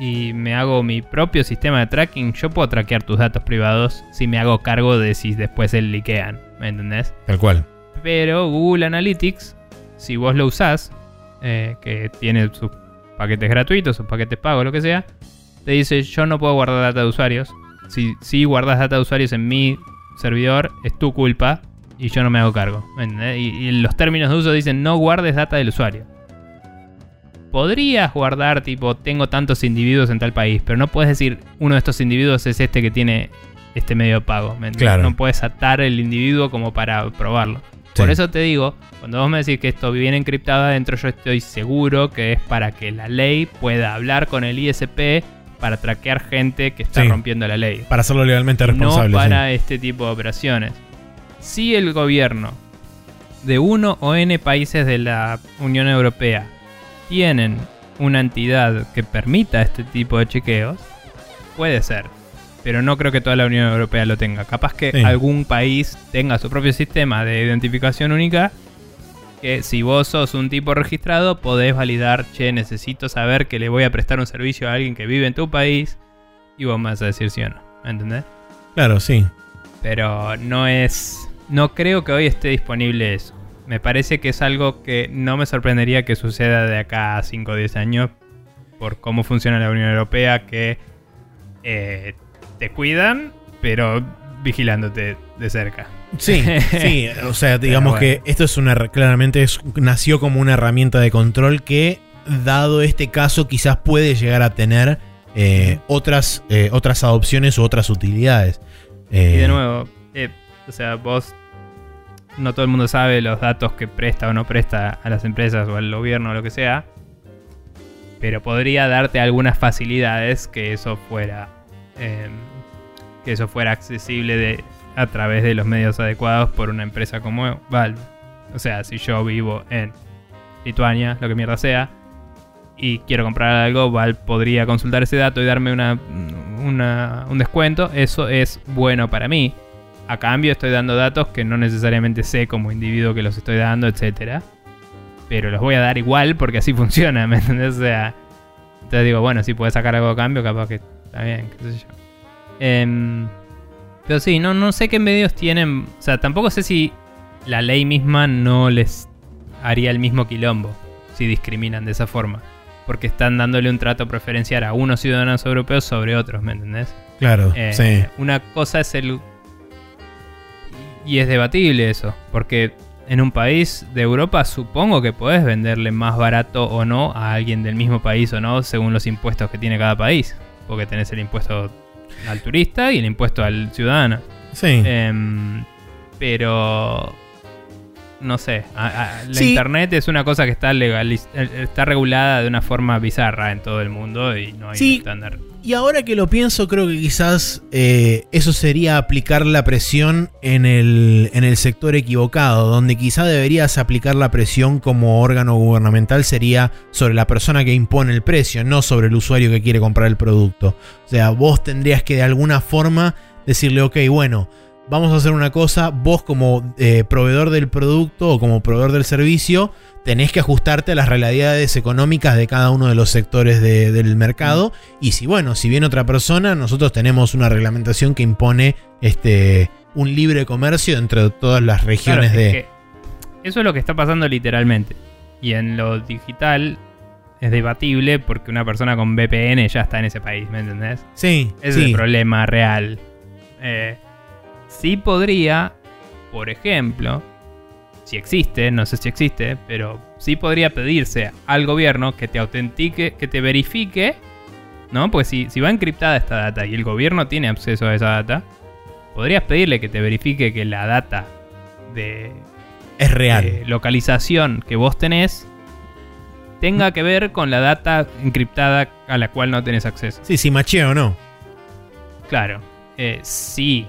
Speaker 1: y me hago mi propio sistema de tracking, yo puedo traquear tus datos privados si me hago cargo de si después se liquean. ¿Me entendés?
Speaker 2: Tal cual.
Speaker 1: Pero Google Analytics, si vos lo usás, eh, que tiene sus paquetes gratuitos, sus paquetes pagos, lo que sea, te dice yo no puedo guardar data de usuarios. Si, si guardas data de usuarios en mi servidor, es tu culpa y yo no me hago cargo. Y, y los términos de uso dicen no guardes data del usuario. Podrías guardar tipo tengo tantos individuos en tal país, pero no puedes decir uno de estos individuos es este que tiene este medio pago.
Speaker 2: claro.
Speaker 1: No puedes atar el individuo como para probarlo. Por eso te digo, cuando vos me decís que esto viene encriptado adentro, yo estoy seguro que es para que la ley pueda hablar con el ISP para traquear gente que está rompiendo la ley.
Speaker 2: Para hacerlo legalmente responsable.
Speaker 1: No para este tipo de operaciones. Si el gobierno de uno o N países de la Unión Europea tienen una entidad que permita este tipo de chequeos, puede ser pero no creo que toda la Unión Europea lo tenga. Capaz que algún país tenga su propio sistema de identificación única que si vos sos un tipo registrado podés validar, che, necesito saber que le voy a prestar un servicio a alguien que vive en tu país y vos me vas a decir sí o no, ¿entendés?
Speaker 2: Claro, sí.
Speaker 1: Pero no es... No creo que hoy esté disponible eso. Me parece que es algo que no me sorprendería que suceda de acá a 5 o 10 años por cómo funciona la Unión Europea, que eh, te cuidan, pero vigilándote de cerca.
Speaker 2: Sí, [laughs] sí, o sea, digamos que esto es una claramente nació como una herramienta de control que dado este caso quizás puede llegar a tener eh, otras eh, otras adopciones u otras utilidades.
Speaker 1: y de nuevo, o sea, vos no todo el mundo sabe los datos que presta o no presta a las empresas o al gobierno o lo que sea, pero podría darte algunas facilidades que eso fuera Em, que eso fuera accesible de, a través de los medios adecuados por una empresa como Valve. O sea, si yo vivo en Lituania, lo que mierda sea, y quiero comprar algo, Valve podría consultar ese dato y darme una, un descuento. Eso es bueno para mí. A cambio estoy dando datos que no necesariamente sé como individuo que los estoy dando, etc. Pero los voy a dar igual porque así [laughs] funciona, ¿me entiendes? O sea, entonces digo, bueno, si puedes sacar algo a cambio, capaz que está bien, qué sé yo. Em, pero sí, no, no sé qué medios tienen. O sea, tampoco sé si la ley misma no les haría el mismo quilombo si discriminan de esa forma. Porque están dándole un trato preferencial a unos ciudadanos europeos sobre otros, ¿me entendés?
Speaker 2: Claro,
Speaker 1: Eh,
Speaker 2: sí.
Speaker 1: Una cosa es el... Y es debatible eso, porque en un país de Europa supongo que podés venderle más barato o no a alguien del mismo país o no, según los impuestos que tiene cada país. Porque tenés el impuesto al turista y el impuesto al ciudadano.
Speaker 2: Sí.
Speaker 1: Em, pero no sé, a- a- la
Speaker 2: Sí.
Speaker 1: internet es una cosa que está legaliz- eh, está regulada de una forma bizarra en todo el mundo y no hay
Speaker 2: Sí.
Speaker 1: un estándar.
Speaker 2: Y ahora que lo pienso, creo que quizás eh, eso sería aplicar la presión en el, en el sector equivocado, donde quizá deberías aplicar la presión como órgano gubernamental sería sobre la persona que impone el precio, no sobre el usuario que quiere comprar el producto. O sea, vos tendrías que de alguna forma decirle, ok, bueno, vamos a hacer una cosa, vos como eh, proveedor del producto o como proveedor del servicio, tenés que ajustarte a las realidades económicas de cada uno de los sectores de- del mercado. Y si, bueno, si viene otra persona, nosotros tenemos una reglamentación que impone este un libre comercio entre todas las regiones
Speaker 1: Claro, es
Speaker 2: de.
Speaker 1: eso es lo que está pasando literalmente. Y en lo digital es debatible porque una persona con VPN ya está en ese país, ¿me entendés?
Speaker 2: Sí,
Speaker 1: Ese es el problema real. Eh, sí podría, por ejemplo, si existe, no sé si existe, pero sí podría pedirse al gobierno que te autentique, que te verifique, ¿no? Pues si, si va encriptada esta data y el gobierno tiene acceso a esa data, podrías pedirle que te verifique que la data de,
Speaker 2: Es real.
Speaker 1: de localización que vos tenés tenga que ver con la data encriptada a la cual no tenés acceso.
Speaker 2: Sí, si machea o no.
Speaker 1: Claro, eh, sí.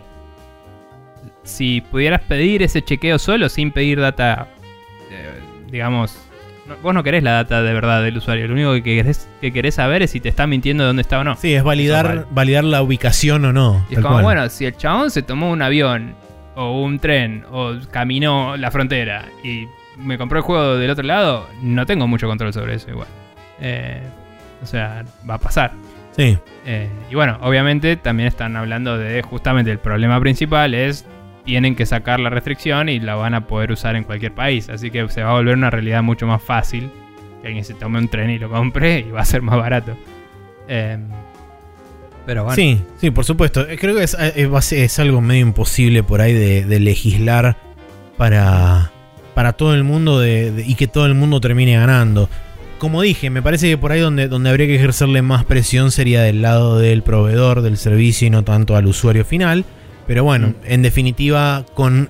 Speaker 1: Si pudieras pedir ese chequeo solo sin pedir data, eh, digamos, no- vos no querés la data de verdad del usuario, lo único que querés, que querés saber es si te está mintiendo dónde está o no.
Speaker 2: Sí, es validar, validar la ubicación o no.
Speaker 1: Y es como,
Speaker 2: cual.
Speaker 1: bueno, si el chabón se tomó un avión o un tren o caminó la frontera y me compró el juego del otro lado, no tengo mucho control sobre eso igual. Eh, o sea, va a pasar.
Speaker 2: Sí.
Speaker 1: Eh, y bueno, obviamente también están hablando de justamente el problema principal es tienen que sacar la restricción y la van a poder usar en cualquier país. Así que se va a volver una realidad mucho más fácil que alguien se tome un tren y lo compre [laughs] y va a ser más barato. Eh, pero bueno.
Speaker 2: Sí, sí, por supuesto. Eh, Creo que es, eh, es algo medio imposible por ahí de, legislar para, para todo el mundo y que todo el mundo termine ganando. Como dije, me parece que por ahí donde, donde habría que ejercerle más presión sería del lado del proveedor del servicio y no tanto al usuario final. Pero bueno,
Speaker 1: Mm.
Speaker 2: en definitiva, con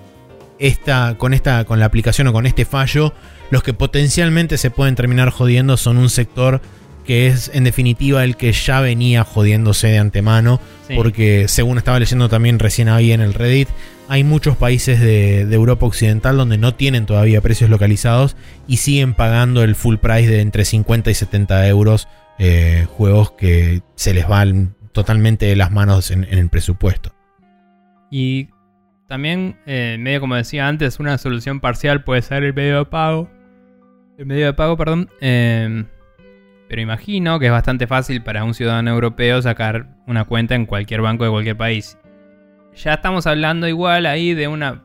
Speaker 2: esta, con esta, con la aplicación o con este fallo, los que potencialmente se pueden terminar jodiendo son un sector que es en definitiva el que ya venía jodiéndose de antemano.
Speaker 1: Sí.
Speaker 2: Porque según estaba leyendo también recién ahí en el Reddit, hay muchos países de, de Europa Occidental donde no tienen todavía precios localizados y siguen pagando el full price de entre 50 y 70 euros eh, juegos que se les van totalmente de las manos en, en el presupuesto.
Speaker 1: Y también, eh, medio como decía antes, una solución parcial puede ser el medio de pago. El medio de pago, perdón. Eh, pero imagino que es bastante fácil para un ciudadano europeo sacar una cuenta en cualquier banco de cualquier país. Ya estamos hablando igual ahí de una.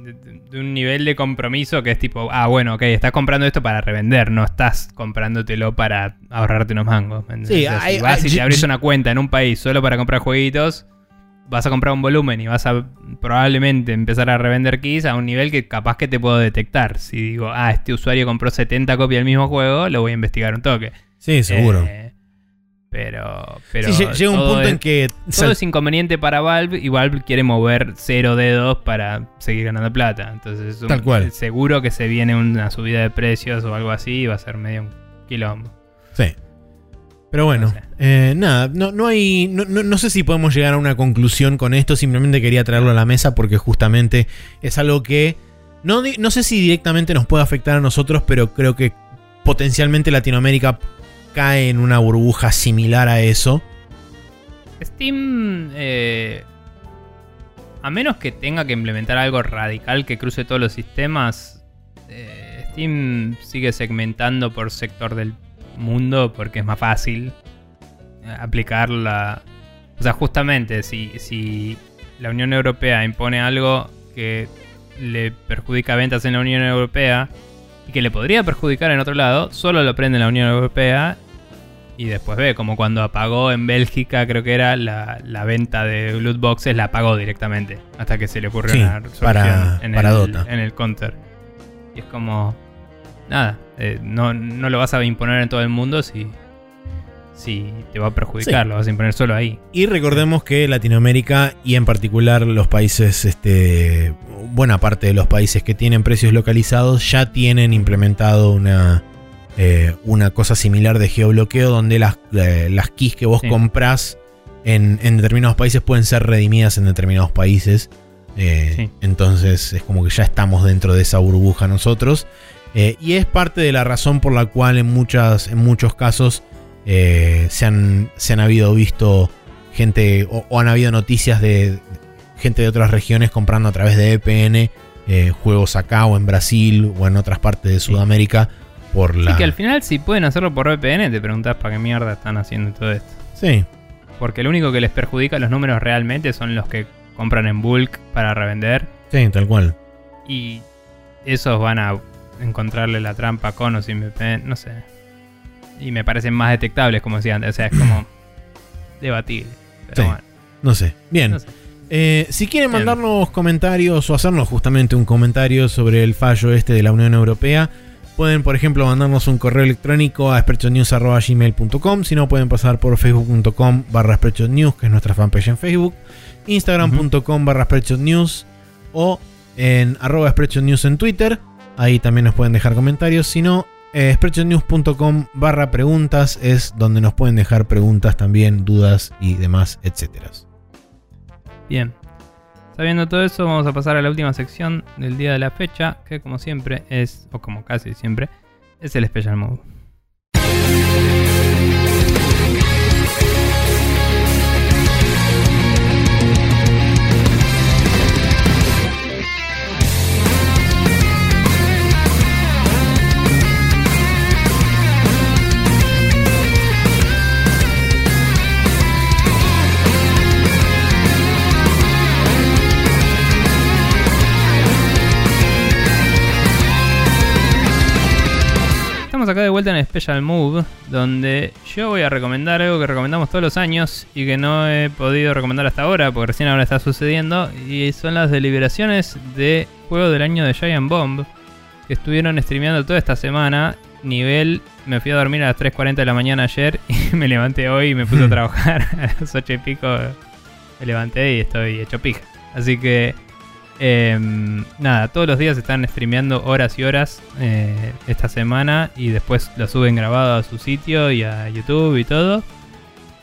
Speaker 1: De, un nivel de compromiso que es tipo, ah, bueno, ok, estás comprando esto para revender, no estás comprándotelo para ahorrarte unos mangos.
Speaker 2: Sí,
Speaker 1: O sea,
Speaker 2: hay-
Speaker 1: si vas y te abrís una cuenta en un país solo para comprar jueguitos, vas a comprar un volumen y vas a probablemente empezar a revender keys a un nivel que capaz que te puedo detectar. Si digo, ah, este usuario compró 70 copias del mismo juego, lo voy a investigar un toque.
Speaker 2: Sí, seguro.
Speaker 1: Eh, pero, pero
Speaker 2: Sí, lle- llega un punto
Speaker 1: es-
Speaker 2: en que...
Speaker 1: todo es inconveniente para Valve y Valve quiere mover cero dedos para seguir ganando plata. Entonces, es un-
Speaker 2: Tal cual.
Speaker 1: seguro que se viene una subida de precios o algo así y va a ser medio un quilombo.
Speaker 2: Sí. Pero bueno, eh, nada, no, no hay. No, no- no sé si podemos llegar a una conclusión con esto. Simplemente quería traerlo a la mesa porque justamente es algo que. No, no sé si directamente nos puede afectar a nosotros, pero creo que potencialmente Latinoamérica cae en una burbuja similar a eso.
Speaker 1: Steam, eh, a menos que tenga que implementar algo radical que cruce todos los sistemas, eh, Steam sigue segmentando por sector del mundo porque es más fácil eh, aplicar la... O sea, justamente si, si la Unión Europea impone algo que le perjudica ventas en la Unión Europea y que le podría perjudicar en otro lado, solo lo prende en la Unión Europea y después ve, como cuando apagó en Bélgica, creo que era la, la venta de loot boxes, la apagó directamente hasta que se le ocurrió
Speaker 2: Sí,
Speaker 1: una solución
Speaker 2: para-
Speaker 1: en,
Speaker 2: para
Speaker 1: el,
Speaker 2: Dota.
Speaker 1: en el counter. Y es como, nada, eh, no, no lo vas a imponer en todo el mundo si, si te va a perjudicar,
Speaker 2: Sí.
Speaker 1: lo vas a imponer solo ahí.
Speaker 2: Y recordemos que Latinoamérica y en particular los países, este, buena parte de los países que tienen precios localizados ya tienen implementado una, eh, una cosa similar de geobloqueo donde las, eh, las keys que vos
Speaker 1: Sí.
Speaker 2: comprás en, en determinados países pueden ser redimidas en determinados países. Eh,
Speaker 1: Sí.
Speaker 2: Entonces es como que ya estamos dentro de esa burbuja nosotros. Eh, y es parte de la razón por la cual en, muchas, en muchos casos eh, se, han, se han habido visto gente o, o han habido noticias de gente de otras regiones comprando a través de VPN eh, juegos acá o en Brasil o en otras partes de Sudamérica por la...
Speaker 1: Que al final, si pueden hacerlo por VPN, te preguntás para qué mierda están haciendo todo esto.
Speaker 2: Sí,
Speaker 1: Porque lo único que les perjudica los números realmente son los que compran en bulk para revender.
Speaker 2: sí, tal cual.
Speaker 1: Y esos van a encontrarle la trampa con o sin VPN, no sé. Y me parecen más detectables, como decía antes. O sea, es como [clears throat] debatible. Pero
Speaker 2: Sí.
Speaker 1: bueno,
Speaker 2: No sé. Bien.
Speaker 1: no sé.
Speaker 2: Eh, si quieren
Speaker 1: Bien.
Speaker 2: mandarnos comentarios o hacernos justamente un comentario sobre el fallo este de la Unión Europea, pueden, por ejemplo, mandarnos un correo electrónico a sprechonews.gmail.com. Si no, pueden pasar por facebook.com barra que es nuestra fanpage en Facebook, instagram.com barra o en arroba en Twitter. Ahí también nos pueden dejar comentarios. Si no, eh, barra preguntas es donde nos pueden dejar preguntas también, dudas y demás, etcétera.
Speaker 1: Bien. Sabiendo todo eso, vamos a pasar a la última sección del día de la fecha, que como siempre es, o como casi siempre, es el Special Mode. Estamos acá de vuelta en Special Move, donde yo voy a recomendar algo que recomendamos todos los años y que no he podido recomendar hasta ahora, porque recién ahora está sucediendo, y son las deliberaciones de juego del año de Giant Bomb, que estuvieron streameando toda esta semana. Nivel, me fui a dormir a las 3.40 de la mañana ayer y [laughs] me levanté hoy y me puse a [laughs] trabajar a las 8 y pico. Me levanté y estoy hecho pija. Así que Em, nada, todos los días están streameando horas y horas eh, esta semana y después lo suben grabado a su sitio y a YouTube y todo.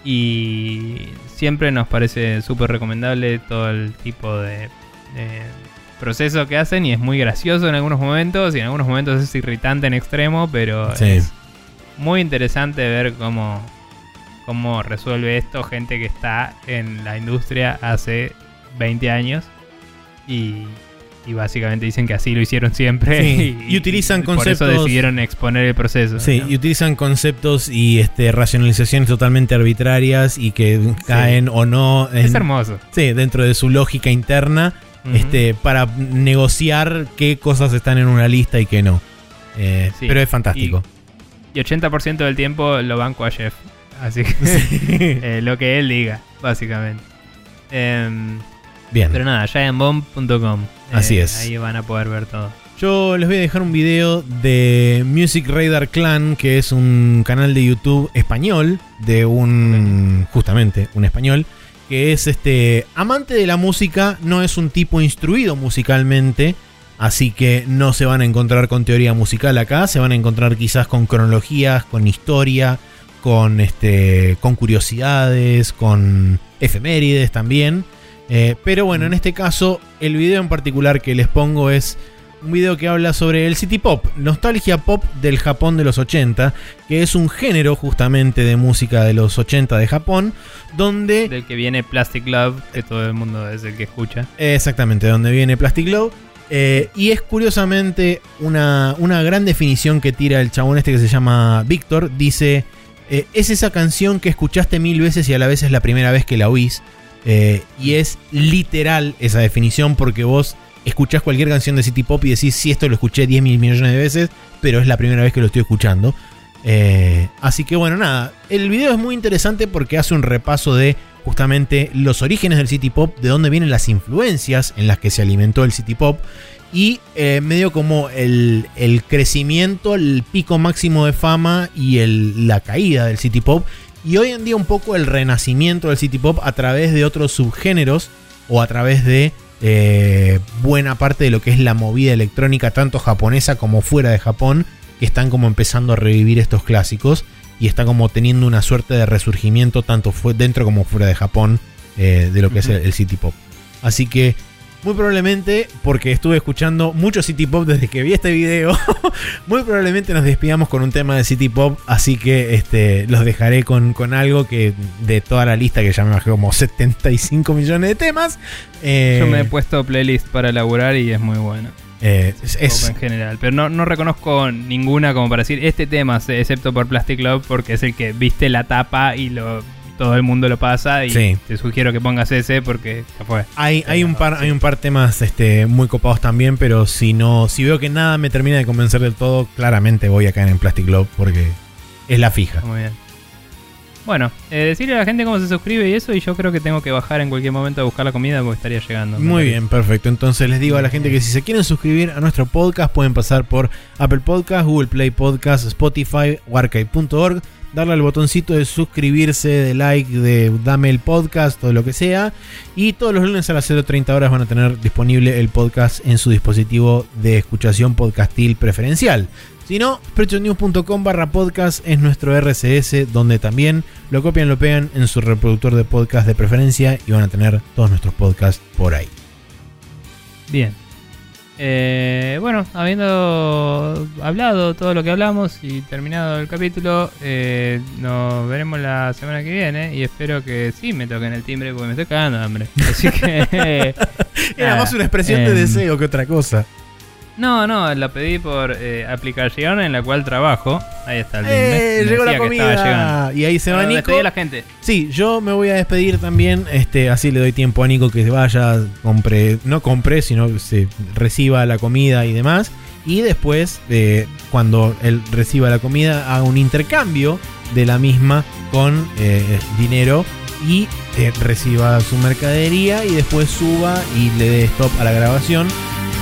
Speaker 1: Y siempre nos parece súper recomendable todo el tipo de, proceso que hacen y es muy gracioso en algunos momentos y en algunos momentos es irritante en extremo, pero
Speaker 2: Sí.
Speaker 1: es muy interesante ver cómo, cómo resuelve esto gente que está en la industria hace 20 años y, y básicamente dicen que así lo hicieron siempre
Speaker 2: Sí, [laughs] y utilizan
Speaker 1: Por eso
Speaker 2: conceptos-
Speaker 1: decidieron exponer el proceso.
Speaker 2: Sí,
Speaker 1: ¿no?
Speaker 2: y utilizan conceptos y este, racionalizaciones totalmente arbitrarias y que caen o no en-
Speaker 1: Es hermoso.
Speaker 2: sí, dentro de su lógica interna este, para negociar qué cosas están en una lista y qué no. Eh,
Speaker 1: Sí,
Speaker 2: Pero es fantástico.
Speaker 1: Y 80% del tiempo lo banco a Jeff. Así que [laughs] [laughs] eh, lo que él diga, básicamente. Em,
Speaker 2: Bien.
Speaker 1: pero nada, giantbomb.com.
Speaker 2: Así
Speaker 1: Eh,
Speaker 2: es.
Speaker 1: Ahí van a poder ver todo.
Speaker 2: Yo les voy a dejar un video de Music Radar Clan, que es un canal de YouTube español, de un, justamente, un español, que es este amante de la música, no es un tipo instruido musicalmente, así que no se van a encontrar con teoría musical acá, se van a encontrar quizás con cronologías, con historia, con este, con curiosidades, con efemérides también. Eh, pero bueno, en este caso, el video en particular que les pongo es un video que habla sobre el city pop, nostalgia pop del Japón de los 80, que es un género justamente de música de los 80 de Japón, donde
Speaker 1: Del que viene Plastic Love, que todo el mundo es el que escucha.
Speaker 2: Exactamente, donde viene Plastic Love. Eh, y es curiosamente una, una gran definición que tira el chabón este que se llama Víctor. Dice, eh, es esa canción que escuchaste mil veces y a la vez es la primera vez que la oís. Eh, y es literal esa definición porque vos escuchás cualquier canción de City Pop y decís, sí, esto lo escuché 10 mil millones de veces, pero es la primera vez que lo estoy escuchando. Eh, así que bueno, nada, el video es muy interesante porque hace un repaso de justamente los orígenes del City Pop, de dónde vienen las influencias en las que se alimentó el City Pop y eh, medio como el, crecimiento, el pico máximo de fama y la caída del City Pop. Y hoy en día un poco el renacimiento del City Pop a través de otros subgéneros o a través de eh, buena parte de lo que es la movida electrónica, tanto japonesa como fuera de Japón, que están como empezando a revivir estos clásicos y está como teniendo una suerte de resurgimiento tanto dentro como fuera de Japón eh, de lo que es el, el City Pop. Así que muy probablemente, porque estuve escuchando mucho City Pop desde que vi este video, [laughs] muy probablemente nos despidamos con un tema de City Pop, así que este, los dejaré con, con algo que de toda la lista, que ya me bajé como 75 millones de temas.
Speaker 1: Eh, Yo me he puesto playlist para elaborar y es muy bueno.
Speaker 2: Eh, es,
Speaker 1: en general, pero no, no reconozco ninguna como para decir este tema, excepto por Plastic Love, porque es el que viste la tapa y lo todo el mundo lo pasa y te sugiero que pongas ese porque ya fue.
Speaker 2: Hay, hay un par, hay un par temas este, muy copados también, pero si no, si veo que nada me termina de convencer del todo, claramente voy a caer en Plastic Love porque es la fija.
Speaker 1: Muy bien. Bueno, eh, decirle a la gente cómo se suscribe y eso, y yo creo que tengo que bajar en cualquier momento a buscar la comida porque estaría llegando.
Speaker 2: Muy bien, perfecto. Entonces les digo a la gente que si se quieren suscribir a nuestro podcast, pueden pasar por Apple Podcast, Google Play Podcast, Spotify, Warcade.org darle al botoncito de suscribirse, de like, de dame el podcast o lo que sea. Y todos los lunes a las 0.30 horas van a tener disponible el podcast en su dispositivo de escuchación podcastil preferencial. Si no, spreadshotnews.com barra podcast es nuestro RCS donde también lo copian, lo pegan en su reproductor de podcast de preferencia y van a tener todos nuestros podcasts por ahí.
Speaker 1: Bien, eh, bueno, habiendo hablado todo lo que hablamos y terminado el capítulo, eh, nos veremos la semana que viene y espero que sí me toquen el timbre porque me estoy cagando de hambre. Así que. [laughs]
Speaker 2: Era más una expresión de em, deseo que otra cosa.
Speaker 1: No, no, la pedí por eh, aplicación en la cual trabajo. Ahí está el
Speaker 2: ¡Eh! Llegó la comida. Y ahí se va Nico.
Speaker 1: a la gente.
Speaker 2: Sí, yo me voy a despedir también. Este, así le doy tiempo a Nico que se vaya, compre, no compre, sino que se reciba la comida y demás. Y después, eh, cuando él reciba la comida, haga un intercambio de la misma con eh, dinero y eh, reciba su mercadería y después suba y le dé stop a la grabación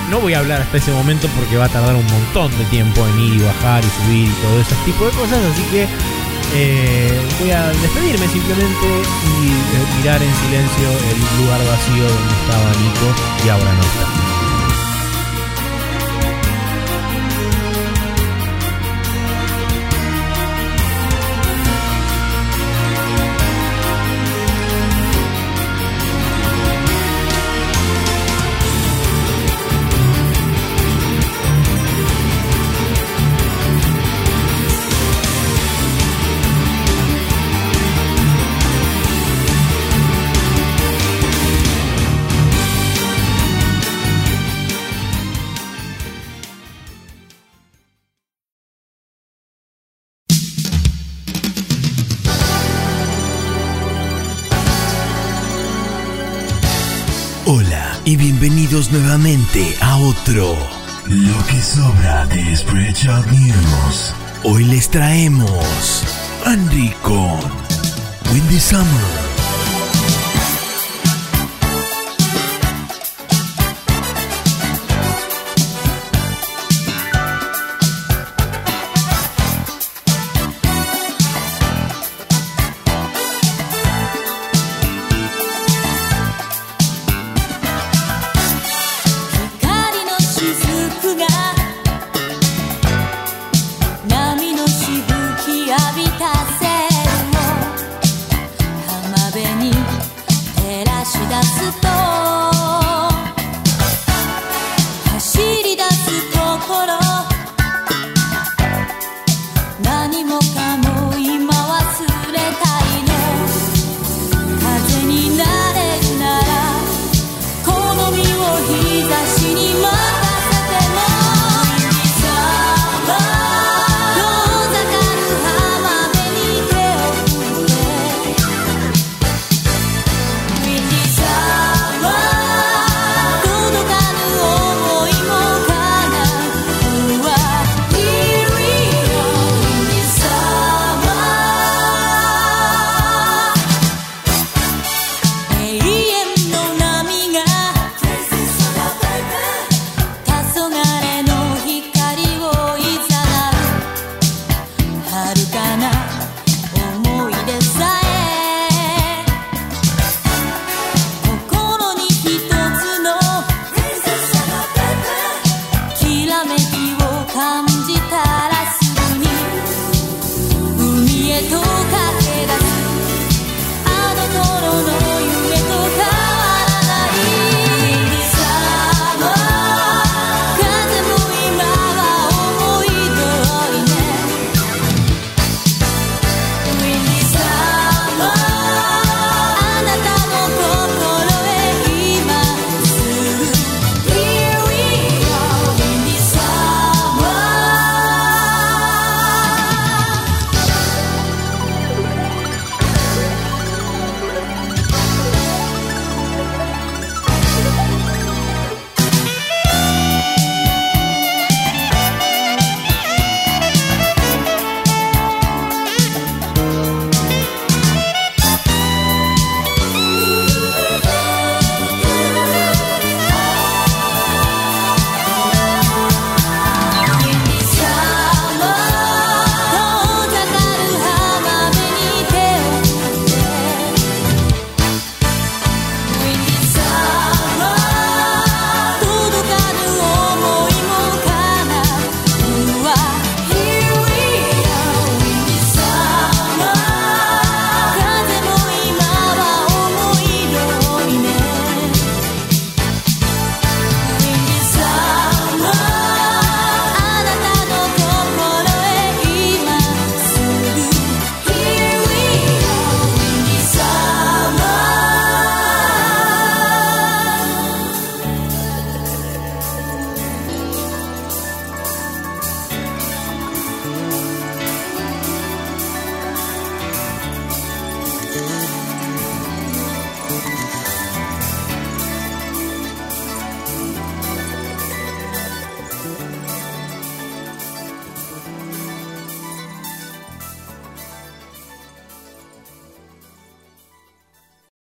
Speaker 2: no voy a hablar hasta ese momento porque va a tardar un montón de tiempo en ir y bajar y subir y todo ese tipo de cosas, así que eh, voy a despedirme simplemente y eh, mirar en silencio el lugar vacío donde estaba Nico y ahora no está.
Speaker 3: Bienvenidos nuevamente a otro Lo que sobra de Spreadshot News. Hoy les traemos Andy con Windy Summer.